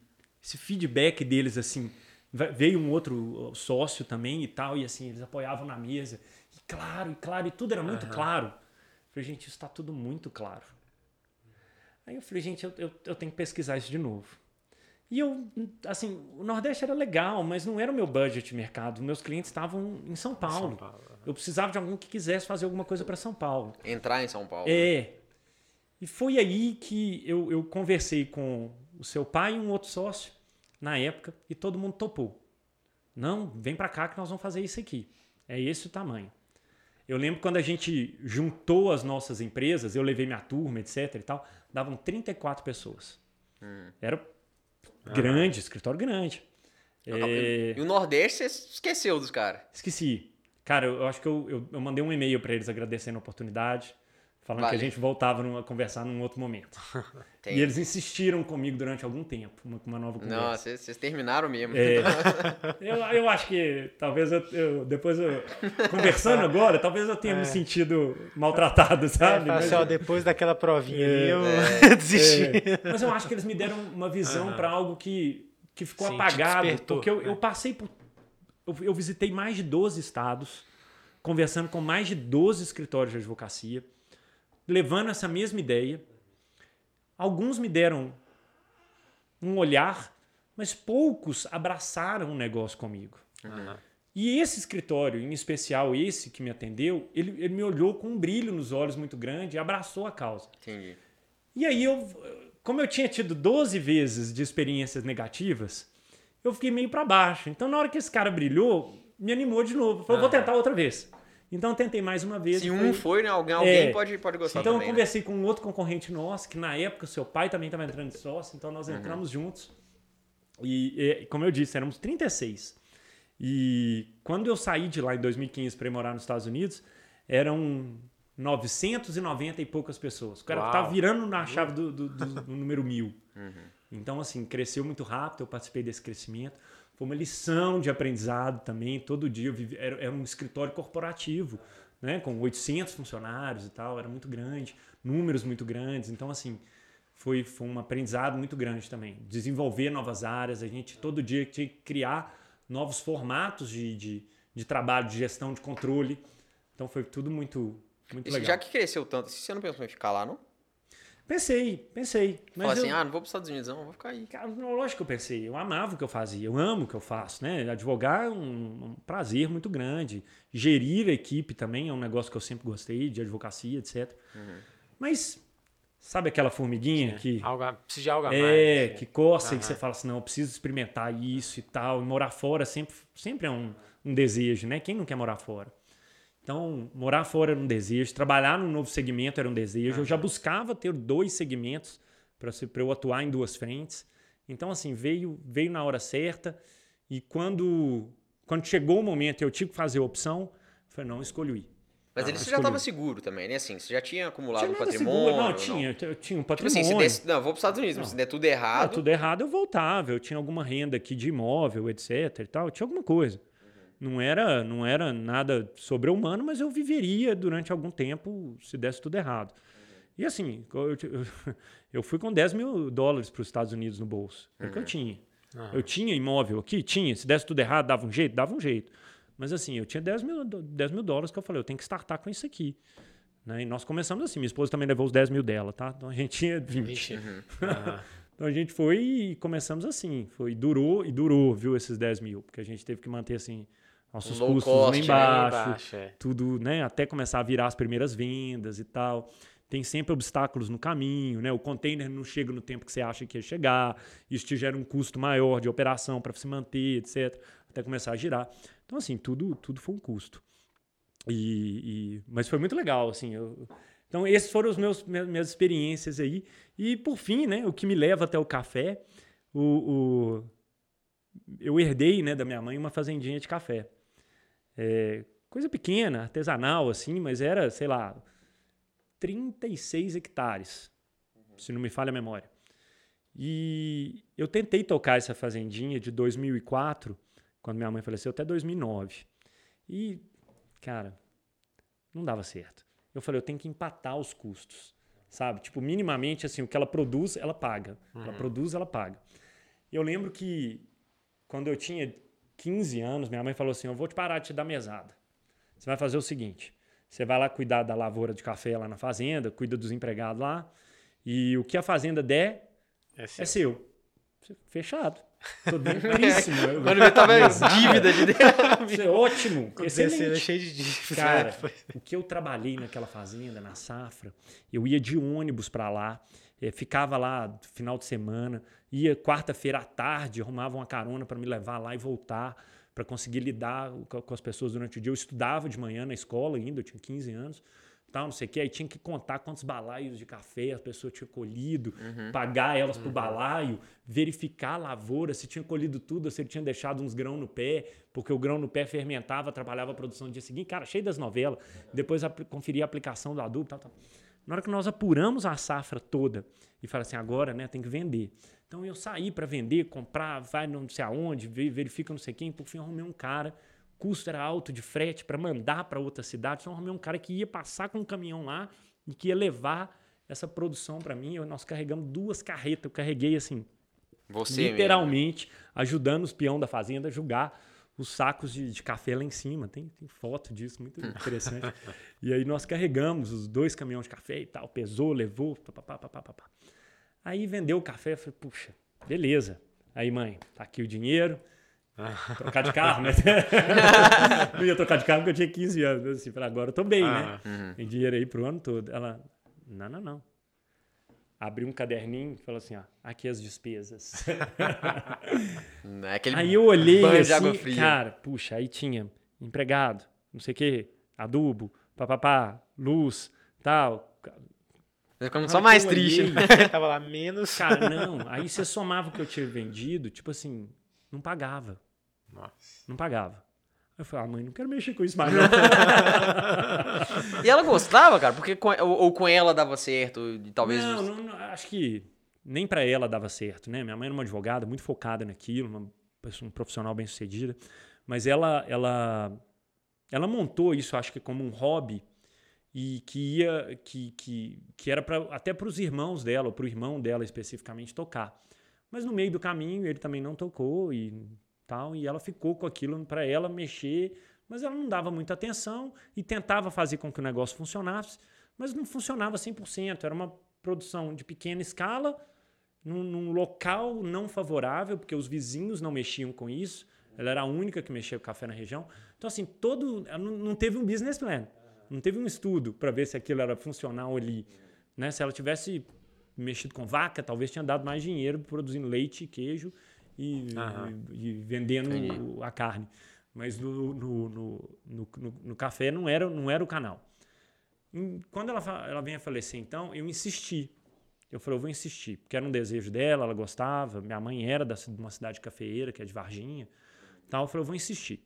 Speaker 3: esse feedback deles, assim. ve- Veio um outro sócio também e tal, e assim, eles apoiavam na mesa. Claro, e claro, e tudo era muito claro. Eu falei, gente, isso está tudo muito claro. Aí eu falei, gente, eu, eu, eu tenho que pesquisar isso de novo. E eu, assim, o Nordeste era legal, mas não era o meu budget mercado. Meus clientes estavam em São Paulo.
Speaker 1: São Paulo.
Speaker 3: Eu precisava de alguém que quisesse fazer alguma coisa para São Paulo.
Speaker 2: Entrar em São Paulo.
Speaker 3: É. E foi aí que eu, eu conversei com o seu pai e um outro sócio na época e todo mundo topou. Não, vem para cá que nós vamos fazer isso aqui. É esse o tamanho. Eu lembro quando a gente juntou as nossas empresas, eu levei minha turma, etc e tal, davam 34 pessoas. Hum. Era grande, escritório grande.
Speaker 2: É... E o Nordeste, você esqueceu dos caras?
Speaker 3: Esqueci. Cara, eu, acho que eu, eu, eu mandei um e-mail para eles agradecendo a oportunidade. Falando vale. que a gente voltava a conversar num outro momento. e eles insistiram comigo durante algum tempo, uma, uma nova conversa.
Speaker 2: Não, vocês terminaram mesmo.
Speaker 3: É, eu, eu acho que talvez eu, eu depois eu, conversando agora, talvez eu tenha é. me sentido maltratado, sabe?
Speaker 1: É, mas, ó, depois daquela provinha ali, eu é. desisti.
Speaker 3: É. Mas eu acho que eles me deram uma visão uhum. para algo que, que ficou Sim, apagado. Porque eu, eu né? passei por. Eu, eu visitei mais de 12 estados, conversando com mais de 12 escritórios de advocacia levando essa mesma ideia. Alguns me deram um olhar, mas poucos abraçaram o negócio comigo. Uhum. E esse escritório, em especial esse que me atendeu, ele, ele me olhou com um brilho nos olhos muito grande e abraçou a causa.
Speaker 2: Entendi.
Speaker 3: E aí eu, como eu tinha tido 12 vezes de experiências negativas, eu fiquei meio para baixo. Então na hora que esse cara brilhou, me animou de novo. Falei, vou tentar outra vez. Então tentei mais uma vez.
Speaker 2: Se um foi, né? Alguém, alguém é, pode, pode gostar
Speaker 3: então
Speaker 2: também.
Speaker 3: Então eu conversei né? com um outro concorrente nosso, que na época seu pai também estava entrando de sócio, então nós uhum. entramos uhum. juntos. E, e, como eu disse, éramos 36. E quando eu saí de lá em 2015 para ir morar nos Estados Unidos, eram 990 e poucas pessoas. O cara estava virando na chave do, do, do, do número mil. Uhum. Então, assim, cresceu muito rápido, eu participei desse crescimento. Foi uma lição de aprendizado também. Todo dia eu vivi, era, era um escritório corporativo, né? com 800 funcionários e tal, era muito grande, números muito grandes. Então, assim, foi, foi um aprendizado muito grande também. Desenvolver novas áreas, a gente todo dia tinha que criar novos formatos de, de, de trabalho, de gestão, de controle. Então, foi tudo muito, muito legal.
Speaker 2: Já que cresceu tanto, você não pensou em ficar lá, não?
Speaker 3: Pensei, pensei.
Speaker 2: Mas Fala assim, ah, não vou para os Estados Unidos, não, vou ficar aí.
Speaker 3: Cara, lógico que eu pensei. Eu amava o que eu fazia, eu amo o que eu faço, né? Advogar é um, um, prazer muito grande. Gerir a equipe também é um negócio que eu sempre gostei, de advocacia, etc. Uhum. Mas, sabe aquela formiguinha Sim, que.
Speaker 1: Algo, precisa de algo a
Speaker 3: é,
Speaker 1: mais.
Speaker 3: É, que coça uhum. e que você fala assim, não, eu preciso experimentar isso e tal. E morar fora sempre, sempre é um, um desejo, né? Quem não quer morar fora? Então, morar fora era um desejo, trabalhar num novo segmento era um desejo. Eu já buscava ter dois segmentos para eu atuar em duas frentes. Então, assim, veio, veio na hora certa. E quando, quando chegou o momento eu tive que fazer a opção, falei, não, escolhi.
Speaker 2: Mas ah, ele já estava seguro também, né? Assim, você já tinha acumulado tinha um patrimônio? Seguro.
Speaker 3: Não, tinha, eu tinha um patrimônio.
Speaker 2: Tipo assim, se não, vou para os Estados Unidos, não. se der tudo errado.
Speaker 3: Não, tudo errado, eu voltava. Eu tinha alguma renda aqui de imóvel, etc. e tal. Tinha alguma coisa. Não era, não era nada sobre-humano, mas eu viveria durante algum tempo se desse tudo errado. E assim, eu, eu, fui com 10 mil dólares para os Estados Unidos no bolso. É o que eu uhum. tinha. Uhum. Eu tinha imóvel aqui? Tinha. Se desse tudo errado, dava um jeito? Dava um jeito. Mas assim, eu tinha 10 mil, 10 mil dólares que eu falei, eu tenho que startar com isso aqui. Né? E nós começamos assim. Minha esposa também levou os 10 mil dela, tá? Então a gente tinha 20. Uhum. então a gente foi e começamos assim. Foi, durou e durou, viu, esses 10 mil. Porque a gente teve que manter assim nossos custos cost, lá embaixo, né? embaixo é. tudo, né? Até começar a virar as primeiras vendas e tal. Tem sempre obstáculos no caminho, né? O container não chega no tempo que você acha que ia chegar, isso te gera um custo maior de operação para se manter, etc. Até começar a girar. Então, assim, tudo, tudo foi um custo. E, e mas foi muito legal, assim. Eu, então, esses foram os meus minhas experiências aí. E por fim, né? O que me leva até o café, o, o eu herdei, né, da minha mãe uma fazendinha de café. É, coisa pequena, artesanal, assim, mas era, sei lá, 36 hectares, uhum. se não me falha a memória. E eu tentei tocar essa fazendinha de 2004, quando minha mãe faleceu, até 2009. E, cara, não dava certo. Eu falei, eu tenho que empatar os custos, sabe? Tipo, minimamente, assim, o que ela produz, ela paga. Uhum. Ela produz, ela paga. Eu lembro que quando eu tinha 15 anos, minha mãe falou assim: Eu vou te parar de te dar mesada. Você vai fazer o seguinte: você vai lá cuidar da lavoura de café lá na fazenda, cuida dos empregados lá, e o que a fazenda der é seu. É seu. Fechado. Tô dentríssimo. Eu-
Speaker 2: Quando eu tava dívida de
Speaker 3: Isso é ótimo.
Speaker 1: O terceiro é
Speaker 3: Excelente.
Speaker 1: cheio de dívidas.
Speaker 3: Cara,
Speaker 1: né? Foi-
Speaker 3: o que eu trabalhei naquela fazenda, na safra, eu ia de ônibus para lá, eh, ficava lá final de semana, ia quarta-feira à tarde, arrumava uma carona para me levar lá e voltar, para conseguir lidar co- com as pessoas durante o dia. Eu estudava de manhã na escola ainda, eu tinha 15 anos. Tal, não sei o que, aí tinha que contar quantos balaios de café a pessoa tinha colhido, pagar elas pro balaio, verificar a lavoura, se tinha colhido tudo, se ele tinha deixado uns grãos no pé, porque o grão no pé fermentava, atrapalhava a produção no dia seguinte. Cara, cheio das novelas. Depois conferir a aplicação do adubo, tal, tal. Na hora que nós apuramos a safra toda e fala assim, agora, né, tem que vender. Então eu saí para vender, comprar, vai não sei aonde, ve- verifica não sei quem, por fim eu arrumei um cara, custo era alto de frete para mandar para outra cidade, então eu arrumei um cara que ia passar com um caminhão lá e que ia levar essa produção para mim. Eu- Nós carregamos duas carretas, eu carreguei assim,
Speaker 2: Você mesmo.
Speaker 3: literalmente ajudando os peão da fazenda a julgar os sacos de, de café lá em cima. Tem, tem foto disso, muito interessante. e aí nós carregamos os dois caminhões de café e tal, pesou, levou, papapá, papapá. papá. Aí vendeu o café, eu falei, puxa, beleza. Aí, mãe, tá aqui o dinheiro. Trocar de carro, né? Não ia trocar de carro porque eu tinha 15 anos. Assim, falei, agora eu tô bem, né?
Speaker 1: Ah,
Speaker 3: Tem dinheiro aí pro ano todo. Ela, não, não, não. Abriu um caderninho e falou assim, ó, aqui as despesas.
Speaker 2: É aquele
Speaker 3: aí eu olhei
Speaker 2: banho
Speaker 3: assim,
Speaker 2: de água fria.
Speaker 3: cara, puxa, aí tinha empregado, não sei o quê, adubo, papapá, luz, tal.
Speaker 2: Ficamos só mais triste.
Speaker 3: olhei,
Speaker 2: né?
Speaker 1: Tava lá menos.
Speaker 3: Cara, não. Aí você somava o que eu tinha vendido, tipo assim, não pagava.
Speaker 1: Nossa.
Speaker 3: Não pagava. Eu falei, ah, mãe, não quero mexer com isso mais.
Speaker 2: E ela gostava, cara? Porque com, ou, ou com ela dava certo, talvez.
Speaker 3: Não, não, não, acho que nem pra ela dava certo, né? Minha mãe era uma advogada muito focada naquilo, uma pessoa, um profissional bem sucedida, mas ela, ela, ela montou isso, acho que como um hobby e que ia, que, que, que era pra, até para os irmãos dela, ou para o irmão dela especificamente tocar. Mas no meio do caminho ele também não tocou e tal, e ela ficou com aquilo para ela mexer, mas ela não dava muita atenção e tentava fazer com que o negócio funcionasse, mas não funcionava 100%. Era uma produção de pequena escala, num, num local não favorável, porque os vizinhos não mexiam com isso. Ela era a única que mexia com café na região. Então, assim, todo. não teve um business plan. Não teve um estudo para ver se aquilo era funcional ali. Né? Se ela tivesse mexido com vaca, talvez tinha dado mais dinheiro produzindo leite e queijo e,
Speaker 1: Aham.
Speaker 3: e- e vendendo
Speaker 2: Entendi.
Speaker 3: a carne. Mas no, no, no, no, café não era, não era o canal. Quando ela, ela vem a falecer, então, eu insisti. Eu falei, eu vou insistir, porque era um desejo dela, ela gostava. Minha mãe era de uma cidade cafeeira, que é de Varginha. Tal. Eu falei, eu vou insistir.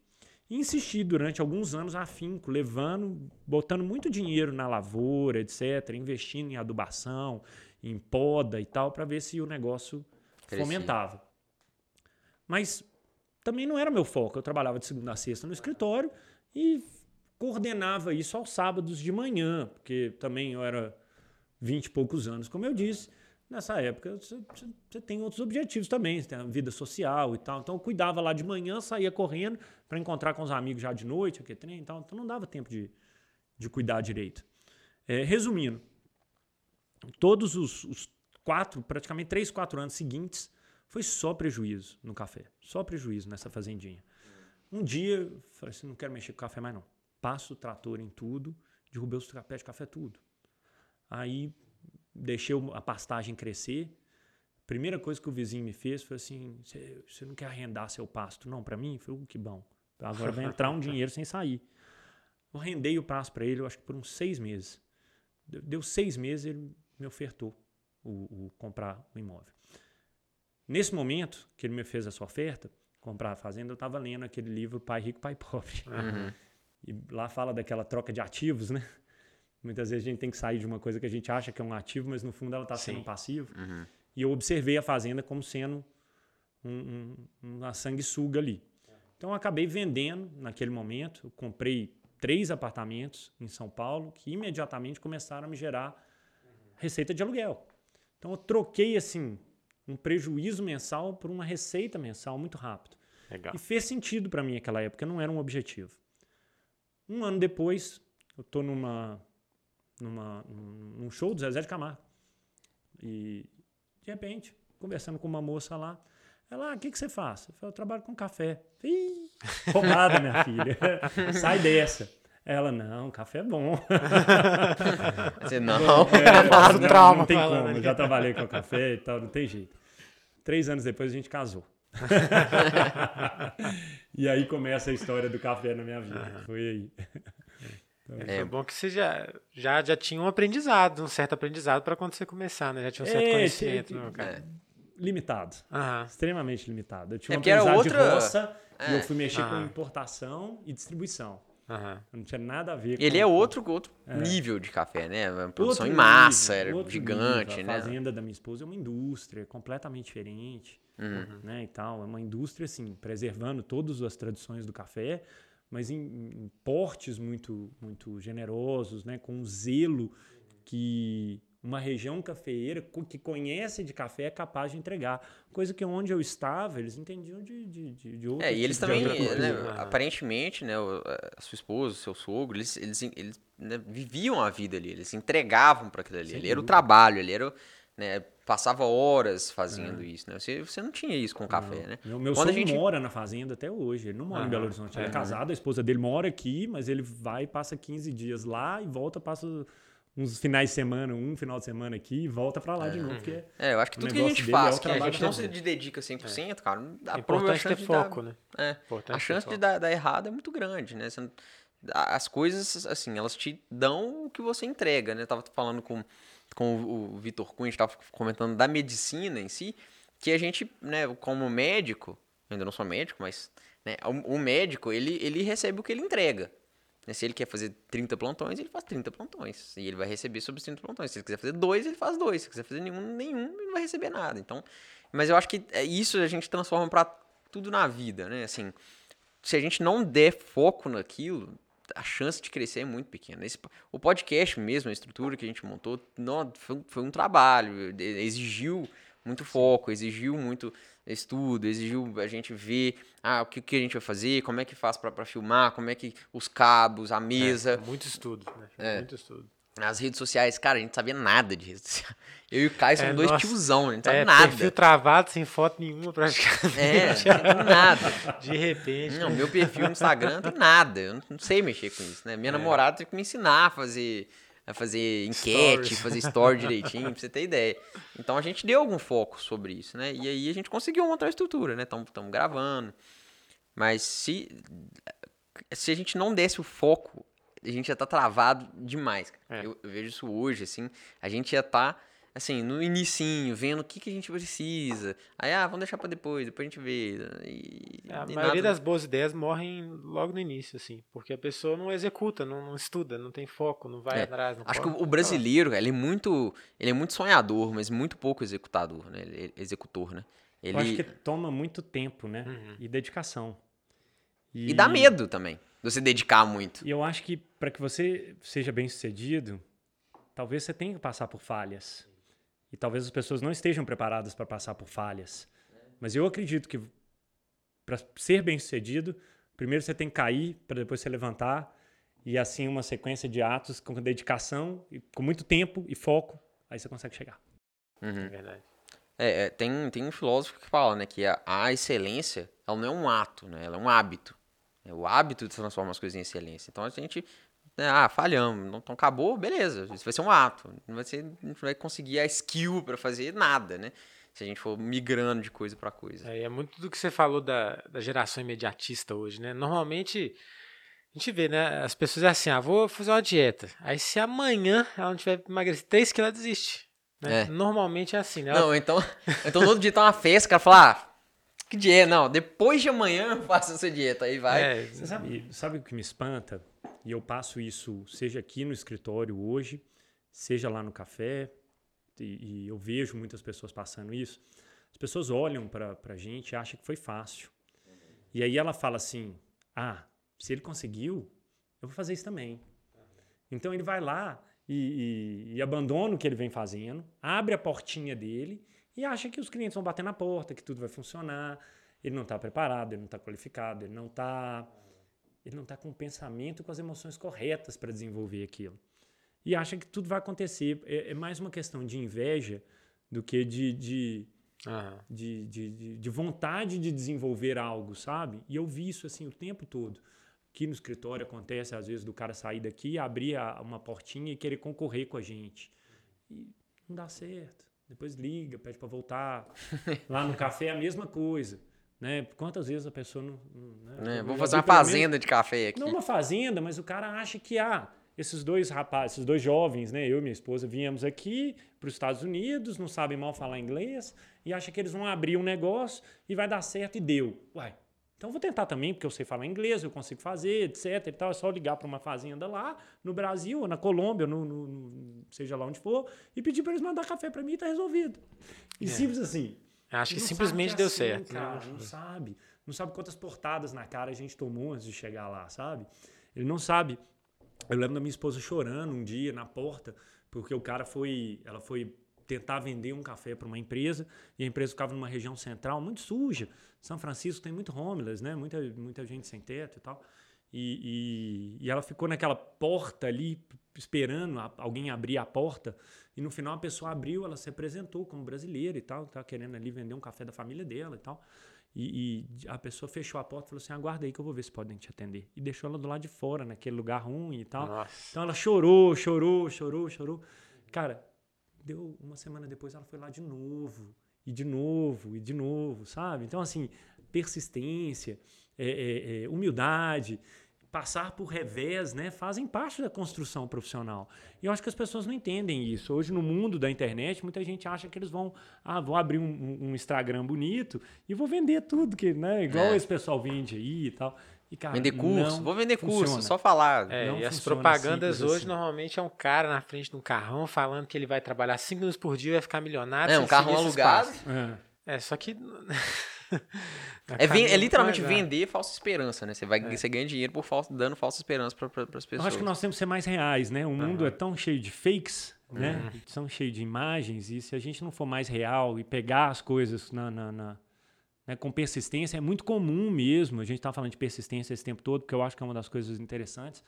Speaker 3: E insisti durante alguns anos afinco, levando, botando muito dinheiro na lavoura, etc., investindo em adubação, em poda e tal, para ver se o negócio
Speaker 2: Crescia.
Speaker 3: fomentava. Mas também não era meu foco. Eu trabalhava de segunda a sexta no escritório e coordenava isso aos sábados de manhã, porque também eu era vinte e poucos anos, como eu disse. Nessa época você tem outros objetivos também, você tem a vida social e tal. Então eu cuidava lá de manhã, saía correndo para encontrar com os amigos já de noite, aquele trem e tal. Então não dava tempo de, de cuidar direito. É, resumindo, todos os, os quatro, praticamente três, quatro anos seguintes, foi só prejuízo no café. Só prejuízo nessa fazendinha. Um dia, falei assim, não quero mexer com café mais não. Passo o trator em tudo, derrubei os pés de café tudo. Aí deixei a pastagem crescer. Primeira coisa que o vizinho me fez foi assim, "Você- não quer arrendar seu pasto? Não, para mim? Eu falei, "Uh, que bom. Agora vai entrar um dinheiro sem sair. Eu arrendei o pasto para ele, eu acho que por uns seis meses. Deu- Deu seis meses, ele me ofertou o, o comprar o imóvel. Nesse momento que ele me fez essa oferta, comprar a fazenda, eu estava lendo aquele livro Pai Rico, Pai Pobre.
Speaker 2: Uhum.
Speaker 3: E lá fala daquela troca de ativos, né? Muitas vezes a gente tem que sair de uma coisa que a gente acha que é um ativo, mas no fundo ela está sendo um passivo.
Speaker 2: Uhum.
Speaker 3: E eu observei a fazenda como sendo um- um- uma sanguessuga ali. Então eu acabei vendendo naquele momento. Eu comprei três apartamentos em São Paulo que imediatamente começaram a me gerar receita de aluguel. Então eu troquei assim um prejuízo mensal por uma receita mensal muito rápido.
Speaker 1: Legal.
Speaker 3: E fez sentido para mim naquela época, não era um objetivo. Um ano depois, eu tô numa, numa, num show do Zezé de Camargo. E, de repente, conversando com uma moça lá, Ela, ah, o que, que você faz? Eu falei, eu trabalho com café. Ih, roubada, minha filha. Sai dessa. Ela, não, café é bom.
Speaker 2: Você não.
Speaker 3: É,
Speaker 1: do
Speaker 3: não,
Speaker 1: trauma,
Speaker 3: não tem como,
Speaker 1: né?
Speaker 3: já trabalhei com café e tal, não tem jeito. Três anos depois a gente casou. e aí começa a história do café na minha vida. Foi aí.
Speaker 1: É bom que você já, já, já tinha um aprendizado, um certo aprendizado para quando você começar, né? Já tinha um certo
Speaker 3: É,
Speaker 1: conhecimento.
Speaker 3: tinha-
Speaker 1: né, cara?
Speaker 3: Limitado.
Speaker 1: Aham.
Speaker 3: Extremamente limitado. Eu tinha
Speaker 2: É
Speaker 3: uma
Speaker 2: era
Speaker 3: aprendizado
Speaker 2: outra-
Speaker 3: de roça e
Speaker 2: é.
Speaker 3: eu fui mexer com
Speaker 1: Ah.
Speaker 3: importação e distribuição.
Speaker 1: Aham.
Speaker 3: Não tinha nada a ver com...
Speaker 2: Ele é outro, outro nível de café, né? A produção
Speaker 3: Outro
Speaker 2: em massa,
Speaker 3: nível,
Speaker 2: era gigante,
Speaker 3: nível.
Speaker 2: né?
Speaker 3: A fazenda da minha esposa é uma indústria completamente diferente,
Speaker 2: Uhum.
Speaker 3: né, e tal. É uma indústria, assim, preservando todas as tradições do café, mas em, em portes muito, muito generosos, né, com um zelo que uma região cafeeira que conhece de café é capaz de entregar. Coisa que onde eu estava, eles entendiam de, de, de, de outro
Speaker 2: É, e eles
Speaker 3: tipo
Speaker 2: também, né, aparentemente, né, a sua esposa, o seu sogro, eles, eles, eles né, viviam a vida ali, eles entregavam para aquilo ali. Ali era o trabalho, ali era, né, passava horas
Speaker 3: É.
Speaker 2: fazendo isso, né? Você, você não tinha isso com café, né?
Speaker 3: Meu, meu
Speaker 2: Quando
Speaker 3: sogro
Speaker 2: gente-
Speaker 3: mora na fazenda até hoje. Ele não mora em
Speaker 1: Aham,
Speaker 3: Belo Horizonte. Ele é
Speaker 1: é.
Speaker 3: casado, a esposa dele mora aqui, mas ele vai passa 15 dias lá e volta, passa uns finais de semana, um final de semana aqui e volta pra lá de novo. Porque
Speaker 2: É, eu acho que
Speaker 3: O
Speaker 2: tudo que a gente
Speaker 3: é
Speaker 2: faz,
Speaker 3: o
Speaker 2: que a gente não se dedica 100%, cara, não dá
Speaker 1: É importante ter
Speaker 2: de dar-
Speaker 1: foco, né?
Speaker 2: É,
Speaker 1: Importante
Speaker 2: a chance de
Speaker 1: foco.
Speaker 2: dar, dar errado é muito grande, né? Você a- as coisas, assim, elas te dão o que você entrega, né? Eu tava falando com, com o, o Vitor Cunha, a gente tava comentando da medicina em si, que a gente, né, como médico, eu ainda não sou médico, mas né, o, o médico, ele, ele recebe o que ele entrega. Né? Se ele quer fazer 30 plantões, ele faz 30 plantões. E ele vai receber sobre os 30 plantões. Se ele quiser fazer dois, ele faz dois. Se quiser fazer nenhum, nenhum, ele não vai receber nada. Então, mas eu acho que é isso a gente transforma pra tudo na vida, né? Assim, se a gente não der foco naquilo, a chance de crescer é muito pequena. Esse, o podcast mesmo, a estrutura que a gente montou, não, foi, um- foi um trabalho, exigiu muito foco, exigiu muito estudo, exigiu a gente ver ah, o que, que a gente vai fazer, como é que faz pra filmar, como é que os cabos, a mesa,
Speaker 1: É, muito estudo, né?
Speaker 2: É.
Speaker 1: Muito estudo.
Speaker 2: as redes sociais. Cara, a gente sabia nada de redes sociais. Eu e o Caio somos
Speaker 1: É,
Speaker 2: dois
Speaker 1: nossa.
Speaker 2: tiozão, a gente sabe
Speaker 1: É,
Speaker 2: nada.
Speaker 1: perfil travado, sem foto nenhuma praticamente.
Speaker 2: É, nada.
Speaker 1: De repente.
Speaker 2: Não, meu perfil no Instagram tem nada. Eu não- não sei mexer com isso, né?
Speaker 1: É.
Speaker 2: Minha namorada teve que me ensinar a fazer, a fazer enquete,
Speaker 1: Stories.
Speaker 2: fazer story direitinho, pra você ter ideia. Então a gente deu algum foco sobre isso, né? E aí a gente conseguiu montar a estrutura, né? Estamos gravando. Mas se, se a gente não desse o foco, a gente já tá travado demais.
Speaker 1: É.
Speaker 2: Eu, eu vejo isso hoje, assim. A gente já tá, assim, no inicinho, vendo o que, que a gente precisa. Aí, ah, vamos deixar pra depois, depois a gente vê. E,
Speaker 1: É, A
Speaker 2: e
Speaker 1: maioria
Speaker 2: nada-
Speaker 1: das boas ideias morrem logo no início, assim, porque a pessoa não executa, não, não estuda, não tem foco, não vai
Speaker 2: É,
Speaker 1: atrás. Não
Speaker 2: Acho que o- o brasileiro, ele é muito, ele é muito sonhador, mas muito pouco executador, né? Ele- executor, né? Ele
Speaker 3: eu acho que toma muito tempo, né?
Speaker 1: Uhum.
Speaker 3: E dedicação.
Speaker 2: e dá medo também, de você dedicar muito.
Speaker 3: E eu acho que para que você seja bem sucedido, talvez você tenha que passar por falhas. E talvez as pessoas não estejam preparadas para passar por falhas. Mas eu acredito que para ser bem sucedido, primeiro você tem que cair para depois você levantar. E assim uma sequência de atos com dedicação, e com muito tempo e foco, aí você consegue chegar.
Speaker 2: Uhum.
Speaker 1: É verdade.
Speaker 2: É, é, tem, tem um filósofo que fala, né, que a, a excelência, ela não é um ato, né? Ela é um hábito. É o hábito de transformar as coisas em excelência. Então a gente, ah, falhamos, não- então acabou, beleza. Isso vai ser um ato. Não vai ser, a gente não vai conseguir a skill para fazer nada, né? Se a gente for migrando de coisa para coisa.
Speaker 1: É, é muito do que você falou da, da geração imediatista hoje, né? Normalmente, a gente vê, né? As pessoas é assim, ah, vou fazer uma dieta. Aí se amanhã ela não tiver emagrecido 3 quilos, ela desiste. Né?
Speaker 2: É.
Speaker 1: Normalmente é assim, né? Ela-
Speaker 2: Não, então, então no outro dia tá uma festa, o cara fala, ah, que dieta? Não, depois de amanhã eu faço essa dieta. Aí vai.
Speaker 1: é,
Speaker 3: Você sabe, sabe o que me espanta? E eu passo isso, seja aqui no escritório hoje, seja lá no café, e, e eu vejo muitas pessoas passando isso. As pessoas olham para a gente e acham que foi fácil. E aí ela fala assim: ah, se ele conseguiu, eu vou fazer isso também. Então ele vai lá e, e- e abandona o que ele vem fazendo, abre a portinha dele e acha que os clientes vão bater na porta, que tudo vai funcionar. Ele não está preparado, ele não está qualificado, ele não está ele não está com o pensamento com as emoções corretas para desenvolver aquilo. E acha que tudo vai acontecer. É, é mais uma questão de inveja do que de, de, uhum. de, de, de, vontade de desenvolver algo, sabe? E eu vi isso assim o tempo todo. Aqui no escritório acontece, às vezes, do cara sair daqui, abrir uma portinha e querer concorrer com a gente. E não dá certo. Depois liga, pede para voltar. Lá no café é a mesma coisa. Né? Quantas vezes a pessoa não.
Speaker 2: Né? É, vou fazer uma fazenda de café aqui.
Speaker 3: Não uma fazenda, mas o cara acha que ah, esses dois rapazes, esses dois jovens, né, eu e minha esposa, viemos aqui para os Estados Unidos, não sabem mal falar inglês e acha que eles vão abrir um negócio e vai dar certo e deu. Uai, então vou tentar também, porque eu sei falar inglês, eu consigo fazer, etc. E tal. É só ligar para uma fazenda lá, no Brasil, ou na Colômbia, no, no, no seja lá onde for, e pedir para eles mandar café para mim e tá resolvido. E é. simples assim.
Speaker 1: Acho que simplesmente que é deu assim, certo.
Speaker 3: Cara, não sabe. Não sabe quantas portadas na cara a gente tomou antes de chegar lá, sabe? Ele não sabe eu lembro da minha esposa chorando um dia na porta, porque o cara foi. Ela foi tentar vender um café para uma empresa e a empresa ficava numa região central muito suja. São Francisco tem muito homeless, né? Muita, muita gente sem teto e tal. E, e, e, ela ficou naquela porta ali, esperando alguém abrir a porta. E no final a pessoa abriu, ela se apresentou como brasileira e tal, estava querendo ali vender um café da família dela e tal. E, e, a pessoa fechou a porta e falou assim: aguarda aí que eu vou ver se podem te atender. E deixou ela do lado de fora, naquele lugar ruim e tal. Nossa. Então ela chorou, chorou, chorou, chorou. Cara, deu uma semana depois ela foi lá de novo, e de novo, e de novo, sabe? Então, assim, persistência, é, é, é, humildade passar por revés, né, fazem parte da construção profissional. E eu acho que as pessoas não entendem isso. Hoje, no mundo da internet, muita gente acha que eles vão, ah, vou abrir um, um Instagram bonito e vou vender tudo, que, né, igual é. esse pessoal vende aí e tal. E, cara,
Speaker 2: vender curso, vou vender funciona. curso, só falar.
Speaker 1: É, e as propagandas hoje assim. normalmente é um cara na frente de um carrão falando que ele vai trabalhar cinco minutos por dia e vai ficar milionário.
Speaker 2: É, um carrão alugado.
Speaker 1: É. é, só que
Speaker 2: é, é, literalmente vender falsa esperança, né? Você, vai, é. você ganha dinheiro por falsa, dando falsa esperança para pra, as pessoas.
Speaker 3: Eu acho que nós temos que ser mais reais, né? O mundo é tão cheio de fakes, né? Uhum. Tão cheio de imagens, e se a gente não for mais real e pegar as coisas na, na, na né, com persistência, é muito comum mesmo. A gente está falando de persistência esse tempo todo, porque eu acho que é uma das coisas interessantes.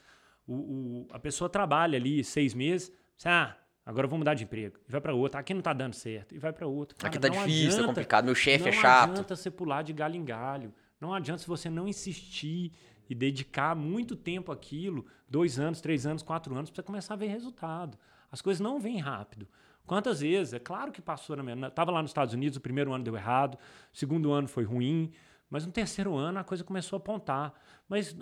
Speaker 3: O, o a pessoa trabalha ali seis meses, ah, Agora eu vou mudar de emprego. E vai para outro. Aqui não tá dando certo. E vai para outro.
Speaker 2: Cara, Aqui tá difícil, tá adianta, tá complicado. Meu chefe é chato.
Speaker 3: Não adianta você pular de galho em galho. Não adianta se você não insistir e dedicar muito tempo àquilo, dois anos, três anos, quatro anos, para você começar a ver resultado. As coisas não vêm rápido. Quantas vezes? É claro que passou na minha. Estava lá nos Estados Unidos, o primeiro ano deu errado, o segundo ano foi ruim, mas no terceiro ano a coisa começou a apontar. Mas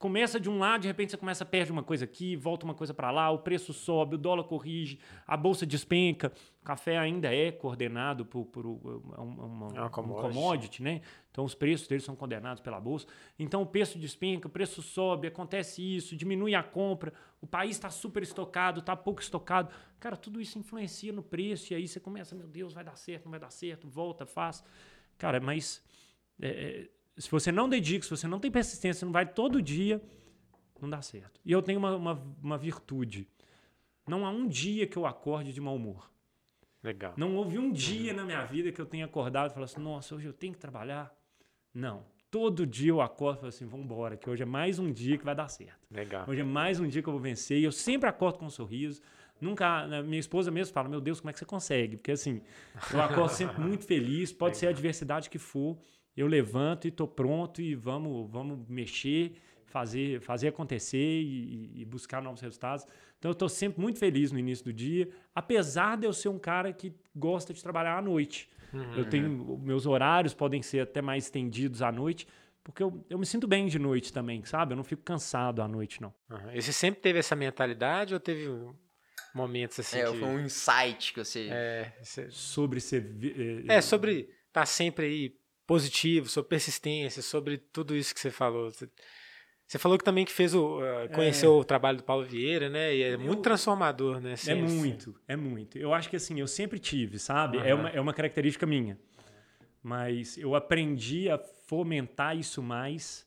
Speaker 3: começa de um lado, de repente você começa a perder uma coisa aqui, volta uma coisa para lá, o preço sobe, o dólar corrige, a bolsa despenca. O café ainda é coordenado por, por uma, uma, é uma commodity. Um commodity, né? Então os preços deles são condenados pela bolsa. Então o preço despenca, o preço sobe, acontece isso, diminui a compra, o país está super estocado, está pouco estocado. Cara, tudo isso influencia no preço e aí você começa, meu Deus, vai dar certo, não vai dar certo, volta, faz. Cara, mas é, se você não dedica, se você não tem persistência, não vai todo dia, não dá certo. E eu tenho uma, uma, uma virtude. Não há um dia que eu acorde de mau humor.
Speaker 1: Legal.
Speaker 3: Não houve um dia na minha vida que eu tenha acordado e falado assim, nossa, hoje eu tenho que trabalhar. Não. Todo dia eu acordo e falo assim, vamos embora, que hoje é mais um dia que vai dar certo.
Speaker 1: Legal.
Speaker 3: Hoje é mais um dia que eu vou vencer. E eu sempre acordo com um sorriso. Nunca, né, minha esposa mesmo fala, meu Deus, como é que você consegue? Porque assim, eu acordo sempre muito feliz, pode Legal. ser a adversidade que for eu levanto e estou pronto e vamos, vamos mexer, fazer, fazer acontecer e, e buscar novos resultados. Então eu estou sempre muito feliz no início do dia, apesar de eu ser um cara que gosta de trabalhar à noite. Uhum. Eu tenho meus horários podem ser até mais estendidos à noite, porque eu, eu me sinto bem de noite também, sabe? Eu não fico cansado à noite, não.
Speaker 1: Uhum. E você sempre teve essa mentalidade ou teve momentos assim?
Speaker 2: É, que... foi um insight que você.
Speaker 3: É, você... sobre ser.
Speaker 1: É, é sobre estar tá sempre aí positivo, sobre persistência, sobre tudo isso que você falou. Você, falou que também que fez o uh, conheceu é. o trabalho do Paulo Vieira, né? E é eu, muito transformador, né?
Speaker 3: é muito, é muito. Eu acho que assim, eu sempre tive, sabe? Uhum. É, uma, é uma característica minha. Mas eu aprendi a fomentar isso mais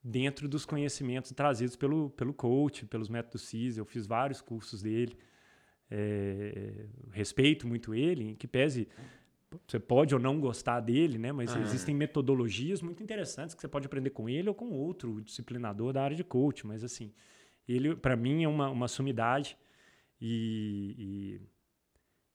Speaker 3: dentro dos conhecimentos trazidos pelo, pelo coach, pelos métodos CIS. Eu fiz vários cursos dele. É, respeito muito ele, que pese você pode ou não gostar dele, né? Mas ah. existem metodologias muito interessantes que você pode aprender com ele ou com outro disciplinador da área de coach. Mas assim, ele para mim é uma, uma sumidade e,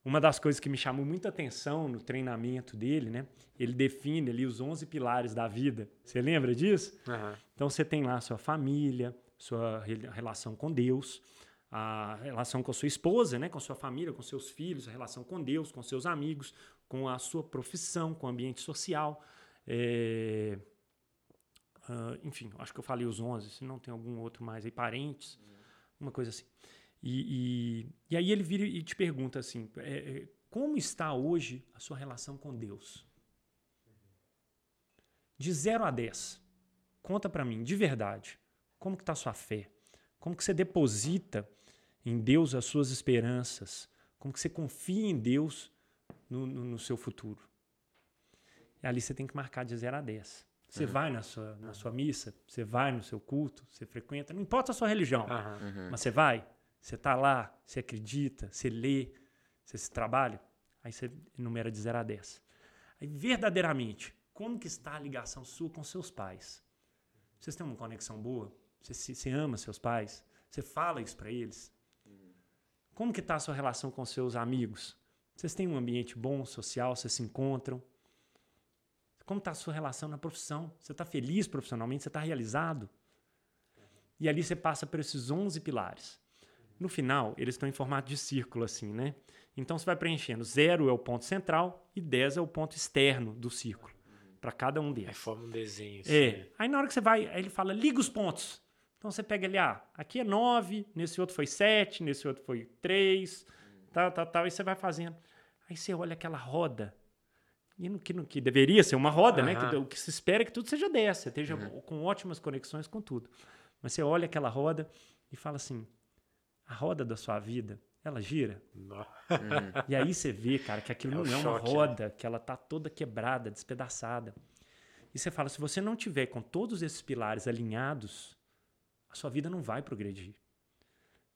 Speaker 3: uma das coisas que me chamou muita atenção no treinamento dele, né? Ele define ali os 11 pilares da vida. Você lembra disso?
Speaker 1: Aham.
Speaker 3: Então você tem lá sua família, sua re- relação com Deus, a relação com a sua esposa, né, com a sua família, com seus filhos, a relação com Deus, com seus amigos, com a sua profissão, com o ambiente social. É, ah, enfim, acho que eu falei os 11, se não tem algum outro mais aí, parentes, uma coisa assim. E, e, e aí ele vira e te pergunta assim, é, é, como está hoje a sua relação com Deus? De 0 a 10. Conta pra mim, de verdade, como que tá a sua fé? Como que você deposita em Deus as suas esperanças? Como que você confia em Deus no, no- no seu futuro? E ali você tem que marcar de 0 a 10. Você vai na sua, na sua missa, você vai no seu culto, você frequenta, não importa a sua religião,
Speaker 1: Aham.
Speaker 3: mas você vai, você tá lá, você acredita, você lê, você se trabalha, aí você enumera de 0 a 10. Aí, verdadeiramente, como que está a ligação sua com seus pais? Vocês têm uma conexão boa? Você, se- você ama seus pais? Você fala isso para eles? Como que está a sua relação com seus amigos? Vocês têm um ambiente bom, social, vocês se encontram? Como está a sua relação na profissão? Você está feliz profissionalmente? Você está realizado? E ali você passa por esses 11 pilares. No final, eles estão em formato de círculo, assim, né? Então você vai preenchendo. Zero é o ponto central e 10 é o ponto externo do círculo. Para cada um
Speaker 1: Aí
Speaker 3: deles.
Speaker 1: forma um desenho. assim,
Speaker 3: É.
Speaker 1: né?
Speaker 3: Aí na hora que você vai, aí ele fala, liga os pontos. Então você pega ali, ah, aqui é 9, nesse outro foi 7, nesse outro foi 3, tal, tal, tal, e você vai fazendo. Aí você olha aquela roda, e no que, no que deveria ser uma roda, né?
Speaker 1: Aham.
Speaker 3: Que, o que se espera é que tudo seja 10, você esteja com ótimas conexões com tudo. Mas você olha aquela roda e fala assim, a roda da sua vida, ela gira?
Speaker 1: Nó.
Speaker 3: E aí você vê, cara, que aquilo
Speaker 1: É
Speaker 3: não é uma
Speaker 1: choque, né?
Speaker 3: roda, que ela tá toda quebrada, despedaçada. E você fala, se você não tiver com todos esses pilares alinhados, a sua vida não vai progredir.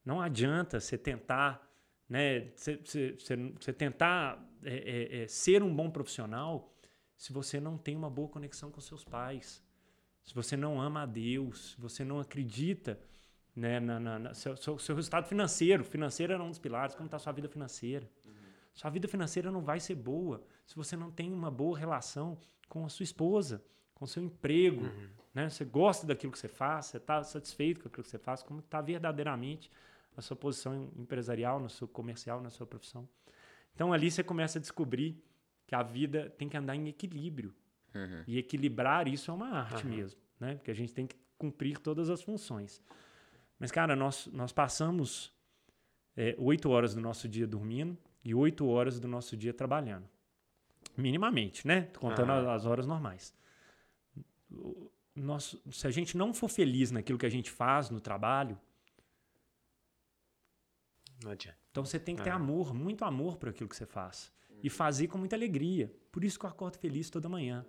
Speaker 3: Não adianta você tentar, né, você, tentar é, é, é, ser um bom profissional se você não tem uma boa conexão com seus pais, se você não ama a Deus, se você não acredita né, na, na- na- seu, seu, seu resultado financeiro. Financeiro era um dos pilares. Como está a sua vida financeira? Sua vida financeira não vai ser boa se você não tem uma boa relação com a sua esposa, com o seu emprego. Né? Você gosta daquilo que você faz, você está satisfeito com aquilo que você faz, como está verdadeiramente a sua posição empresarial, no seu comercial, na sua profissão. Então ali você começa a descobrir que a vida tem que andar em equilíbrio. E equilibrar isso é uma arte
Speaker 1: Aham.
Speaker 3: mesmo, né? Porque a gente tem que cumprir todas as funções. Mas, cara, nós, nós passamos é, oito horas do nosso dia dormindo e oito horas do nosso dia trabalhando. Minimamente, né? Contando
Speaker 1: Aham.
Speaker 3: as horas normais. Nós- se a gente não for feliz naquilo que a gente faz no trabalho,
Speaker 1: Não adianta.
Speaker 3: então você tem que ter
Speaker 1: Aham.
Speaker 3: amor, muito amor por aquilo que você faz. E fazer com muita alegria. Por isso que eu acordo feliz toda manhã.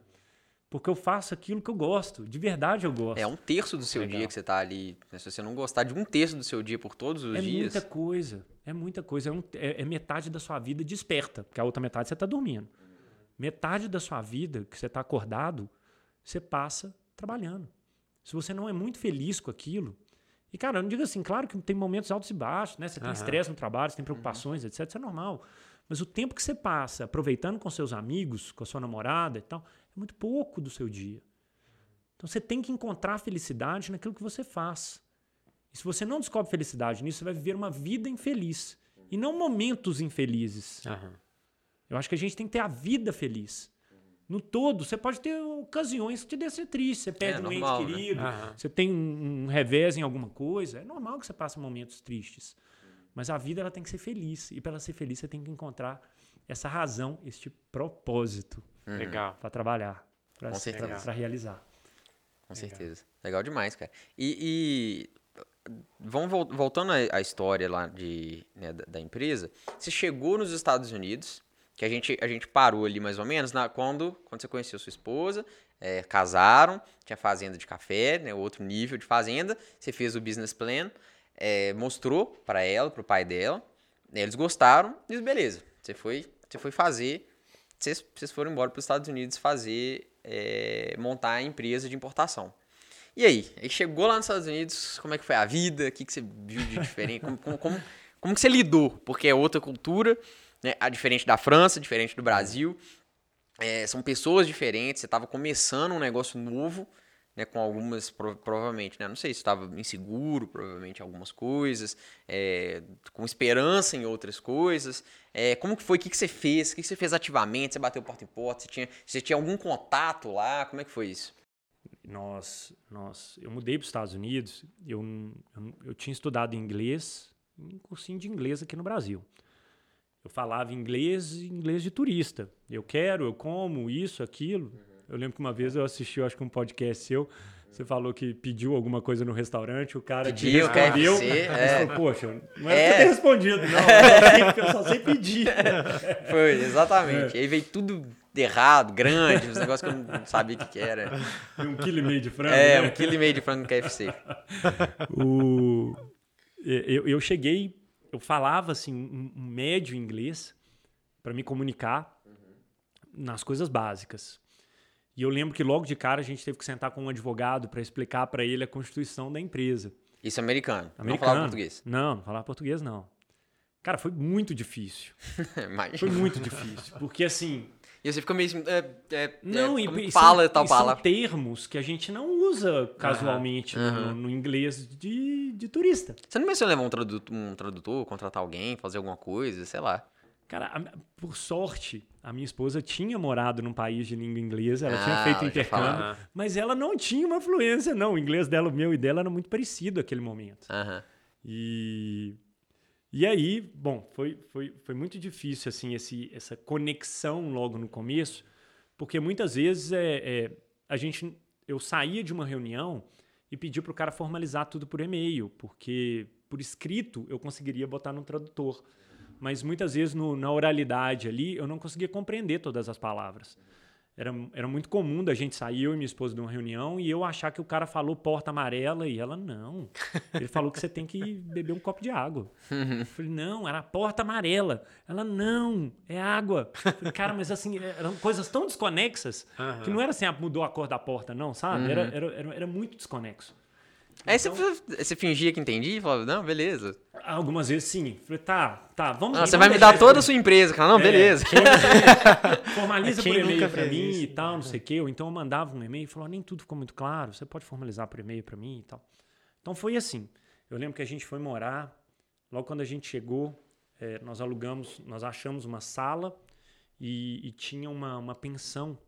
Speaker 3: Porque eu faço aquilo que eu gosto. De verdade eu gosto.
Speaker 2: É um terço do seu
Speaker 1: Legal.
Speaker 2: dia que você tá ali. Se você não gostar de um terço do seu dia por todos os
Speaker 3: É
Speaker 2: dias.
Speaker 3: muita coisa. É muita coisa. É, um- é- é metade da sua vida desperta, porque a outra metade você está dormindo. Metade da sua vida que você está acordado, você passa trabalhando. Se você não é muito feliz com aquilo. E, cara, eu não digo assim, claro que tem momentos altos e baixos, né? Você tem estresse no trabalho, você tem preocupações, etc. Isso é normal. Mas o tempo que você passa aproveitando com seus amigos, com a sua namorada e tal, é muito pouco do seu dia. Então você tem que encontrar felicidade naquilo que você faz. E se você não descobre felicidade nisso, você vai viver uma vida infeliz. E não momentos infelizes.
Speaker 1: Aham.
Speaker 3: Eu acho que a gente tem que ter a vida feliz. No todo, você pode ter ocasiões que te deixam triste. Você perde um
Speaker 2: normal,
Speaker 3: ente
Speaker 2: né?
Speaker 3: querido,
Speaker 1: Aham.
Speaker 3: você tem um, um revés em alguma coisa. É normal que você passe momentos tristes. Mas a vida ela tem que ser feliz. E para ela ser feliz, você tem que encontrar essa razão, este propósito
Speaker 1: Legal.
Speaker 3: para trabalhar,
Speaker 2: Com certeza.
Speaker 3: para realizar.
Speaker 2: Com certeza. Legal demais, cara. E, e vamos vol- voltando à, à história lá de, né, da, da empresa. Você chegou nos Estados Unidos, que a gente, a gente parou ali mais ou menos na, quando, quando você conheceu sua esposa, é, casaram, tinha fazenda de café, né, outro nível de fazenda. Você fez o business plan, é, mostrou para ela, para o pai dela. né, Eles gostaram, e beleza. Você foi, você foi fazer. Vocês, vocês foram embora para os Estados Unidos fazer, é, montar a empresa de importação. E aí? Aí chegou lá nos Estados Unidos, como é que foi a vida? O que, que você viu de diferente? Como, como, como, como que você lidou? Porque é outra cultura, né? A diferente da França, diferente do Brasil. É, são pessoas diferentes, você estava começando um negócio novo, né, com algumas, provavelmente, né, não sei se estava inseguro, provavelmente, algumas coisas, é, com esperança em outras coisas. É, como que foi? O que, que você fez? O que, que você fez ativamente? Você bateu porta em porta? Você tinha, você tinha algum contato lá? Como é que foi isso?
Speaker 3: Nós, nós, eu mudei para os Estados Unidos, eu, eu, eu tinha estudado inglês, um cursinho de inglês aqui no Brasil. Eu falava inglês inglês de turista. Eu quero, eu como, isso, aquilo. Eu lembro que uma vez eu assisti, eu acho que um podcast seu, você falou que pediu alguma coisa no restaurante, o cara
Speaker 2: pediu, te respondeu. KFC,
Speaker 3: é. falou, Poxa, não é, é. ter respondido, não. Eu só sei pedir.
Speaker 2: Foi, exatamente. É. Aí veio tudo errado, grande, os negócios que eu não sabia o que, que era.
Speaker 3: Um quilo e meio de frango.
Speaker 2: É,
Speaker 3: né?
Speaker 2: um quilo e meio de frango no KFC.
Speaker 3: o... eu, eu cheguei eu falava assim um, um médio inglês para me comunicar uhum. nas coisas básicas. E eu lembro que logo de cara a gente teve que sentar com um advogado para explicar para ele a constituição da empresa.
Speaker 2: Isso é americano. americano. Não
Speaker 3: falava
Speaker 2: português.
Speaker 3: Não, não falava português não. Cara, foi muito difícil. foi muito difícil, porque assim,
Speaker 2: e você fica meio. É, é,
Speaker 3: não,
Speaker 2: é,
Speaker 3: e,
Speaker 2: fala
Speaker 3: são,
Speaker 2: tal palavra.
Speaker 3: São termos que a gente não usa casualmente uhum. no, no, inglês de, de turista.
Speaker 2: Você não pensou em levar um tradutor, um tradutor, contratar alguém, fazer alguma coisa, sei lá?
Speaker 3: Cara, a, por sorte, a minha esposa tinha morado num país de língua inglesa, ela
Speaker 2: ah,
Speaker 3: tinha feito intercâmbio, mas ela não tinha uma fluência, não. O inglês dela, o meu e dela era muito parecido naquele momento.
Speaker 2: Uhum.
Speaker 3: E e aí, bom, foi, foi, foi muito difícil assim esse, essa conexão logo no começo, porque muitas vezes é, é a gente, eu saía de uma reunião e pedi para o cara formalizar tudo por e-mail, porque por escrito eu conseguiria botar no tradutor, mas muitas vezes no, na oralidade ali eu não conseguia compreender todas as palavras. Era, era muito comum da gente sair, eu e minha esposa, de uma reunião e eu achar que o cara falou porta amarela e ela, não. Ele falou que você tem que beber um copo de água. Eu falei, não, era porta amarela. Ela, não, é água. Falei, cara, mas assim, eram coisas tão desconexas uhum. que não era assim, ah, mudou a cor da porta, não, sabe? Uhum. Era, era, era, era muito desconexo.
Speaker 2: Aí então, você, você fingia que entendia e falava, não, beleza.
Speaker 3: Algumas vezes sim. Falei, tá, tá, vamos.
Speaker 2: Não, você vai me dar toda a sua empresa, cara. Não, é, beleza.
Speaker 3: formaliza por e-mail para mim isso. e tal, não sei o quê. Ou então eu mandava um e-mail e falou, nem tudo ficou muito claro, você pode formalizar por e-mail para mim e tal. Então foi assim. Eu lembro que a gente foi morar, logo quando a gente chegou, é, nós alugamos, nós achamos uma sala e, e tinha uma, uma pensão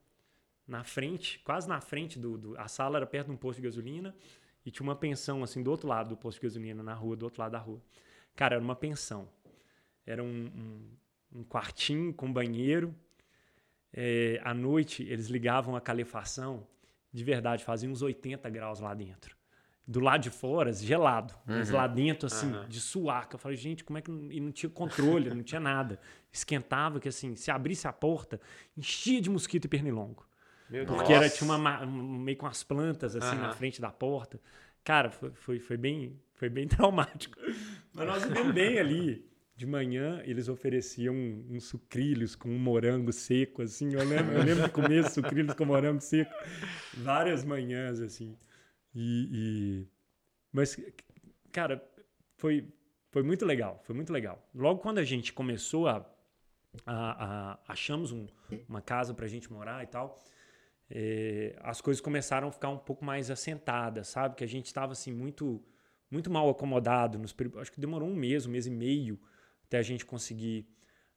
Speaker 3: na frente, quase na frente do, do. A sala era perto de um posto de gasolina e tinha uma pensão, assim, do outro lado do posto de gasolina, na rua, do outro lado da rua. Cara, era uma pensão. Era um, um, um quartinho com banheiro. É, à noite, eles ligavam a calefação. De verdade, fazia uns 80 graus lá dentro. Do lado de fora, gelado. Uhum. Mas lá dentro, assim, uhum. de suar. Eu falei, gente, como é que... E não tinha controle, não tinha nada. Esquentava que, assim, se abrisse a porta, enchia de mosquito e pernilongo. Meu porque era, tinha uma, meio com as plantas assim na frente da porta. Cara, foi, foi, foi, bem, foi bem traumático. Mas nós vivemos bem ali. De manhã eles ofereciam uns sucrilhos com um morango seco, assim. Eu lembro, eu lembro de comer sucrilhos com morango seco várias manhãs, assim. E, e... Mas, cara, foi, foi muito legal, foi muito legal. Logo quando a gente começou a. a, a achamos um, uma casa pra gente morar e tal é, as coisas começaram a ficar um pouco mais assentadas, sabe? Que a gente estava assim muito muito mal acomodado. Nos, acho que demorou um mês, um mês e meio até a gente conseguir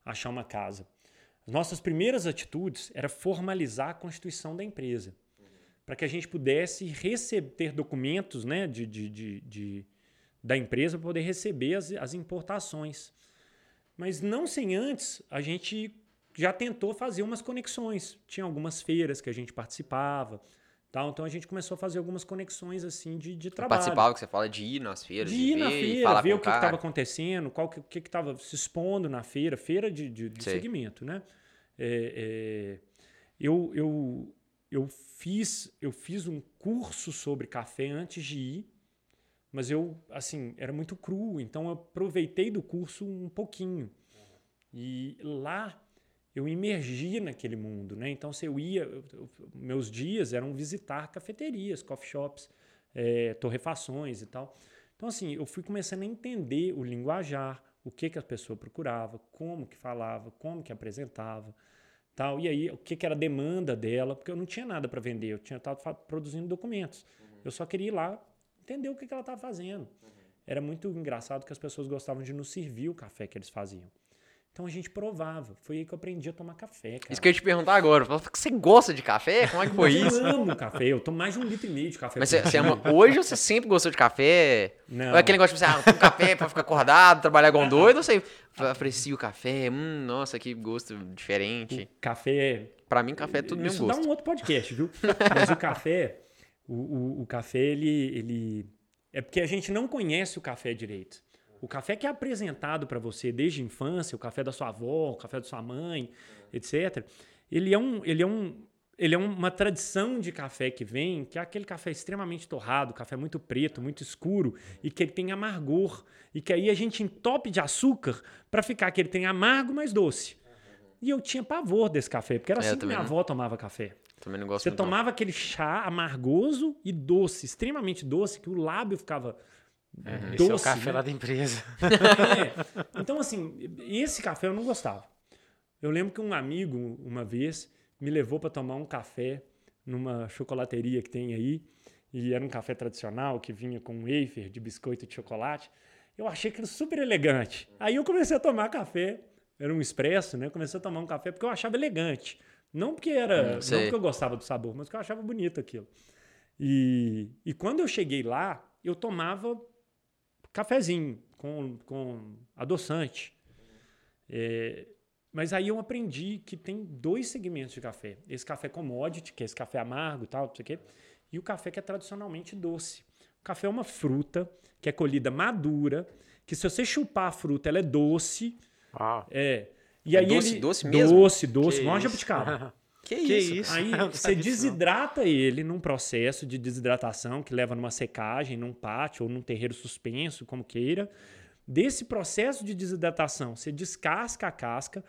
Speaker 3: achar uma casa. As nossas primeiras atitudes era formalizar a constituição da empresa, para que a gente pudesse receber ter documentos né, de, de, de, de da empresa para poder receber as, as importações. Mas não sem antes a gente já tentou fazer umas conexões. Tinha algumas feiras que a gente participava. Tal, então a gente começou a fazer algumas conexões assim de, de trabalho.
Speaker 2: Participava, que você fala de ir nas feiras,
Speaker 3: de, de ir ver, na feira, ver o que estava acontecendo, qual que, o que estava se expondo na feira, feira de, de, de segmento, né? É, é, eu, eu, eu, fiz, eu fiz um curso sobre café antes de ir, mas eu, assim, era muito cru, então eu aproveitei do curso um pouquinho. E lá eu imergi naquele mundo, né? Então, se eu ia, eu, meus dias eram visitar cafeterias, coffee shops, é, torrefações e tal. Então, assim, eu fui começando a entender o linguajar, o que, que a pessoa procurava, como que falava, como que apresentava, tal. E aí, o que, que era a demanda dela, porque eu não tinha nada para vender, eu tinha estado produzindo documentos. Uhum. Eu só queria ir lá entender o que, que ela estava fazendo. Uhum. Era muito engraçado que as pessoas gostavam de nos servir o café que eles faziam. Então a gente provava. Foi aí que eu aprendi a tomar café, cara.
Speaker 2: Isso que eu ia te perguntar agora. Você gosta de café? Como é que foi isso?
Speaker 3: Eu amo café. Eu tomo mais de um litro e meio de café.
Speaker 2: Mas você, ama hoje ou você sempre gostou de café? Não. Ou é aquele negócio de você, ah, tomo café pra ficar acordado, trabalhar igual doido? Ou você aprecia o café? Hum, nossa, que gosto diferente.
Speaker 3: O café...
Speaker 2: Pra mim, café é tudo mesmo gosto.
Speaker 3: Isso dá um outro podcast, viu? Mas o café... O, o, o café, ele, ele... É porque a gente não conhece o café direito. O café que é apresentado para você desde a infância, o café da sua avó, o café da sua mãe, etc. Ele é um, ele é um, ele é uma tradição de café que vem, que é aquele café extremamente torrado, café muito preto, muito escuro e que ele tem amargor e que aí a gente entope de açúcar para ficar que ele tem amargo mais doce. E eu tinha pavor desse café, porque era é, assim que minha não. avó tomava café.
Speaker 2: Também não gosto
Speaker 3: Você tomava não. aquele chá amargoso e doce, extremamente doce, que o lábio ficava
Speaker 1: é, doce, esse é o café né? lá da empresa.
Speaker 3: é. Então, assim, esse café eu não gostava. Eu lembro que um amigo, uma vez, me levou para tomar um café numa chocolateria que tem aí. E era um café tradicional que vinha com wafer de biscoito de chocolate. Eu achei aquilo super elegante. Aí eu comecei a tomar café. Era um expresso, né? Eu comecei a tomar um café porque eu achava elegante. Não porque era, hum, não porque eu gostava do sabor, mas porque eu achava bonito aquilo. E, e quando eu cheguei lá, eu tomava cafezinho com, com adoçante. É, mas aí eu aprendi que tem dois segmentos de café. Esse café commodity, que é esse café amargo e tal, não sei o quê, e o café que é tradicionalmente doce. O café é uma fruta que é colhida madura, que se você chupar a fruta, ela é doce.
Speaker 2: Ah.
Speaker 3: É. E é aí
Speaker 2: doce,
Speaker 3: ele,
Speaker 2: doce mesmo?
Speaker 3: Doce, doce, igual jabuticaba.
Speaker 2: Que, que isso? isso?
Speaker 3: Aí você desidrata ele num processo de desidratação que leva numa secagem, num pátio ou num terreiro suspenso, como queira. Desse processo de desidratação, você descasca a casca,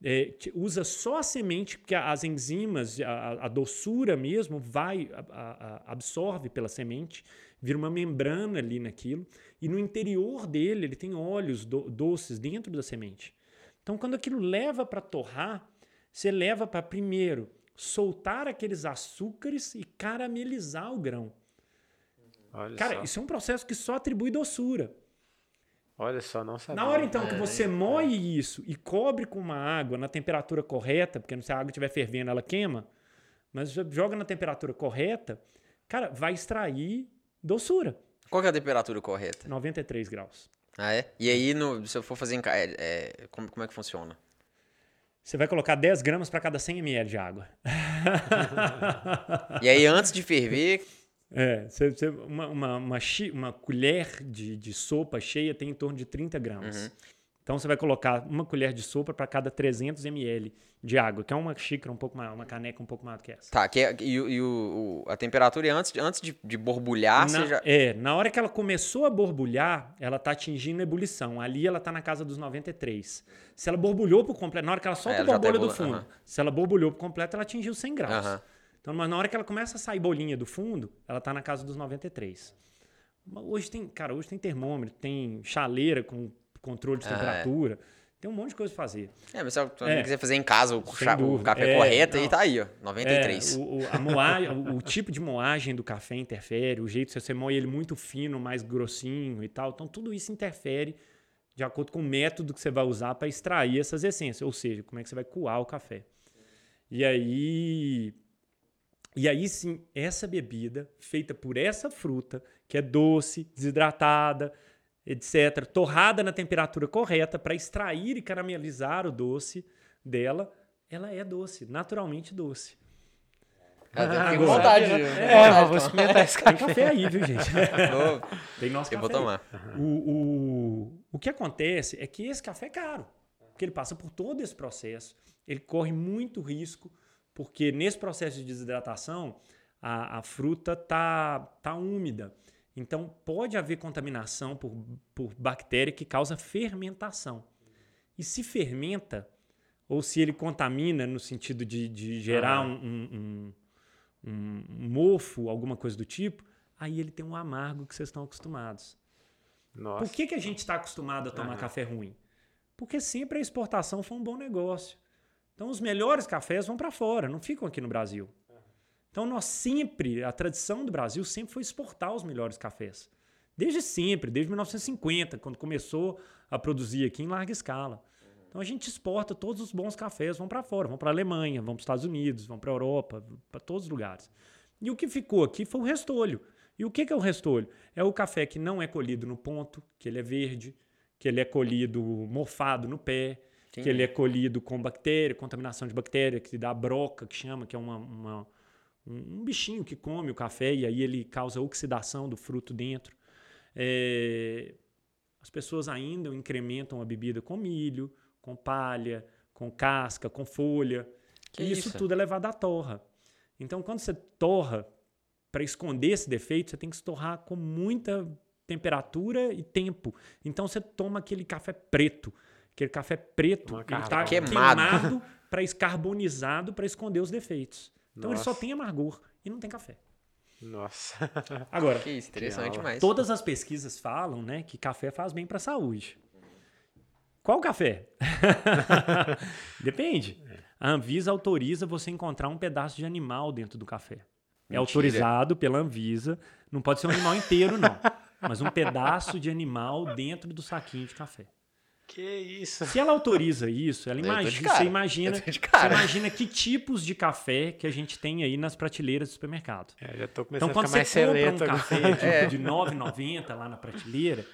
Speaker 3: é, usa só a semente, porque as enzimas, a, a doçura mesmo, vai, a, a, absorve pela semente, vira uma membrana ali naquilo, e no interior dele ele tem óleos do, doces dentro da semente. Então, quando aquilo leva para torrar, você leva para primeiro soltar aqueles açúcares e caramelizar o grão. Olha Cara, só. isso é um processo que só atribui doçura.
Speaker 1: Olha só, não sabia.
Speaker 3: Na hora então é, que você moe é. isso e cobre com uma água na temperatura correta, porque se a água estiver fervendo ela queima, mas joga na temperatura correta, cara, vai extrair doçura.
Speaker 2: Qual é a temperatura correta?
Speaker 3: 93 graus.
Speaker 2: Ah, é? E aí, no, se eu for fazer em é, é, como, como é que funciona?
Speaker 3: Você vai colocar 10 gramas para cada 100 ml de água.
Speaker 2: e aí, antes de ferver.
Speaker 3: É, você, você, uma, uma, uma, uma, colher de, de sopa cheia tem em torno de 30 gramas. Uhum. Então você vai colocar uma colher de sopa para cada 300 ml de água, que é uma xícara um pouco maior, uma caneca um pouco maior do que essa.
Speaker 2: Tá, que é, e, e o, o, a temperatura é antes, antes de, de borbulhar,
Speaker 3: na,
Speaker 2: já...
Speaker 3: É, na hora que ela começou a borbulhar, ela está atingindo ebulição. Ali ela está na casa dos 93. Se ela borbulhou por completo, na hora que ela solta é, ela a borbulha tá do fundo, se ela borbulhou por completo, ela atingiu 100 graus. Então, mas na hora que ela começa a sair bolinha do fundo, ela está na casa dos 93. Hoje tem, cara, hoje tem termômetro, tem chaleira com controle de ah, é. temperatura. Tem um monte de coisa pra fazer.
Speaker 2: É, mas se você é, quiser fazer em casa o, o café é, correto, não, aí tá aí, ó, 93.
Speaker 3: É, o, o, a moagem, o, o, tipo de moagem do café interfere, o jeito, se você moe ele muito fino, mais grossinho e tal. Então, tudo isso interfere de acordo com o método que você vai usar para extrair essas essências. Ou seja, como é que você vai coar o café. E aí... E aí sim, essa bebida feita por essa fruta, que é doce, desidratada, etc., torrada na temperatura correta para extrair e caramelizar o doce dela, ela é doce, naturalmente doce.
Speaker 2: Ah, tem vontade. É,
Speaker 3: é, vou experimentar esse café. Tem café aí, viu, gente? tem nosso
Speaker 2: Eu
Speaker 3: café.
Speaker 2: vou tomar.
Speaker 3: O, o, o que acontece é que esse café é caro, porque ele passa por todo esse processo, ele corre muito risco, porque nesse processo de desidratação, a, a fruta tá, tá úmida. Então, pode haver contaminação por, por bactéria que causa fermentação. E se fermenta, ou se ele contamina no sentido de, de gerar ah. um, um, um, um mofo, alguma coisa do tipo, aí ele tem um amargo que vocês estão acostumados.
Speaker 1: Nossa.
Speaker 3: Por que, que a gente está acostumado a tomar café ruim? Porque sempre a exportação foi um bom negócio. Então, os melhores cafés vão para fora, não ficam aqui no Brasil. Então, nós sempre, a tradição do Brasil sempre foi exportar os melhores cafés. Desde sempre, desde 1950, quando começou a produzir aqui em larga escala. Então, a gente exporta todos os bons cafés, vão para fora, vão para a Alemanha, vão para os Estados Unidos, vão para a Europa, para todos os lugares. E o que ficou aqui foi o restolho. E o que que é o restolho? É o café que não é colhido no ponto, que ele é verde, que ele é colhido mofado no pé, que ele é colhido com bactéria, contaminação de bactéria, que dá broca, que chama, que é uma, uma- um um bichinho que come o café e aí ele causa oxidação do fruto dentro. É, as pessoas ainda incrementam a bebida com milho, com palha, com casca, com folha.
Speaker 2: Que
Speaker 3: e isso,
Speaker 2: isso?
Speaker 3: tudo é levado à torra. Então, quando você torra, para esconder esse defeito, você tem que se torrar com muita temperatura e tempo. Então, você toma aquele café preto. Aquele café preto, ele está.
Speaker 2: Queimado.
Speaker 3: queimado para escarbonizado para esconder os defeitos. Então, ele só
Speaker 1: Nossa.
Speaker 3: tem amargor e não tem café.
Speaker 1: Nossa.
Speaker 3: Agora,
Speaker 2: Que isso, interessante demais.
Speaker 3: Todas as pesquisas falam né, que café faz bem para a saúde. Qual café? Depende. A Anvisa autoriza você encontrar um pedaço de animal dentro do café. É
Speaker 2: Mentira.
Speaker 3: autorizado pela Anvisa. Não pode ser um animal inteiro, não. Mas um pedaço de animal dentro do saquinho de café.
Speaker 1: Que isso?
Speaker 3: Se ela autoriza isso, ela imagina, você imagina, você imagina que tipos de café que a gente tem aí nas prateleiras do supermercado.
Speaker 1: É, já tô começando
Speaker 3: Então,
Speaker 1: a
Speaker 3: quando
Speaker 1: ficar
Speaker 3: você
Speaker 1: mais
Speaker 3: compra um
Speaker 1: seleto agora.
Speaker 3: café de,
Speaker 2: É.
Speaker 3: de R$ 9,90 lá na prateleira,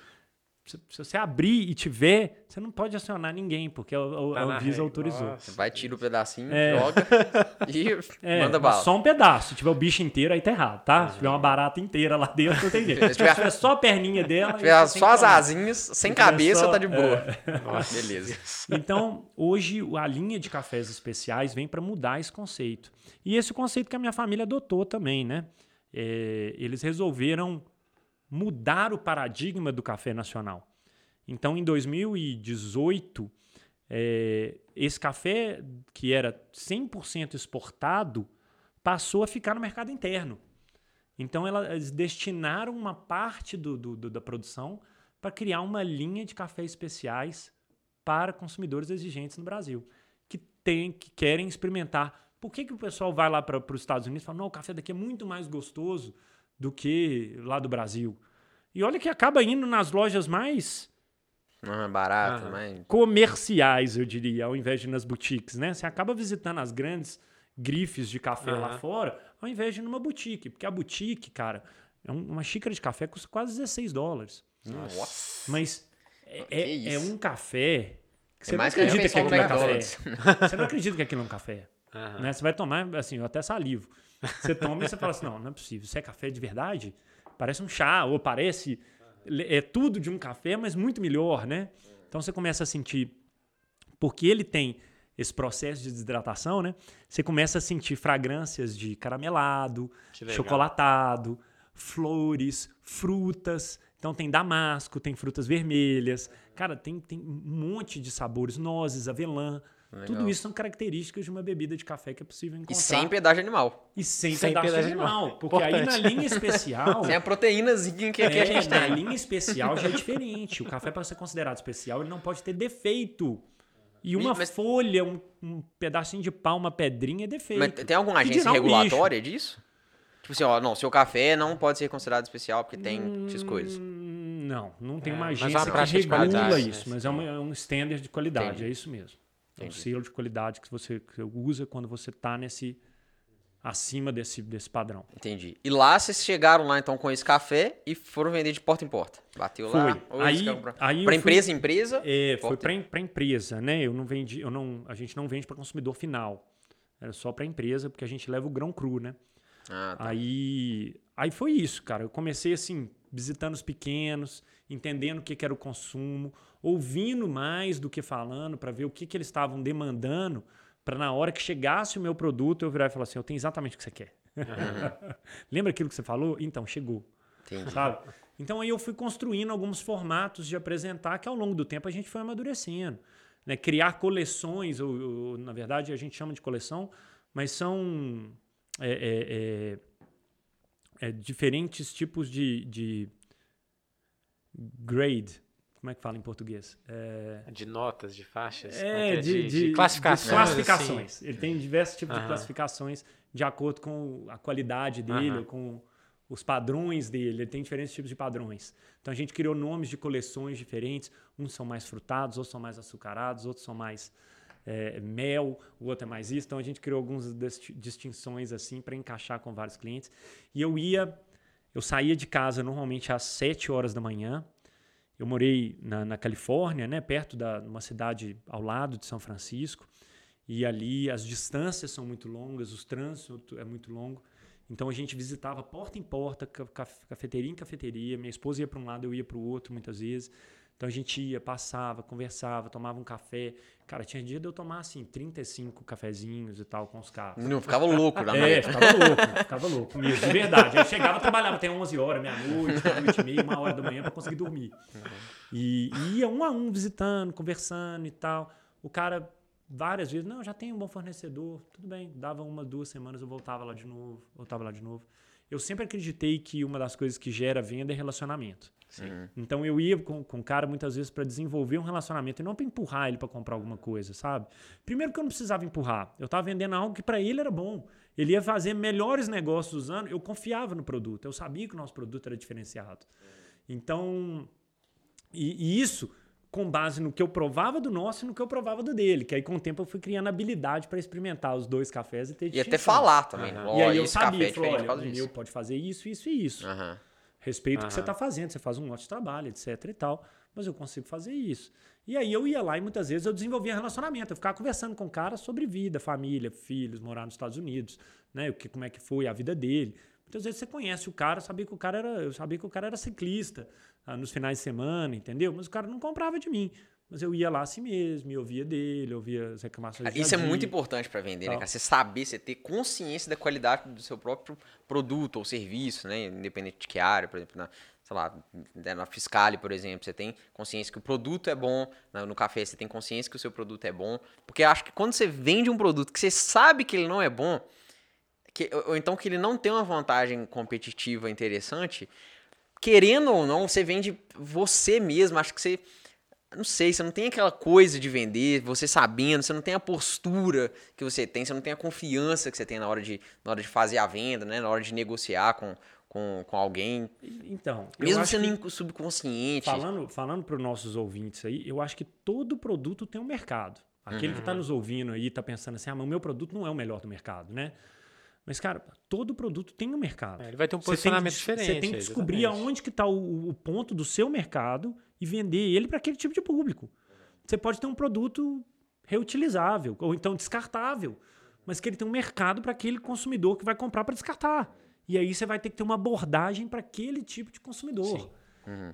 Speaker 3: se, se você abrir e tiver, você não pode acionar ninguém, porque a, a- a Anvisa autorizou.
Speaker 1: Nossa.
Speaker 2: Vai, tira o pedacinho,
Speaker 3: É.
Speaker 2: joga e
Speaker 3: É,
Speaker 2: manda bala.
Speaker 3: só um pedaço. Se tiver o bicho inteiro, aí tá errado, tá? Se tiver uma barata inteira lá dentro, não tem jeito. Se
Speaker 2: Se tiver-
Speaker 3: tiver só a perninha dela,
Speaker 2: Se tiver
Speaker 3: você
Speaker 2: só as asinhas, sem
Speaker 3: tiver
Speaker 2: cabeça,
Speaker 3: só-
Speaker 2: tá de boa.
Speaker 1: Nossa.
Speaker 2: Beleza.
Speaker 3: Então, hoje, a linha de cafés especiais vem para mudar esse conceito. E esse conceito que a minha família adotou também, né? É, eles resolveram mudar o paradigma do café nacional. Então, em 2018, é, esse café que era 100% exportado passou a ficar no mercado interno. Então, ela- eles destinaram uma parte do- do- do- da produção para criar uma linha de cafés especiais para consumidores exigentes no Brasil, que, tem, que querem experimentar. Por que, que o pessoal vai lá para os Estados Unidos e fala, não, o café daqui é muito mais gostoso do que lá do Brasil? E olha que acaba indo nas lojas mais
Speaker 2: Não é barato,
Speaker 1: Aham.
Speaker 2: mas.
Speaker 3: comerciais, eu diria, ao invés de nas boutiques, né? Você acaba visitando as grandes grifes de café lá fora, ao invés de ir numa boutique. Porque a boutique, cara, é um- uma xícara de café custa quase 16 dólares.
Speaker 2: Nossa.
Speaker 3: Mas é,
Speaker 2: Que
Speaker 3: é- é um café que você
Speaker 2: mais
Speaker 3: não
Speaker 2: que
Speaker 3: acredita que
Speaker 2: refeição
Speaker 3: aquilo é
Speaker 2: do
Speaker 3: café. Você não acredita que aquilo é um café. Né? Você vai tomar, assim, eu até salivo. Você toma e você fala assim, não, não é possível. Isso é café de verdade? Parece um chá, ou parece... É tudo de um café, mas muito melhor, né? Então você começa a sentir... Porque ele tem esse processo de desidratação, né? Você começa a sentir fragrâncias de caramelado, chocolatado, flores, frutas. Então tem damasco, tem frutas vermelhas. Cara, tem, tem um monte de sabores, nozes, avelã.
Speaker 2: Legal.
Speaker 3: Tudo isso são características de uma bebida de café que é possível encontrar.
Speaker 2: E sem pedaço de animal.
Speaker 3: E sem,
Speaker 1: Sem
Speaker 3: de animal.
Speaker 1: animal.
Speaker 3: Porque aí na
Speaker 1: Importante.
Speaker 3: linha especial...
Speaker 2: Sem a proteínazinha que, que a
Speaker 3: é,
Speaker 2: gente
Speaker 3: na
Speaker 2: tem.
Speaker 3: linha especial já é diferente. O café, para ser considerado especial, ele não pode ter defeito. E uma
Speaker 2: Mas-
Speaker 3: folha, um, um pedacinho de pau, uma pedrinha é defeito.
Speaker 2: Mas tem alguma
Speaker 3: Que
Speaker 2: agência
Speaker 3: um
Speaker 2: regulatória disso? Tipo assim, ó, não, seu café não pode ser considerado especial porque tem X coisas.
Speaker 3: Hum, Não, não tem
Speaker 1: É,
Speaker 3: uma
Speaker 1: mas
Speaker 3: agência
Speaker 1: uma
Speaker 3: que regula isso,
Speaker 1: né?
Speaker 3: mas é, uma- é um standard de qualidade,
Speaker 2: Entendi.
Speaker 3: é isso mesmo. É um
Speaker 2: Entendi.
Speaker 3: selo de qualidade que você, que usa quando você está nesse acima desse, desse padrão.
Speaker 2: Entendi. E lá vocês chegaram lá então com esse café e foram vender de porta em porta. Bateu lá.
Speaker 3: Foi.
Speaker 2: ou
Speaker 3: Aí-
Speaker 2: pra,
Speaker 3: aí
Speaker 2: pra
Speaker 3: fui-
Speaker 2: empresa em empresa.
Speaker 3: É, foi para empresa, né? Eu não vendi, eu não, a gente não vende para consumidor final. Era só para empresa, porque a gente leva o grão cru, né?
Speaker 2: Ah, tá.
Speaker 3: Aí, aí foi isso, cara. Eu comecei assim, visitando os pequenos, entendendo o que, que era o consumo, ouvindo mais do que falando, para ver o que, que eles estavam demandando, para na hora que chegasse o meu produto eu virar e falar assim: eu tenho exatamente o que você quer. Lembra aquilo que você falou? Então, chegou.
Speaker 2: Entendi.
Speaker 3: Sabe? Então aí eu fui construindo alguns formatos de apresentar que ao longo do tempo a gente foi amadurecendo. Né? Criar coleções, ou, ou, na verdade a gente chama de coleção, mas são é, é, é, é, diferentes tipos de, de, grade. Como é que fala em português? É,
Speaker 1: De notas, de faixas?
Speaker 3: é,
Speaker 1: é que
Speaker 3: de, de-
Speaker 1: classificações.
Speaker 3: de classificações.
Speaker 1: assim.
Speaker 3: Ele tem diversos tipos de
Speaker 1: Aham.
Speaker 3: classificações de acordo com a qualidade dele, ou com os padrões dele. Ele tem diferentes tipos de padrões. Então a gente criou nomes de coleções diferentes. Uns são mais frutados, outros são mais açucarados, outros são mais é, mel, o outro é mais isso. Então a gente criou algumas distinções assim para encaixar com vários clientes. E eu ia, eu saía de casa normalmente às 7 horas da manhã. Eu morei na, na Califórnia, né, perto da uma cidade ao lado de São Francisco, e ali as distâncias são muito longas, os trânsitos é muito longo. Então a gente visitava porta em porta, ca- caf- cafeteria em cafeteria. Minha esposa ia para um lado, eu ia para o outro muitas vezes. Então a gente ia, passava, conversava, tomava um café. Cara, tinha dia de eu tomar assim 35 cafezinhos e tal com os caras.
Speaker 2: Não ficava louco na
Speaker 3: É,
Speaker 2: noite.
Speaker 3: ficava louco, ficava louco mesmo, de verdade. Eu chegava, trabalhava até 11 horas, meia-noite, meia-noite e meia, uma hora da manhã para conseguir dormir. E, e ia um a um visitando, conversando e tal. O cara, várias vezes, não, já tem um bom fornecedor, tudo bem. Dava uma, duas semanas, eu voltava lá de novo, voltava lá de novo. Eu sempre acreditei que uma das coisas que gera venda é relacionamento.
Speaker 2: Sim.
Speaker 3: Então eu ia com, com o cara muitas vezes para desenvolver um relacionamento e não para empurrar ele para comprar alguma coisa, sabe? Primeiro que eu não precisava empurrar, eu estava vendendo algo que para ele era bom. Ele ia fazer melhores negócios usando, eu confiava no produto, eu sabia que o nosso produto era diferenciado. Então, e, e isso com base no que eu provava do nosso e no que eu provava do dele, que aí com o tempo eu fui criando habilidade para experimentar os dois cafés e ter
Speaker 2: E até falar também.
Speaker 1: Aham.
Speaker 2: Ó,
Speaker 3: E aí eu sabia,
Speaker 2: é
Speaker 3: falou, olha, o meu pode fazer isso, isso e isso.
Speaker 2: Aham.
Speaker 3: Respeito o que você está fazendo, você faz um ótimo trabalho, etc e tal, mas eu consigo fazer isso. E aí eu ia lá e muitas vezes eu desenvolvia relacionamento, eu ficava conversando com o cara sobre vida, família, filhos, morar nos Estados Unidos, né, o que como é que foi a vida dele. Muitas vezes você conhece o cara, sabia que o cara era, eu sabia que o cara era ciclista ah, nos finais de semana, entendeu? Mas o cara não comprava de mim. Mas eu ia lá assim mesmo, e ouvia dele, ouvia as reclamações do
Speaker 2: Isso é muito importante para vender, né, cara? Você saber, você ter consciência da qualidade do seu próprio produto ou serviço, né? Independente de que área, por exemplo, na, sei lá, né, na Fiscale, por exemplo, você tem consciência que o produto é bom, no café você tem consciência que o seu produto é bom, porque eu acho que quando você vende um produto que você sabe que ele não é bom, que, ou então que ele não tem uma vantagem competitiva interessante, querendo ou não, você vende você mesmo, acho que você não sei, você não tem aquela coisa de vender, você sabendo, você não tem a postura que você tem, você não tem a confiança que você tem na hora de, na hora de fazer a venda, né? Na hora de negociar com, com, com alguém.
Speaker 3: Então,
Speaker 2: Mesmo sendo
Speaker 3: que-
Speaker 2: subconsciente.
Speaker 3: Falando, falando para os nossos ouvintes aí, eu acho que todo produto tem um mercado. Aquele que está nos ouvindo aí está pensando assim, ah, mas o meu produto não é o melhor do mercado, né? Mas, cara, todo produto tem um mercado.
Speaker 1: É, ele vai ter um
Speaker 3: Você tem
Speaker 1: posicionamento diferente.
Speaker 3: Você tem que
Speaker 1: é,
Speaker 3: descobrir
Speaker 1: exatamente.
Speaker 3: aonde que está o, o ponto do seu mercado e vender ele para aquele tipo de público. Você pode ter um produto reutilizável ou então descartável, mas que ele tem um mercado para aquele consumidor que vai comprar para descartar. E aí você vai ter que ter uma abordagem para aquele tipo de consumidor.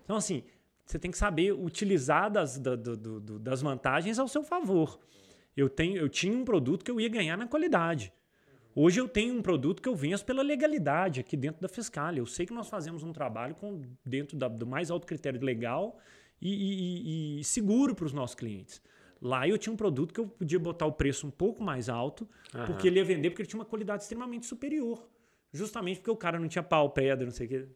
Speaker 3: Então, assim, você tem que saber utilizar das, da- do- do- das vantagens ao seu favor. Eu, tenho, eu tinha um produto que eu ia ganhar na qualidade. Hoje eu tenho um produto que eu venço pela legalidade aqui dentro da Fiscal. Eu sei que nós fazemos um trabalho com, dentro da- do mais alto critério legal e, e- e- e seguro para os nossos clientes. Lá eu tinha um produto que eu podia botar o preço um pouco mais alto, porque ele ia vender porque ele tinha uma qualidade extremamente superior. Justamente porque o cara não tinha pau, pedra, não sei o quê.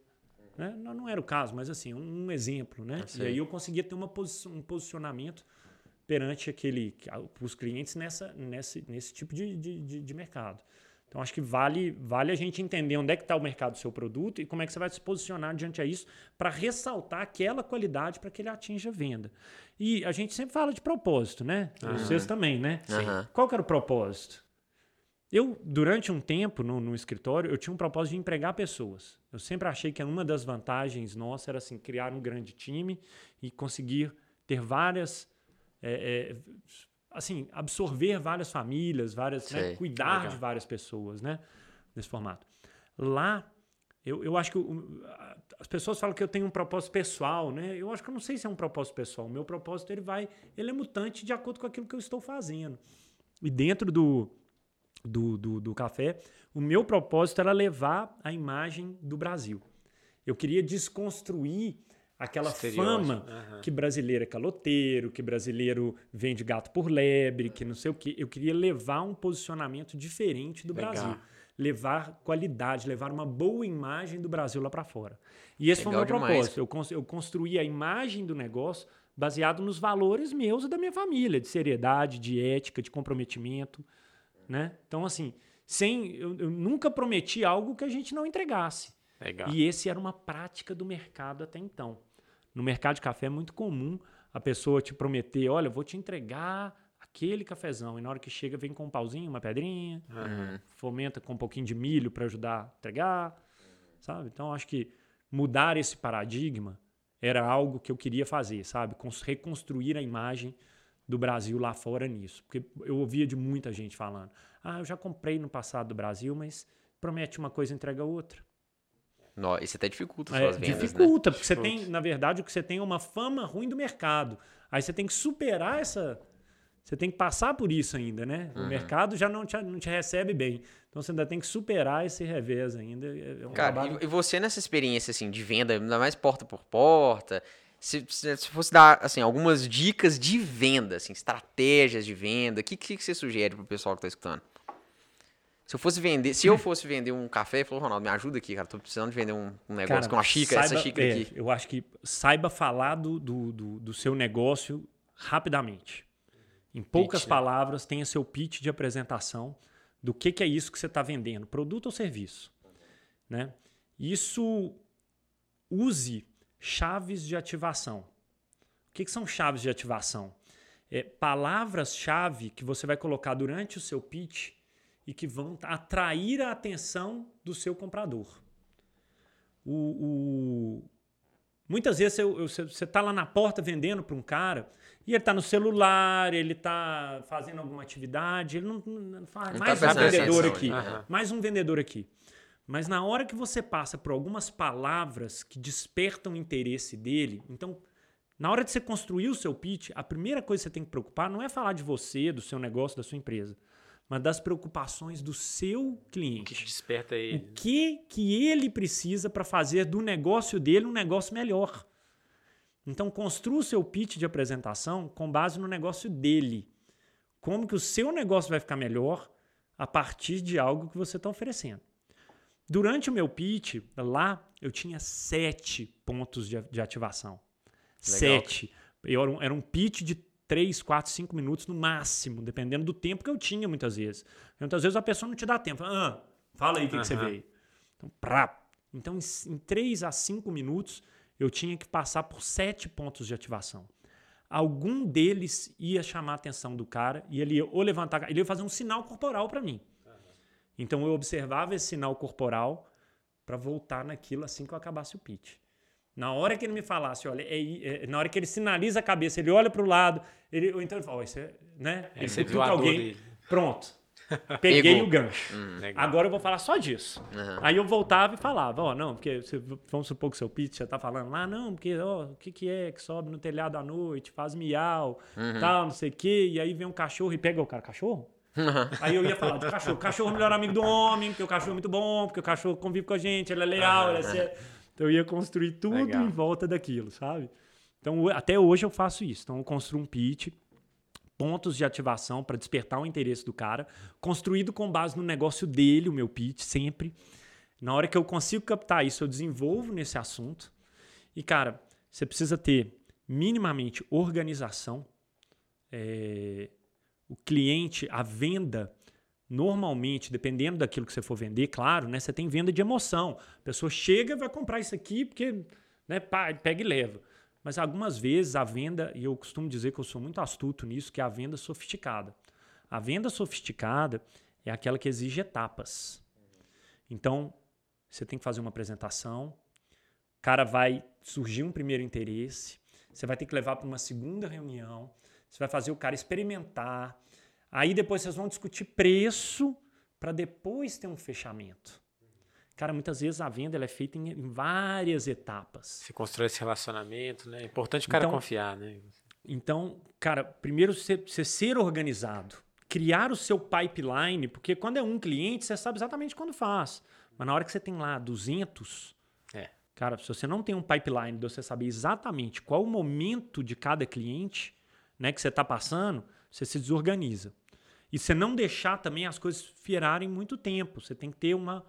Speaker 3: Né? Não, não era o caso, mas assim, um exemplo. Né? E
Speaker 2: sei.
Speaker 3: aí eu conseguia ter uma posi- um posicionamento perante aquele os clientes nessa, nesse, nesse tipo de, de- de mercado. Então acho que vale, vale a gente entender onde é que está o mercado do seu produto e como é que você vai se posicionar diante a isso para ressaltar aquela qualidade para que ele atinja a venda. E a gente sempre fala de propósito, né? Vocês também, né?
Speaker 2: Aham.
Speaker 3: Qual que era o propósito? Eu, durante um tempo no, no escritório, eu tinha um propósito de empregar pessoas. Eu sempre achei que uma das vantagens nossas era assim, criar um grande time e conseguir ter várias. é, é, assim, absorver várias famílias, várias, né, cuidar
Speaker 1: legal.
Speaker 3: de várias pessoas, né? Nesse formato. Lá, eu, eu acho que a- as pessoas falam que eu tenho um propósito pessoal, né? Eu acho que eu não sei se é um propósito pessoal. O meu propósito ele vai, ele é mutante de acordo com aquilo que eu estou fazendo. E dentro do, do, do, do café, o meu propósito era levar a imagem do Brasil. Eu queria desconstruir aquela fama
Speaker 1: aham.
Speaker 3: que brasileiro é caloteiro, que brasileiro vende gato por lebre, que não sei o quê. Eu queria levar um posicionamento diferente do
Speaker 1: Legal.
Speaker 3: Brasil. Levar qualidade, levar uma boa imagem do Brasil lá para fora. E esse foi o
Speaker 2: Legal
Speaker 3: meu
Speaker 2: demais.
Speaker 3: propósito. Eu, eu construí a imagem do negócio baseado nos valores meus e da minha família, de seriedade, de ética, de comprometimento, né? Então, assim, sem eu, eu nunca prometi algo que a gente não entregasse.
Speaker 1: Legal.
Speaker 3: E esse era uma prática do mercado até então. No mercado de café é muito comum a pessoa te prometer, olha, eu vou te entregar aquele cafezão. E na hora que chega, vem com um pauzinho, uma pedrinha,
Speaker 2: Uhum.
Speaker 3: fomenta com um pouquinho de milho para ajudar a entregar, sabe? Então, acho que mudar esse paradigma era algo que eu queria fazer, sabe? Cons- Reconstruir a imagem do Brasil lá fora nisso. Porque eu ouvia de muita gente falando, ah, eu já comprei no passado do Brasil, mas promete uma coisa e entrega outra.
Speaker 2: Nó, Isso até dificulta as
Speaker 3: É,
Speaker 2: suas vendas, né?
Speaker 3: dificulta, porque você tem, na verdade, o que você tem é uma fama ruim do mercado. Aí você tem que superar essa. Você tem que passar por isso ainda, né?
Speaker 2: Uhum.
Speaker 3: O mercado já não te, não te recebe bem. Então você ainda tem que superar esse revés ainda. É é um
Speaker 2: Cara,
Speaker 3: trabalho...
Speaker 2: e, você nessa experiência assim de venda, ainda mais porta por porta, se, se, se fosse dar assim algumas dicas de venda, assim, estratégias de venda, o que, que, que você sugere pro pessoal que tá escutando? Se eu fosse vender, se eu fosse vender um café, falou, Ronaldo, me ajuda aqui, cara, tô precisando de vender um, um negócio
Speaker 3: Cara,
Speaker 2: com uma xícara, essa
Speaker 3: saiba-
Speaker 2: xícara
Speaker 3: é,
Speaker 2: aqui.
Speaker 3: Eu acho que saiba falar do, do, do, do seu negócio rapidamente. Em poucas
Speaker 1: né?
Speaker 3: palavras, tenha seu pitch de apresentação do que, que é isso que você está vendendo, produto ou serviço. Né? Isso use chaves de ativação. O que, que são chaves de ativação? É palavras-chave que você vai colocar durante o seu pitch e que vão atrair a atenção do seu comprador. O, o- Muitas vezes você está lá na porta vendendo para um cara e ele está no celular, ele está fazendo alguma atividade, ele não, não faz
Speaker 2: Não tá
Speaker 3: mais um
Speaker 2: prestando
Speaker 3: vendedor aqui,
Speaker 1: aham.
Speaker 3: mais um vendedor aqui. Mas na hora que você passa por algumas palavras que despertam o interesse dele, então na hora de você construir o seu pitch, a primeira coisa que você tem que preocupar não é falar de você, do seu negócio, da sua empresa, mas das preocupações do seu
Speaker 1: que
Speaker 3: cliente.
Speaker 1: te desperta
Speaker 3: O
Speaker 1: aí.
Speaker 3: que que ele precisa para fazer do negócio dele um negócio melhor? Então construa o seu pitch de apresentação com base no negócio dele. Como que o seu negócio vai ficar melhor a partir de algo que você está oferecendo. Durante o meu pitch, lá, eu tinha sete pontos de, de ativação. Sete. Eu era, um, era um pitch de três, quatro, cinco minutos no máximo, dependendo do tempo que eu tinha, muitas vezes. Muitas vezes a pessoa não te dá tempo. Ah, fala aí o que, que você veio. Então, prá. Então, em, em três a cinco minutos, eu tinha que passar por sete pontos de ativação. Algum deles ia chamar a atenção do cara e ele ia ou levantar, ele ia fazer um sinal corporal para mim. Então eu observava esse sinal corporal para voltar naquilo assim que eu acabasse o pitch. Na hora que ele me falasse, olha, é é- na hora que ele sinaliza a cabeça, ele olha para o lado, ele, ou então ele fala, isso é, né?
Speaker 1: Aí
Speaker 3: Ele cutuca alguém,
Speaker 1: dele.
Speaker 3: pronto. Peguei
Speaker 2: Pegou.
Speaker 3: o gancho.
Speaker 1: Legal.
Speaker 3: Agora eu vou falar só disso.
Speaker 2: Aham.
Speaker 3: Aí eu voltava e falava, ó, não, porque vamos supor que seu pitch já tá falando lá, não, porque, ó, o que que é que sobe no telhado à noite, faz miau, tal, não sei o quê, e aí vem um cachorro e pega o cara, cachorro? Aí eu ia falar de cachorro. Cachorro é o melhor amigo do homem, porque o cachorro é muito bom, porque o cachorro convive com a gente, ele é leal, ele é. Então eu ia construir tudo
Speaker 1: Legal.
Speaker 3: em volta daquilo, sabe? Então até hoje eu faço isso. Então eu construo um pitch, pontos de ativação para despertar o interesse do cara, construído com base no negócio dele, o meu pitch, sempre. Na hora que eu consigo captar isso, eu desenvolvo nesse assunto. E, cara, você precisa ter minimamente organização. É, o cliente, a venda, normalmente, dependendo daquilo que você for vender, claro, né? Você tem venda de emoção. A pessoa chega e vai comprar isso aqui porque, né, pá, pega e leva. Mas algumas vezes a venda, e eu costumo dizer que eu sou muito astuto nisso, que é a venda sofisticada. A venda sofisticada é aquela que exige etapas. Então, você tem que fazer uma apresentação, o cara vai surgir um primeiro interesse, você vai ter que levar para uma segunda reunião, você vai fazer o cara experimentar, aí depois vocês vão discutir preço para depois ter um fechamento. Cara, muitas vezes a venda ela é feita em, em várias etapas.
Speaker 1: Você constrói esse relacionamento, né? É importante o cara
Speaker 3: Então-
Speaker 1: confiar, né?
Speaker 3: Então, cara, primeiro você, você ser organizado, criar o seu pipeline, porque quando é um cliente, você sabe exatamente quando faz. Mas na hora que você tem lá 200,
Speaker 1: É.
Speaker 3: Cara, se você não tem um pipeline de você saber exatamente qual o momento de cada cliente né, que você está passando, você se desorganiza. E você não deixar também as coisas fiarem muito tempo. Você tem que ter uma,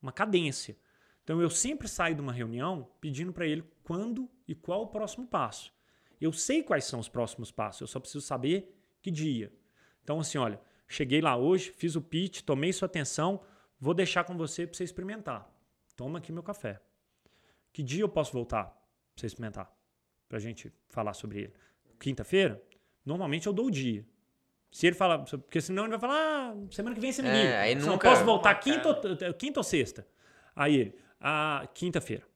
Speaker 3: uma cadência. Então eu sempre saio de uma reunião pedindo para ele quando e qual o próximo passo. Eu sei quais são os próximos passos, eu só preciso saber que dia. Então, assim, olha, cheguei lá hoje, fiz o pitch, tomei sua atenção, vou deixar com você para você experimentar. Toma aqui meu café. Que dia eu posso voltar para você experimentar? Para a gente falar sobre ele. Quinta-feira? Normalmente eu dou o dia. Se ele falar, porque senão ele vai falar, ah, semana que vem você me é, liga. É, nunca, não posso voltar quinta ou, quinta ou sexta. Aí ele, ah, quinta-feira.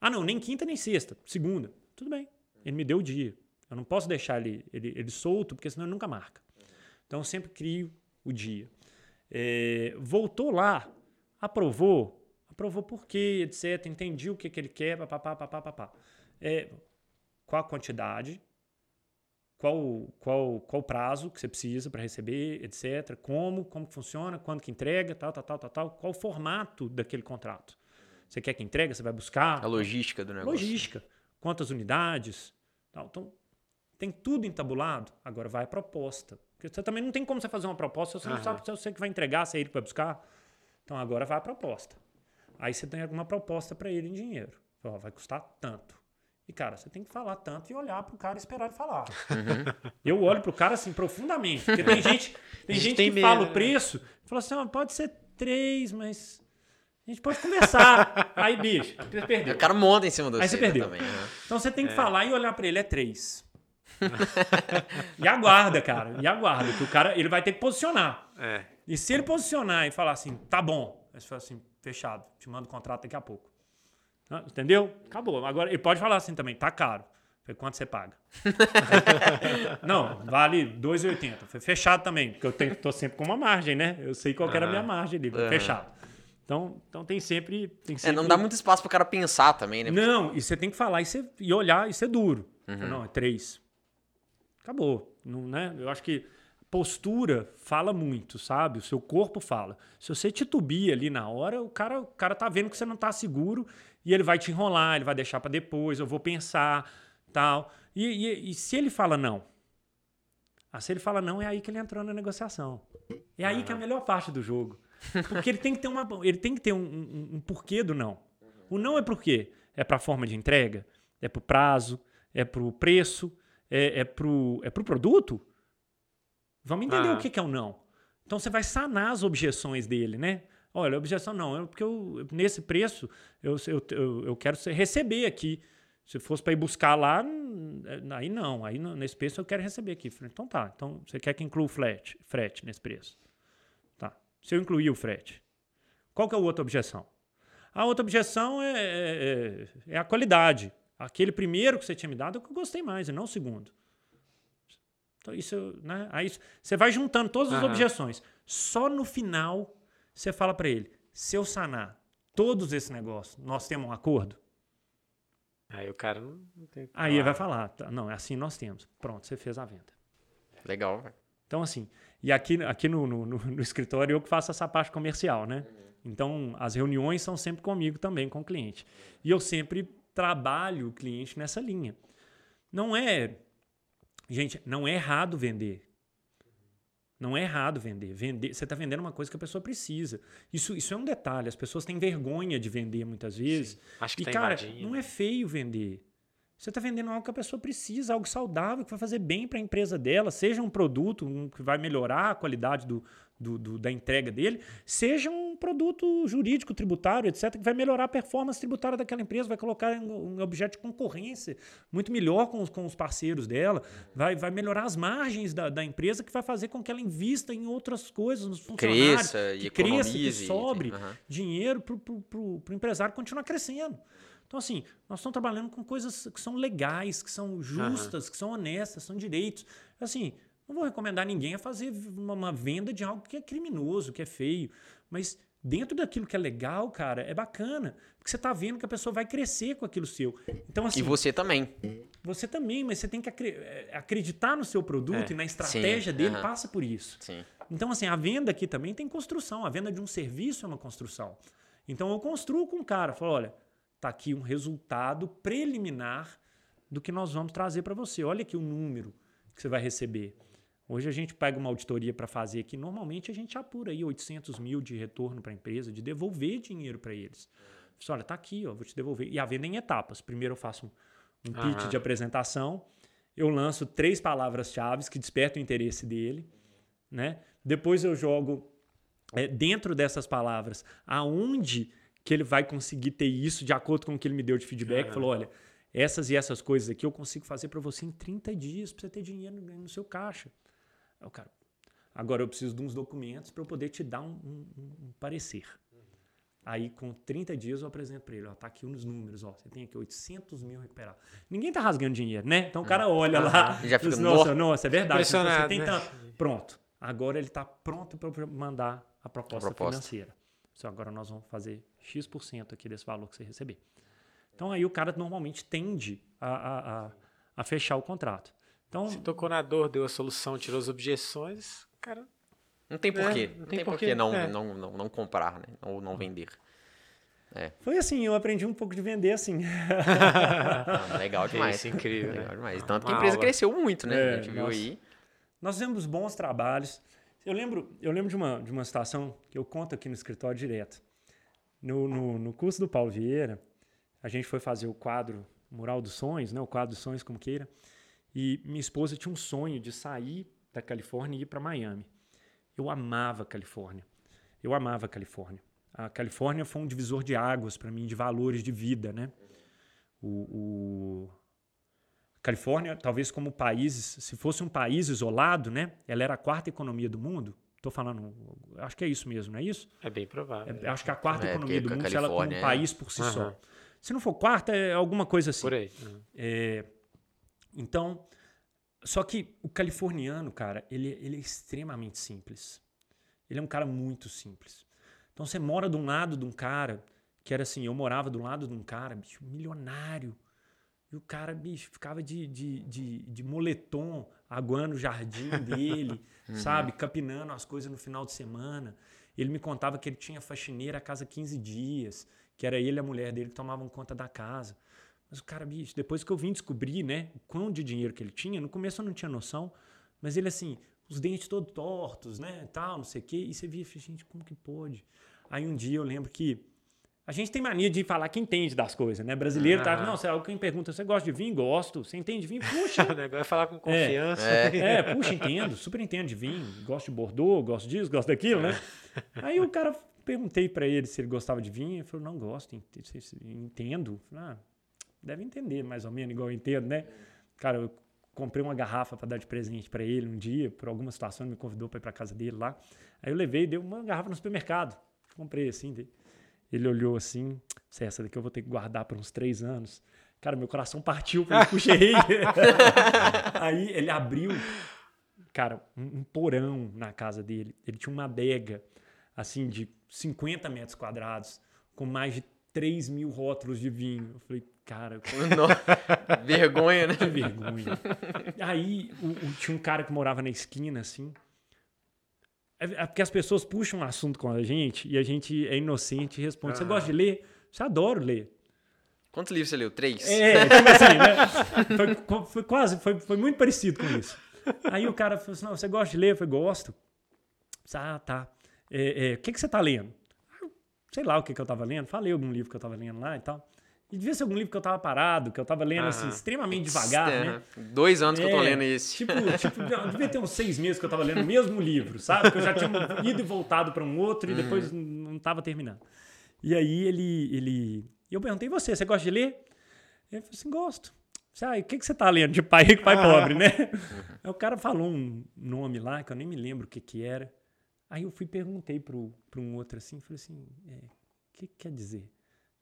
Speaker 3: Ah, não, nem quinta nem sexta, segunda. Tudo bem. Ele me deu o dia. Eu não posso deixar ele, ele, ele solto, porque senão ele nunca marca. Então eu sempre crio o dia. É, voltou lá, aprovou, aprovou por quê, etc. Entendi o que, que ele quer, papapá, papapá, papá. É, qual a quantidade, qual qual qual prazo que você precisa para receber, etc. Como, como funciona, quando que entrega, tal, tal, tal, tal, tal. Qual o formato daquele contrato? Você quer que entregue, você vai buscar?
Speaker 2: A logística do negócio.
Speaker 3: Logística. Quantas unidades? Tal. Então, tem tudo entabulado. Agora vai a proposta. Porque você também não tem como você fazer uma proposta se você não sabe se é você que vai entregar, se é ele que vai buscar. Então, agora vai a proposta. Aí você tem alguma proposta para ele em dinheiro. Ó, vai custar tanto. E, cara, você tem que falar tanto e olhar pro cara e esperar ele falar. Uhum. Eu olho pro cara assim profundamente. Porque tem gente, tem gente, tem que medo, fala o né? preço e fala assim: pode ser três, mas. A gente pode conversar. Aí, bicho, você perdeu.
Speaker 2: O cara monta em cima do
Speaker 3: Aí você perdeu. Também, né? Então você tem que é. falar e olhar para ele, é três. e aguarda, cara. E aguarda, que o cara ele vai ter que posicionar. É. E se ele posicionar e falar assim, tá bom, aí você fala assim, fechado, te mando o contrato daqui a pouco. Entendeu? Acabou. Agora, ele pode falar assim também, tá caro. Falei, quanto você paga? não, vale 2,80. Foi fechado também, porque eu tenho, tô sempre com uma margem, né? Eu sei qual uhum. era a minha margem ali, uhum. fechado. Então, então tem sempre. Tem sempre...
Speaker 2: É, não dá muito espaço para o cara pensar também, né?
Speaker 3: Não, e você tem que falar e, ser, e olhar e ser duro. Uhum. Não, é três. Acabou. Não, né? Eu acho que postura fala muito, sabe? O seu corpo fala. Se você titubia ali na hora, o cara, o cara tá vendo que você não tá seguro e ele vai te enrolar, ele vai deixar para depois, eu vou pensar, tal. E, e, e, se ele fala não? Ah, se ele fala não, é aí que ele entrou na negociação. É aí que é a melhor parte do jogo. Porque ele tem que ter, uma, ele tem que ter um, um, um porquê do não. O não é por quê? É para a forma de entrega? É para o prazo? É para o preço? É, é para o é pro produto? Vamos entender ah. o que, que é o não. Então você vai sanar as objeções dele, né? Olha, objeção não, é porque eu, nesse preço eu, eu, eu quero receber aqui. Se fosse para ir buscar lá, aí não. Aí nesse preço eu quero receber aqui. Então tá. Então você quer que inclua o frete, frete nesse preço. Tá. Se eu incluir o frete. Qual que é a outra objeção? A outra objeção é, é, é, é a qualidade. Aquele primeiro que você tinha me dado é o que eu gostei mais, e não o segundo. Então, isso, né? Aí você vai juntando todas as uhum. objeções. Só no final você fala para ele: se eu sanar todos esses negócios, nós temos um acordo?
Speaker 1: Aí o cara não, tem.
Speaker 3: Aí ele vai falar: tá, não, é assim nós temos. Pronto, você fez a venda.
Speaker 2: Legal, velho.
Speaker 3: Então, assim, e aqui, aqui no, no, no, no, escritório eu que faço essa parte comercial, né? Uhum. Então, as reuniões são sempre comigo também, com o cliente. E eu sempre trabalho o cliente nessa linha. Não é. Gente, não é errado vender. Não é errado vender. vender você está vendendo uma coisa que a pessoa precisa. Isso, isso é um detalhe. As pessoas têm vergonha de vender muitas vezes. Sim,
Speaker 1: acho que
Speaker 3: e,
Speaker 1: tá
Speaker 3: cara, não é feio vender. Você está vendendo algo que a pessoa precisa, algo saudável, que vai fazer bem para a empresa dela, seja um produto que vai melhorar a qualidade do, do, do, da entrega dele, seja um produto jurídico, tributário, etc., que vai melhorar a performance tributária daquela empresa, vai colocar um objeto de concorrência muito melhor com os, com os parceiros dela, vai, vai melhorar as margens da, da empresa, que vai fazer com que ela invista em outras coisas, nos funcionários,
Speaker 2: cresça,
Speaker 3: que cresça, que sobre uhum. dinheiro para o empresário continuar crescendo. Então, assim, nós estamos trabalhando com coisas que são legais, que são justas, uhum. que são honestas, são direitos. Assim, não vou recomendar ninguém a fazer uma, venda de algo que é criminoso, que é feio. Mas dentro daquilo que é legal, cara, é bacana. Porque você está vendo que a pessoa vai crescer com aquilo seu. Então, assim,
Speaker 2: e você também.
Speaker 3: Você também, mas você tem que é, acreditar no seu produto é, e na estratégia sim, dele, passa por isso.
Speaker 2: Sim.
Speaker 3: Então, assim, a venda aqui também tem construção. A venda de um serviço é uma construção. Então, eu construo com o cara. Falo, olha, tá aqui um resultado preliminar do que nós vamos trazer para você. Olha aqui o número que você vai receber. Hoje a gente pega uma auditoria para fazer aqui. Normalmente a gente apura aí 800 mil de retorno para a empresa, de devolver dinheiro para eles. Olha, tá aqui, ó, vou te devolver. E a venda em etapas. Primeiro eu faço um, um pitch de apresentação, eu lanço três palavras-chave que despertam o interesse dele, né? Depois eu jogo é, dentro dessas palavras aonde que ele vai conseguir ter isso de acordo com o que ele me deu de feedback. Falou, olha, essas e essas coisas aqui eu consigo fazer para você em 30 dias, para você ter dinheiro no seu caixa. Aí o cara, agora eu preciso de uns documentos para eu poder te dar um, um, um parecer. Aí, com 30 dias, eu apresento para ele, ó, tá aqui uns números, ó, você tem aqui 800 mil recuperados. Ninguém tá rasgando dinheiro, né? Então o cara olha lá,
Speaker 2: Já fica,
Speaker 3: nossa, nossa, é verdade. Você
Speaker 1: Impressionado,
Speaker 3: tem
Speaker 1: né?
Speaker 3: tanto. Pronto. Agora ele está pronto para mandar a proposta,
Speaker 2: A proposta.
Speaker 3: financeira. Só agora nós vamos fazer X% aqui desse valor que você receber. Então aí o cara normalmente tende a, a, a, a fechar o contrato. Então,
Speaker 1: Se tocou na dor, deu a solução, tirou as objeções, cara.
Speaker 2: Não tem porquê.
Speaker 1: É,
Speaker 2: não,
Speaker 1: não
Speaker 2: tem
Speaker 1: tem
Speaker 2: porquê
Speaker 1: porquê,
Speaker 2: não,
Speaker 1: é.
Speaker 2: não, não, não comprar, né? Ou não vender.
Speaker 3: foi assim, eu aprendi um pouco de vender assim.
Speaker 2: Ah, legal demais.
Speaker 1: Isso, incrível, né?
Speaker 2: Legal demais. Tanto que a empresa
Speaker 1: aula.
Speaker 2: cresceu muito, né?
Speaker 3: É,
Speaker 2: a gente viu
Speaker 3: nossa.
Speaker 2: aí.
Speaker 3: Nós fizemos bons trabalhos. Eu lembro, eu lembro de, uma, de uma situação que eu conto aqui no escritório direto. No, no, no curso do Paulo Vieira, a gente foi fazer o quadro Mural dos Sonhos, né? o quadro dos sonhos, como queira. E minha esposa tinha um sonho de sair da Califórnia e ir para Miami. Eu amava a Califórnia. Eu amava a Califórnia. A Califórnia foi um divisor de águas para mim, de valores de vida, né? O, o- Califórnia, talvez como país, se fosse um país isolado, né? Ela era a quarta economia do mundo. Estou falando, acho que é isso mesmo, não é isso?
Speaker 1: É bem provável.
Speaker 3: É, acho que a quarta
Speaker 2: É,
Speaker 3: economia do mundo, se ela como
Speaker 2: Califórnia
Speaker 3: um
Speaker 2: é-
Speaker 3: país por si só.
Speaker 1: Aham.
Speaker 3: Se não for quarta, é alguma coisa assim.
Speaker 1: Por aí.
Speaker 3: É, então, só que o californiano, cara, ele, ele é extremamente simples. Ele é um cara muito simples. Então, você mora de um lado de um cara, que era assim, eu morava do lado de um cara, bicho, milionário. E o cara, bicho, ficava de, de, de, de moletom, aguando o jardim dele, sabe? Capinando as coisas no final de semana. Ele me contava que ele tinha faxineira a casa 15 dias, que era ele e a mulher dele que tomavam conta da casa. Mas o cara, bicho, depois que eu vim descobrir, né, o quão de dinheiro que ele tinha, no começo eu não tinha noção, mas ele assim, os dentes todos tortos, né, tal, não sei o quê, e você via, gente, como que pode? Aí um dia eu lembro que a gente tem mania de falar que entende das coisas, né? Brasileiro tá,
Speaker 1: Ah.
Speaker 3: não, sei lá, alguém pergunta, você gosta de vinho? Gosto. Você entende de vinho? Puxa,
Speaker 1: O negócio é falar com confiança.
Speaker 3: é, puxa, entendo, super entendo de vinho, gosto de Bordeaux, gosto disso, gosto daquilo, né? Aí o cara, perguntei pra ele se ele gostava de vinho, ele falou, não gosto, ent- entendo. Ah, deve entender mais ou menos, igual eu entendo, né? Cara, eu comprei uma garrafa pra dar de presente pra ele um dia, por alguma situação, ele me convidou pra ir pra casa dele lá. Aí eu levei dei uma garrafa no supermercado. Comprei assim, ele olhou assim, "Cê, essa daqui eu vou ter que guardar por uns três anos. Cara, meu coração partiu, porque eu puxei. Aí ele abriu, cara, um porão na casa dele. Ele tinha uma adega, assim, de 50 metros quadrados, com mais de 3 mil rótulos de vinho. Eu falei, cara,
Speaker 2: Vergonha, né?
Speaker 3: que vergonha. Aí o- o- tinha um cara que morava na esquina, assim. É, é porque as pessoas puxam um assunto com a gente e a gente é inocente e responde: Você gosta de ler? Você adora ler.
Speaker 2: Quantos livros você leu? Três?
Speaker 3: É, tipo assim, né? Foi, foi quase, foi, foi muito parecido com isso. Aí o cara falou assim: Não, você gosta de ler? Eu falei: Gosto. Ah, tá. É, é, o que, que você tá lendo? Ah, Sei lá o que, que eu tava lendo. Falei algum livro que eu tava lendo lá e tal. E devia ser algum livro que eu tava parado, que eu tava lendo assim, extremamente devagar,
Speaker 2: É,
Speaker 3: né?
Speaker 2: Dois anos que eu tô
Speaker 3: É,
Speaker 2: lendo esse.
Speaker 3: Tipo, tipo, devia ter uns seis meses que eu tava lendo o mesmo livro, sabe? Que eu já tinha ido e voltado para um outro e depois não tava terminando. E aí ele, ele. Eu perguntei, você, você gosta de ler? Ele falou assim, gosto. Ah, o que, que você tá lendo? De pai rico, pai pobre, né? Aí o cara falou um nome lá, que eu nem me lembro o que que era. Aí eu fui e perguntei pro um outro assim, falei assim, é, o que, que quer dizer?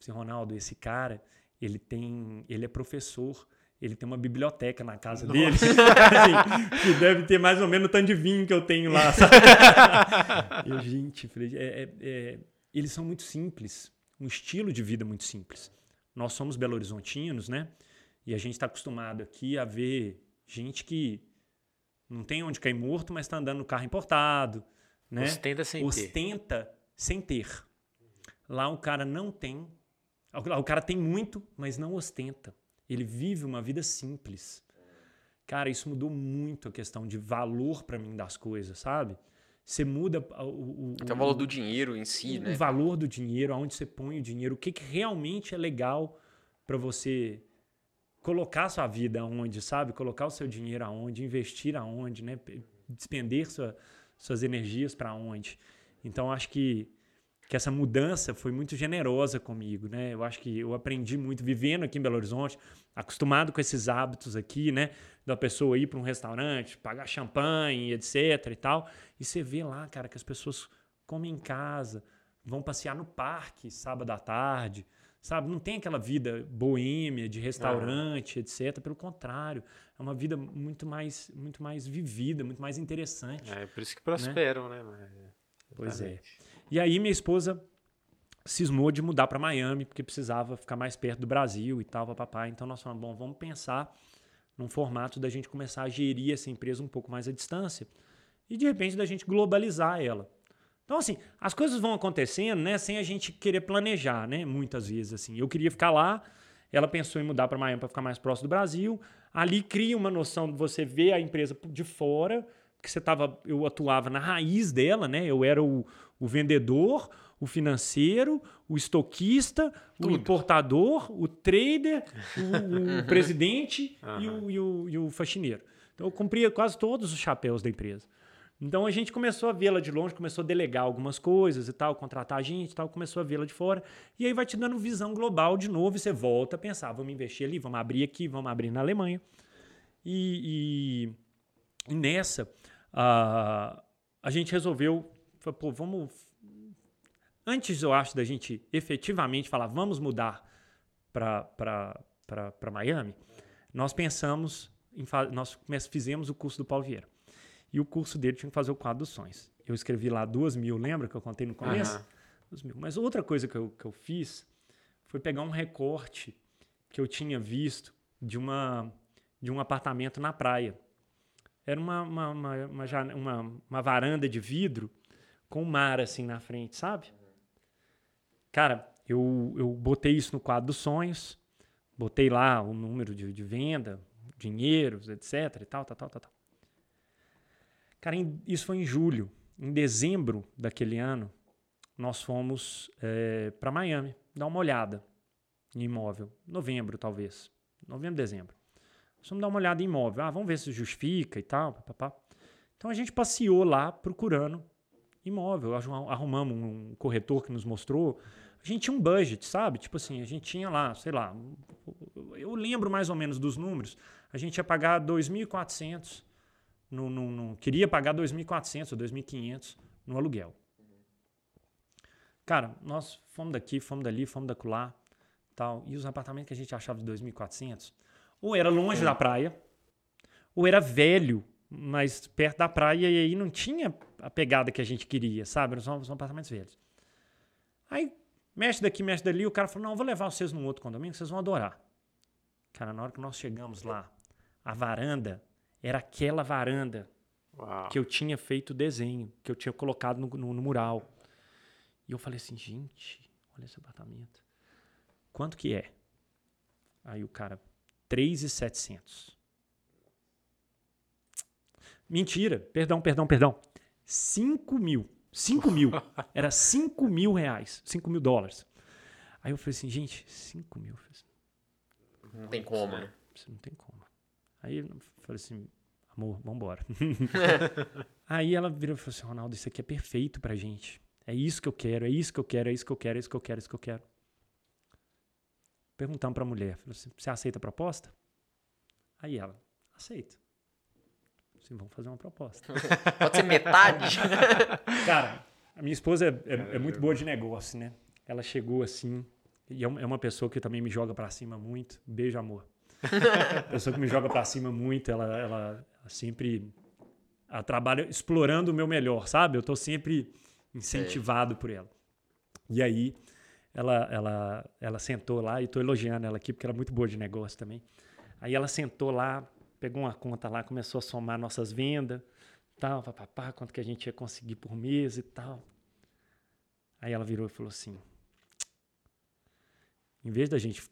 Speaker 3: Assim, Ronaldo, esse cara, ele tem, ele é professor, ele tem uma biblioteca na casa dele, assim, que deve ter mais ou menos o tanto de vinho que eu tenho lá? Eu, gente, é- é- é, eles são muito simples, um estilo de vida muito simples. Nós somos Belo Horizontinos, né? E a gente está acostumado aqui a ver gente que não tem onde cair morto, mas está andando no carro importado, né?
Speaker 1: Ostenta sem ter.
Speaker 3: Ostenta sem ter. Lá o cara não tem, O cara tem muito, mas não ostenta. Ele vive uma vida simples. Cara, isso mudou muito a questão de valor para mim das coisas, sabe? Você muda o,
Speaker 2: o, Até o valor do dinheiro em si,
Speaker 3: o,
Speaker 2: né?
Speaker 3: O valor do dinheiro, aonde você põe o dinheiro, o que, que realmente é legal para você colocar sua vida aonde, sabe? Colocar o seu dinheiro aonde, investir aonde, né? Despender sua, suas energias para onde. Então, acho que que essa mudança foi muito generosa comigo, né? Eu acho que eu aprendi muito vivendo aqui em Belo Horizonte, acostumado com esses hábitos aqui, né? Da pessoa ir para um restaurante, pagar champanhe, etc e tal. E você vê lá, cara, que as pessoas comem em casa, vão passear no parque sábado à tarde, sabe? Não tem aquela vida boêmia de restaurante, ah. etc. Pelo contrário, é uma vida muito mais, muito mais vivida, muito mais interessante.
Speaker 1: É, por isso que prosperam, né? né?
Speaker 3: Pois é. E aí minha esposa cismou de mudar para Miami, porque precisava ficar mais perto do Brasil e tal, papapá. Então nós falamos, bom, vamos pensar num formato da gente começar a gerir essa empresa um pouco mais à distância e de repente da gente globalizar ela. Então assim, as coisas vão acontecendo, né, sem a gente querer planejar, né, muitas vezes assim. Eu queria ficar lá, ela pensou em mudar para Miami para ficar mais próximo do Brasil. Ali cria uma noção de você ver a empresa de fora, porque você tava, eu atuava na raiz dela, né? Eu era o, o vendedor, o financeiro, o estoquista, Tudo. o importador, o trader, o, o presidente uhum. e, o, e, o, e o faxineiro. Então eu cumpria quase todos os chapéus da empresa. Então a gente começou a vê-la de longe, começou a delegar algumas coisas e tal, contratar a gente e tal, começou a vê-la de fora. E aí vai te dando visão global de novo e você volta a pensar, vamos investir ali, vamos abrir aqui, vamos abrir na Alemanha. E, e, e nessa, uh, a gente resolveu, pô, vamos. Antes, eu acho, da gente efetivamente falar, vamos mudar para Miami, nós pensamos, em nós fizemos o curso do Paulo Vieira. E o curso dele tinha que fazer o quadro dos sonhos. Eu escrevi lá duas mil, lembra que eu contei no começo? Uhum. Duas mil. Mas outra coisa que eu, que eu fiz foi pegar um recorte que eu tinha visto de, uma, de um apartamento na praia. Era uma, uma, uma, uma, uma varanda de vidro com o mar assim na frente, sabe? Cara, eu, eu botei isso no quadro dos sonhos, botei lá o número de, de venda, dinheiros, etc e tal, tal, tal, tal, tal. Cara, em, isso foi em julho. Em dezembro daquele ano, nós fomos é, eh, para Miami dar uma olhada em imóvel. Novembro, talvez. Novembro, dezembro. Vamos dar uma olhada em imóvel. Ah, vamos ver se justifica e tal. Papapá. Então a gente passeou lá procurando imóvel. Arrumamos um corretor que nos mostrou. A gente tinha um budget, sabe? Tipo assim, a gente tinha lá, sei lá, eu lembro mais ou menos dos números. A gente ia pagar 2.400, no, no, no, queria pagar 2.400 ou 2.500 no aluguel. Cara, nós fomos daqui, fomos dali, fomos da lá, tal. E os apartamentos que a gente achava de 2.400 ou era longe da praia, ou era velho, mas perto da praia, e aí não tinha a pegada que a gente queria, sabe? São, são apartamentos velhos. Aí, mexe daqui, mexe dali, o cara falou: não, vou levar vocês num outro condomínio, vocês vão adorar. Cara, na hora que nós chegamos lá, a varanda era aquela varanda Uau. que eu tinha feito o desenho, que eu tinha colocado no, no, no mural. E eu falei assim, gente, olha esse apartamento. Quanto que é? Aí o cara, 3,700. Mentira, perdão, perdão, perdão. 5 mil. 5 mil. Era 5 mil reais. 5 mil dólares. Aí eu falei assim, gente, 5 mil. Assim,
Speaker 2: não tem como, né?
Speaker 3: Não tem como. Aí eu falei assim, amor, vambora. Aí ela virou e falou assim, Ronaldo, isso aqui é perfeito pra gente. É isso que eu quero, é isso que eu quero, é isso que eu quero, é isso que eu quero, é isso que eu quero. Perguntamos para a mulher, assim, você aceita a proposta? Aí ela, aceito. Assim, vamos fazer uma proposta.
Speaker 2: Pode ser metade?
Speaker 3: Cara, a minha esposa é, é, é, muito boa de negócio, né? Ela chegou assim, e é, é uma pessoa que também me joga para cima muito. Beijo, amor. pessoa que me joga para cima muito, ela, ela, ela sempre ela trabalha explorando o meu melhor, sabe? Eu tô sempre incentivado por ela. E aí, ela, ela, ela sentou lá, e estou elogiando ela aqui, porque ela é muito boa de negócio também. Aí ela sentou lá, pegou uma conta lá, começou a somar nossas vendas, tal, papapá, quanto que a gente ia conseguir por mês e tal. Aí ela virou e falou assim: em vez da gente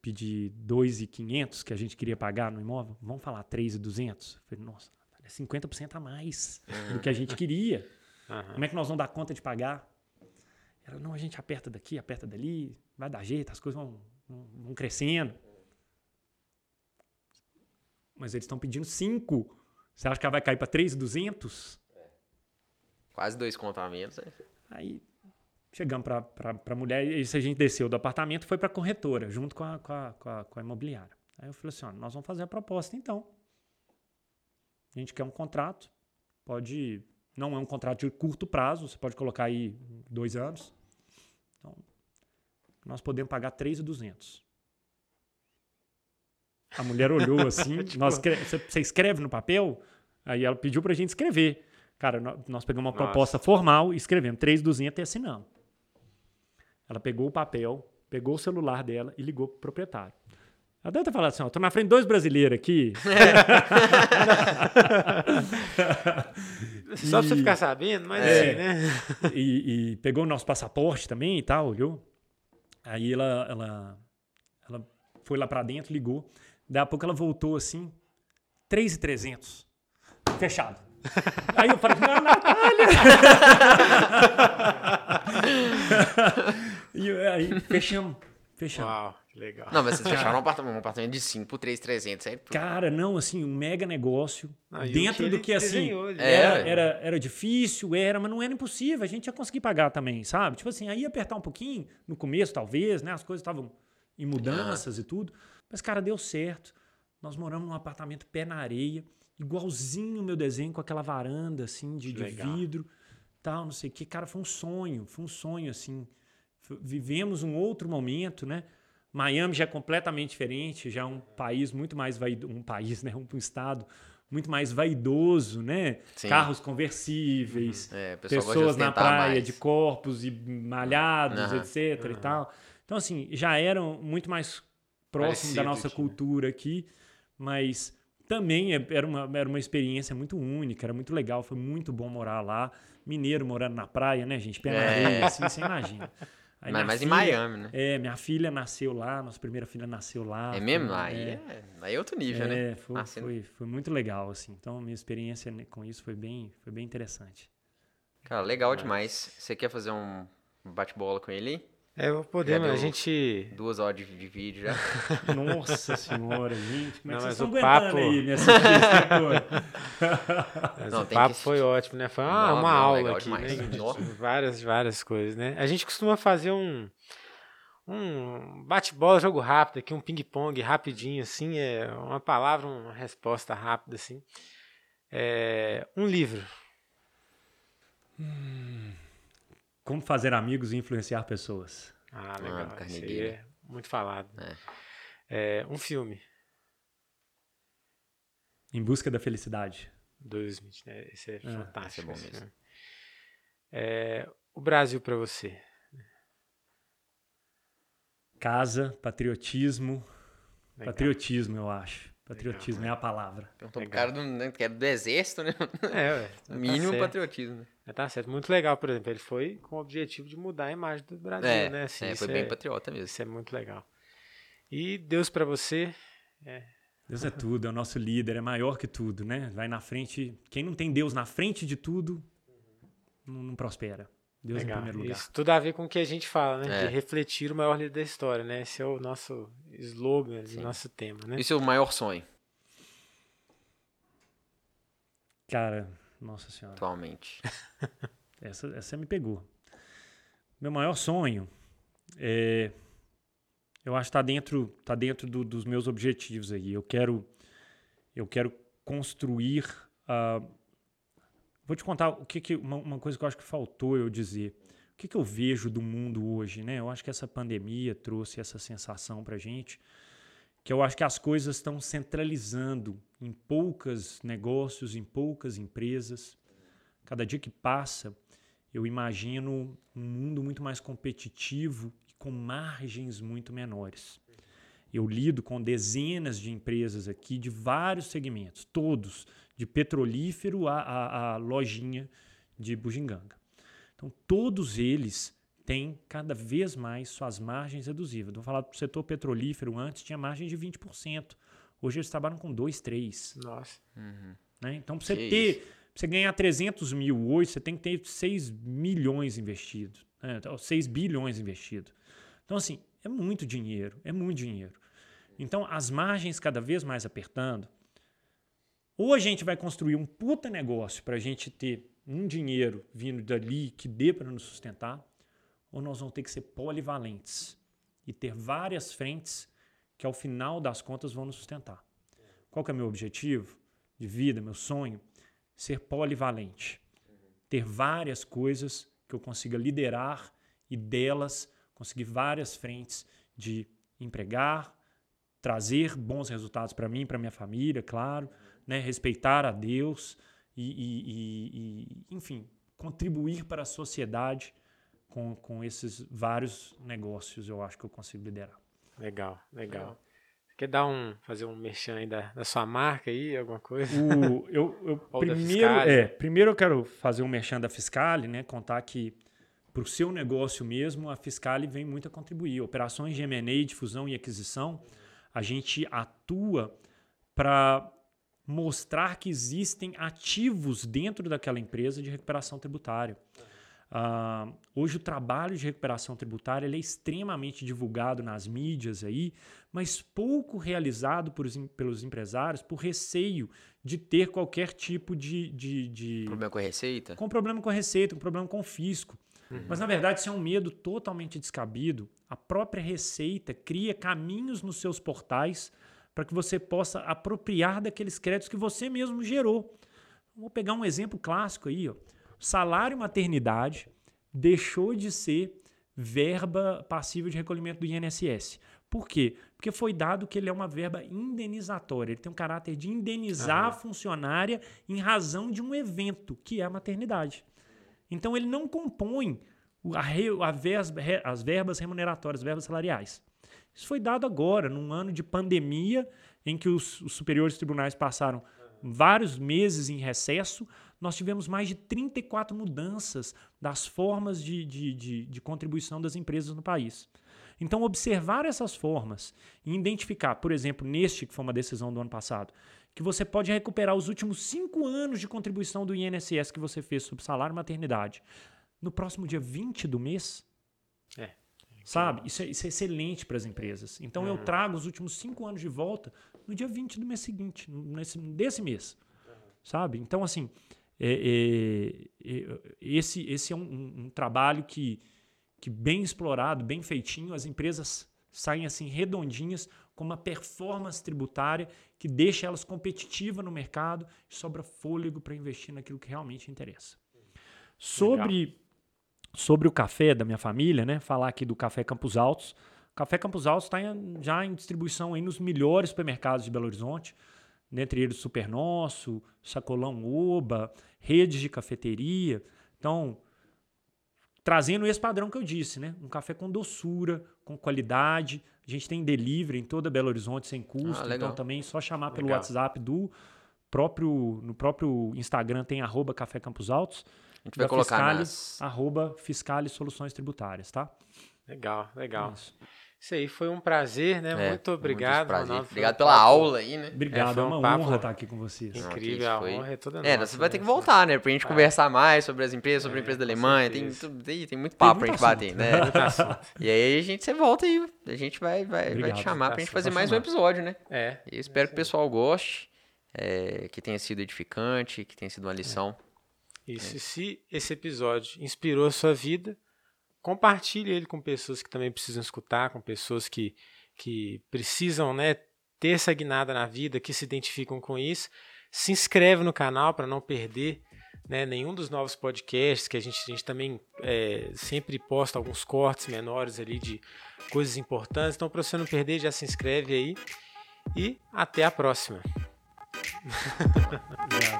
Speaker 3: pedir 2.500 que a gente queria pagar no imóvel, vamos falar 3.200. Eu falei, nossa, é 50% a mais do que a gente queria. Uhum. Como é que nós vamos dar conta de pagar? Não, a gente aperta daqui, aperta dali, vai dar jeito, as coisas vão, vão, vão crescendo. Mas eles estão pedindo 5. Você acha que ela vai cair para 3.200? É.
Speaker 2: Quase dois menos. Né?
Speaker 3: Aí chegamos para a mulher, e isso a gente desceu do apartamento foi para a corretora, junto com a, com, a, com, a, com a imobiliária. Aí eu falei assim: ó, nós vamos fazer a proposta então. A gente quer um contrato, pode. Não é um contrato de curto prazo, você pode colocar aí dois anos. Nós podemos pagar 3,200. A mulher olhou assim, tipo... nós, você escreve no papel? Aí ela pediu para a gente escrever. Cara, nós pegamos uma Nossa. proposta formal, escrevemos 3,200 e assinamos. Ela pegou o papel, pegou o celular dela e ligou pro proprietário. Ela deve ter falado assim: ó, tô na frente de dois brasileiros aqui.
Speaker 1: Só pra você ficar sabendo, mas é, assim, né?
Speaker 3: E, e, pegou o nosso passaporte também e tal, olhou. Aí ela, ela, ela foi lá para dentro, ligou. Daí a pouco ela voltou assim, 3,300. Fechado. Aí eu falei, não, Natália! e aí fechamos. Fechamos.
Speaker 1: Uau, legal.
Speaker 2: Não, mas vocês fecharam um apartamento, um apartamento de 5 por 3,300. É...
Speaker 3: Cara, não, assim, um mega negócio. Ah, dentro que do que, assim, era, era, era difícil, era, mas não era impossível. A gente ia conseguir pagar também, sabe? Tipo assim, aí ia apertar um pouquinho, no começo talvez, né? As coisas estavam em mudanças ah. e tudo. Mas, cara, deu certo. Nós moramos num apartamento pé na areia igualzinho o meu desenho, com aquela varanda, assim, de, de vidro, tal, não sei o que. Cara, foi um sonho, foi um sonho, assim. Vivemos um outro momento, né? Miami já é completamente diferente, já é um país muito mais vaidoso, um país, né? Um, um estado muito mais vaidoso, né? Sim. Carros conversíveis, uhum. é, pessoas na praia mais. de corpos e malhados, uhum. etc uhum. e tal. Então, assim, já eram muito mais próximos da nossa cultura aqui, mas também é, era uma, era uma experiência muito única, era muito legal, foi muito bom morar lá. Mineiro morando na praia, né, gente? Pé na é. assim, você imagina.
Speaker 2: Aí mas, mas filha, em Miami, né?
Speaker 3: É, minha filha nasceu lá, nossa primeira filha nasceu lá.
Speaker 2: É mesmo? Aí é, é, aí é outro nível, é,
Speaker 3: né? Foi, foi, foi, muito legal, assim. Então, minha experiência com isso foi bem, foi bem interessante.
Speaker 2: Cara, legal demais. Você quer fazer um bate-bola com ele?
Speaker 1: É, podemos, a gente.
Speaker 2: Duas horas de, de vídeo já.
Speaker 3: Nossa senhora, gente. Como é que vocês estão
Speaker 1: papo...
Speaker 3: aí, minha
Speaker 1: Não, o papo que... foi ótimo, né? Foi uma, não, uma não, aula aqui, né? Várias, várias coisas, né? A gente costuma fazer um. Um bate-bola, jogo rápido aqui, um ping-pong rapidinho, assim, é uma palavra, uma resposta rápida, assim. É, um livro.
Speaker 3: Hum. Como fazer amigos e influenciar pessoas.
Speaker 1: Ah, legal. Ah, Isso aí é muito falado. É. É, um filme.
Speaker 3: Em busca da felicidade.
Speaker 1: 2020, né? Esse é, é fantástico. Esse é bom mesmo. Né? É, o Brasil para você.
Speaker 3: Casa, patriotismo. Legal. Patriotismo, eu acho. Patriotismo Legal, é a palavra.
Speaker 2: Perguntou pro cara do, né, que é do exército, né?
Speaker 1: É, ué.
Speaker 2: Tá Mínimo patriotismo. Né?
Speaker 1: É, tá certo. Muito legal, por exemplo. Ele foi com o objetivo de mudar a imagem do Brasil,
Speaker 2: é,
Speaker 1: né?
Speaker 2: Assim, é, foi bem é, patriota mesmo.
Speaker 1: Isso é muito legal. E Deus para você. É.
Speaker 3: Deus é tudo, é o nosso líder, é maior que tudo, né? Vai na frente. Quem não tem Deus na frente de tudo, não, não prospera. Deus Legal. em primeiro lugar. Isso
Speaker 1: tudo a ver com o que a gente fala, né? É. De refletir o maior líder da história, né? Esse é o nosso slogan, o nosso tema, né?
Speaker 2: Esse é o maior sonho.
Speaker 3: Cara, nossa senhora.
Speaker 2: Atualmente.
Speaker 3: essa, essa me pegou. Meu maior sonho é. Eu acho que está dentro, tá dentro do, dos meus objetivos aí. Eu quero, eu quero construir. Uh, vou te contar o que, que uma, uma, coisa que eu acho que faltou eu dizer. O que, que eu vejo do mundo hoje, né? Eu acho que essa pandemia trouxe essa sensação para gente que eu acho que as coisas estão centralizando em poucos negócios, em poucas empresas. Cada dia que passa, eu imagino um mundo muito mais competitivo e com margens muito menores. Eu lido com dezenas de empresas aqui de vários segmentos, todos, de petrolífero a lojinha de bugiganga. Então, todos eles tem cada vez mais suas margens reduzidas. Vou falar do setor petrolífero, antes tinha margem de 20%. Hoje eles trabalham com 2, 3.
Speaker 1: Nossa.
Speaker 3: Uhum. Né? Então, para você
Speaker 2: Que
Speaker 3: ter,
Speaker 2: isso.
Speaker 3: pra você ganhar 300 mil hoje, você tem que ter 6 milhões investidos. Né? Então, 6 bilhões investidos. Então, assim, é muito dinheiro, é muito dinheiro. Então, as margens cada vez mais apertando, ou a gente vai construir um puta negócio para a gente ter um dinheiro vindo dali que dê para nos sustentar, ou nós vamos ter que ser polivalentes e ter várias frentes que ao final das contas vão nos sustentar. Qual que é o meu objetivo de vida, meu sonho? Ser polivalente. Ter várias coisas que eu consiga liderar e delas conseguir várias frentes de empregar, trazer bons resultados para mim, para minha família, claro, né? respeitar a Deus e, e- e- e, enfim, contribuir para a sociedade com, com esses vários negócios, eu acho que eu consigo liderar.
Speaker 1: Legal, legal. Você quer dar um, fazer um merchan aí da, da sua marca aí, alguma coisa?
Speaker 3: O- eu, eu primeiro, é, primeiro eu quero fazer um merchan da Fiscale, né? Contar que para o seu negócio mesmo, a Fiscale vem muito a contribuir. Operações de M&A, de fusão e aquisição, a gente atua para mostrar que existem ativos dentro daquela empresa de recuperação tributária. Ah, hoje o trabalho de recuperação tributária é extremamente divulgado nas mídias aí, mas pouco realizado por pelos empresários por receio de ter qualquer tipo de, de, de-
Speaker 2: Problema com a receita?
Speaker 3: com problema com a receita, com problema com o fisco. Mas na verdade isso é um medo totalmente descabido. A própria Receita cria caminhos nos seus portais para que você possa apropriar daqueles créditos que você mesmo gerou. Vou pegar um exemplo clássico aí. Ó. Salário maternidade deixou de ser verba passível de recolhimento do INSS. Por quê? Porque foi dado que ele é uma verba indenizatória. Ele tem um caráter de indenizar a funcionária em razão de um evento, que é a maternidade. Então ele não compõe a a vers- as verbas remuneratórias, as verbas salariais. Isso foi dado agora, num ano de pandemia, em que os, os superiores tribunais passaram vários meses em recesso. Nós tivemos mais de 34 mudanças das formas de, de, de, de contribuição das empresas no país. Então, observar essas formas e identificar, por exemplo, neste, que foi uma decisão do ano passado, que você pode recuperar os últimos cinco anos de contribuição do INSS que você fez sobre salário e maternidade no próximo dia 20 do mês.
Speaker 1: É.
Speaker 3: Sabe? Isso é, isso é excelente para as empresas. Então, eu trago os últimos cinco anos de volta no dia 20 do mês seguinte, nesse, desse mês. Sabe? Então, assim, é- é- é- esse, esse é um, um- um trabalho que, que, bem explorado, bem feitinho, as empresas saem assim redondinhas com uma performance tributária que deixa elas competitivas no mercado e sobra fôlego para investir naquilo que realmente interessa. Sobre, sobre o café da minha família, né? Falar aqui do Café Campos Altos. O Café Campos Altos está já em distribuição aí nos melhores supermercados de Belo Horizonte, dentre eles Super Nosso, Sacolão Oba, redes de cafeteria. Então, trazendo esse padrão que eu disse, né? Um café com doçura, com qualidade. A gente tem delivery em toda Belo Horizonte sem custo,
Speaker 2: Ah,
Speaker 3: então também é só chamar pelo
Speaker 1: Legal.
Speaker 3: WhatsApp do próprio no próprio Instagram tem arroba Café Campos Altos.
Speaker 2: A gente vai colocar
Speaker 3: Fiscale,
Speaker 2: nas...
Speaker 3: arroba Fiscale Soluções Tributárias, tá?
Speaker 1: Legal, legal.
Speaker 3: Isso.
Speaker 1: Isso aí foi um prazer, né?
Speaker 2: É,
Speaker 1: muito obrigado. Ronaldo. Foi
Speaker 2: Obrigado pela
Speaker 1: papo
Speaker 2: aula aí, né?
Speaker 3: Obrigado,
Speaker 1: É,
Speaker 3: é,
Speaker 1: um
Speaker 3: uma
Speaker 1: papo
Speaker 3: honra estar aqui com vocês.
Speaker 2: Não,
Speaker 1: Incrível,
Speaker 2: que
Speaker 1: a
Speaker 2: foi-
Speaker 1: honra é toda
Speaker 2: É,
Speaker 1: nossa.
Speaker 2: você vai ter que
Speaker 1: né?
Speaker 2: voltar, né? Pra gente conversar mais sobre as empresas, sobre a
Speaker 1: É,
Speaker 2: empresa da
Speaker 1: com
Speaker 2: Alemanha. Tem, tem, tem muito papo pra
Speaker 3: muito
Speaker 2: gente bater,
Speaker 3: assunto.
Speaker 2: né?
Speaker 1: Muito assunto.
Speaker 2: E aí a gente, você volta e a gente vai, vai, vai te chamar
Speaker 1: Tá
Speaker 2: pra gente fazer mais um episódio, né?
Speaker 1: É,
Speaker 2: E eu espero que o pessoal goste, é, que tenha sido edificante, que tenha sido uma lição.
Speaker 1: Isso. E se esse episódio inspirou a sua vida, compartilhe ele com pessoas que também precisam escutar, com pessoas que, que precisam né, ter essa guinada na vida, que se identificam com isso. Se inscreve no canal para não perder né, nenhum dos novos podcasts, que a gente, a gente também é, sempre posta alguns cortes menores ali de coisas importantes. Então, para você não perder, já se inscreve aí. E até a próxima.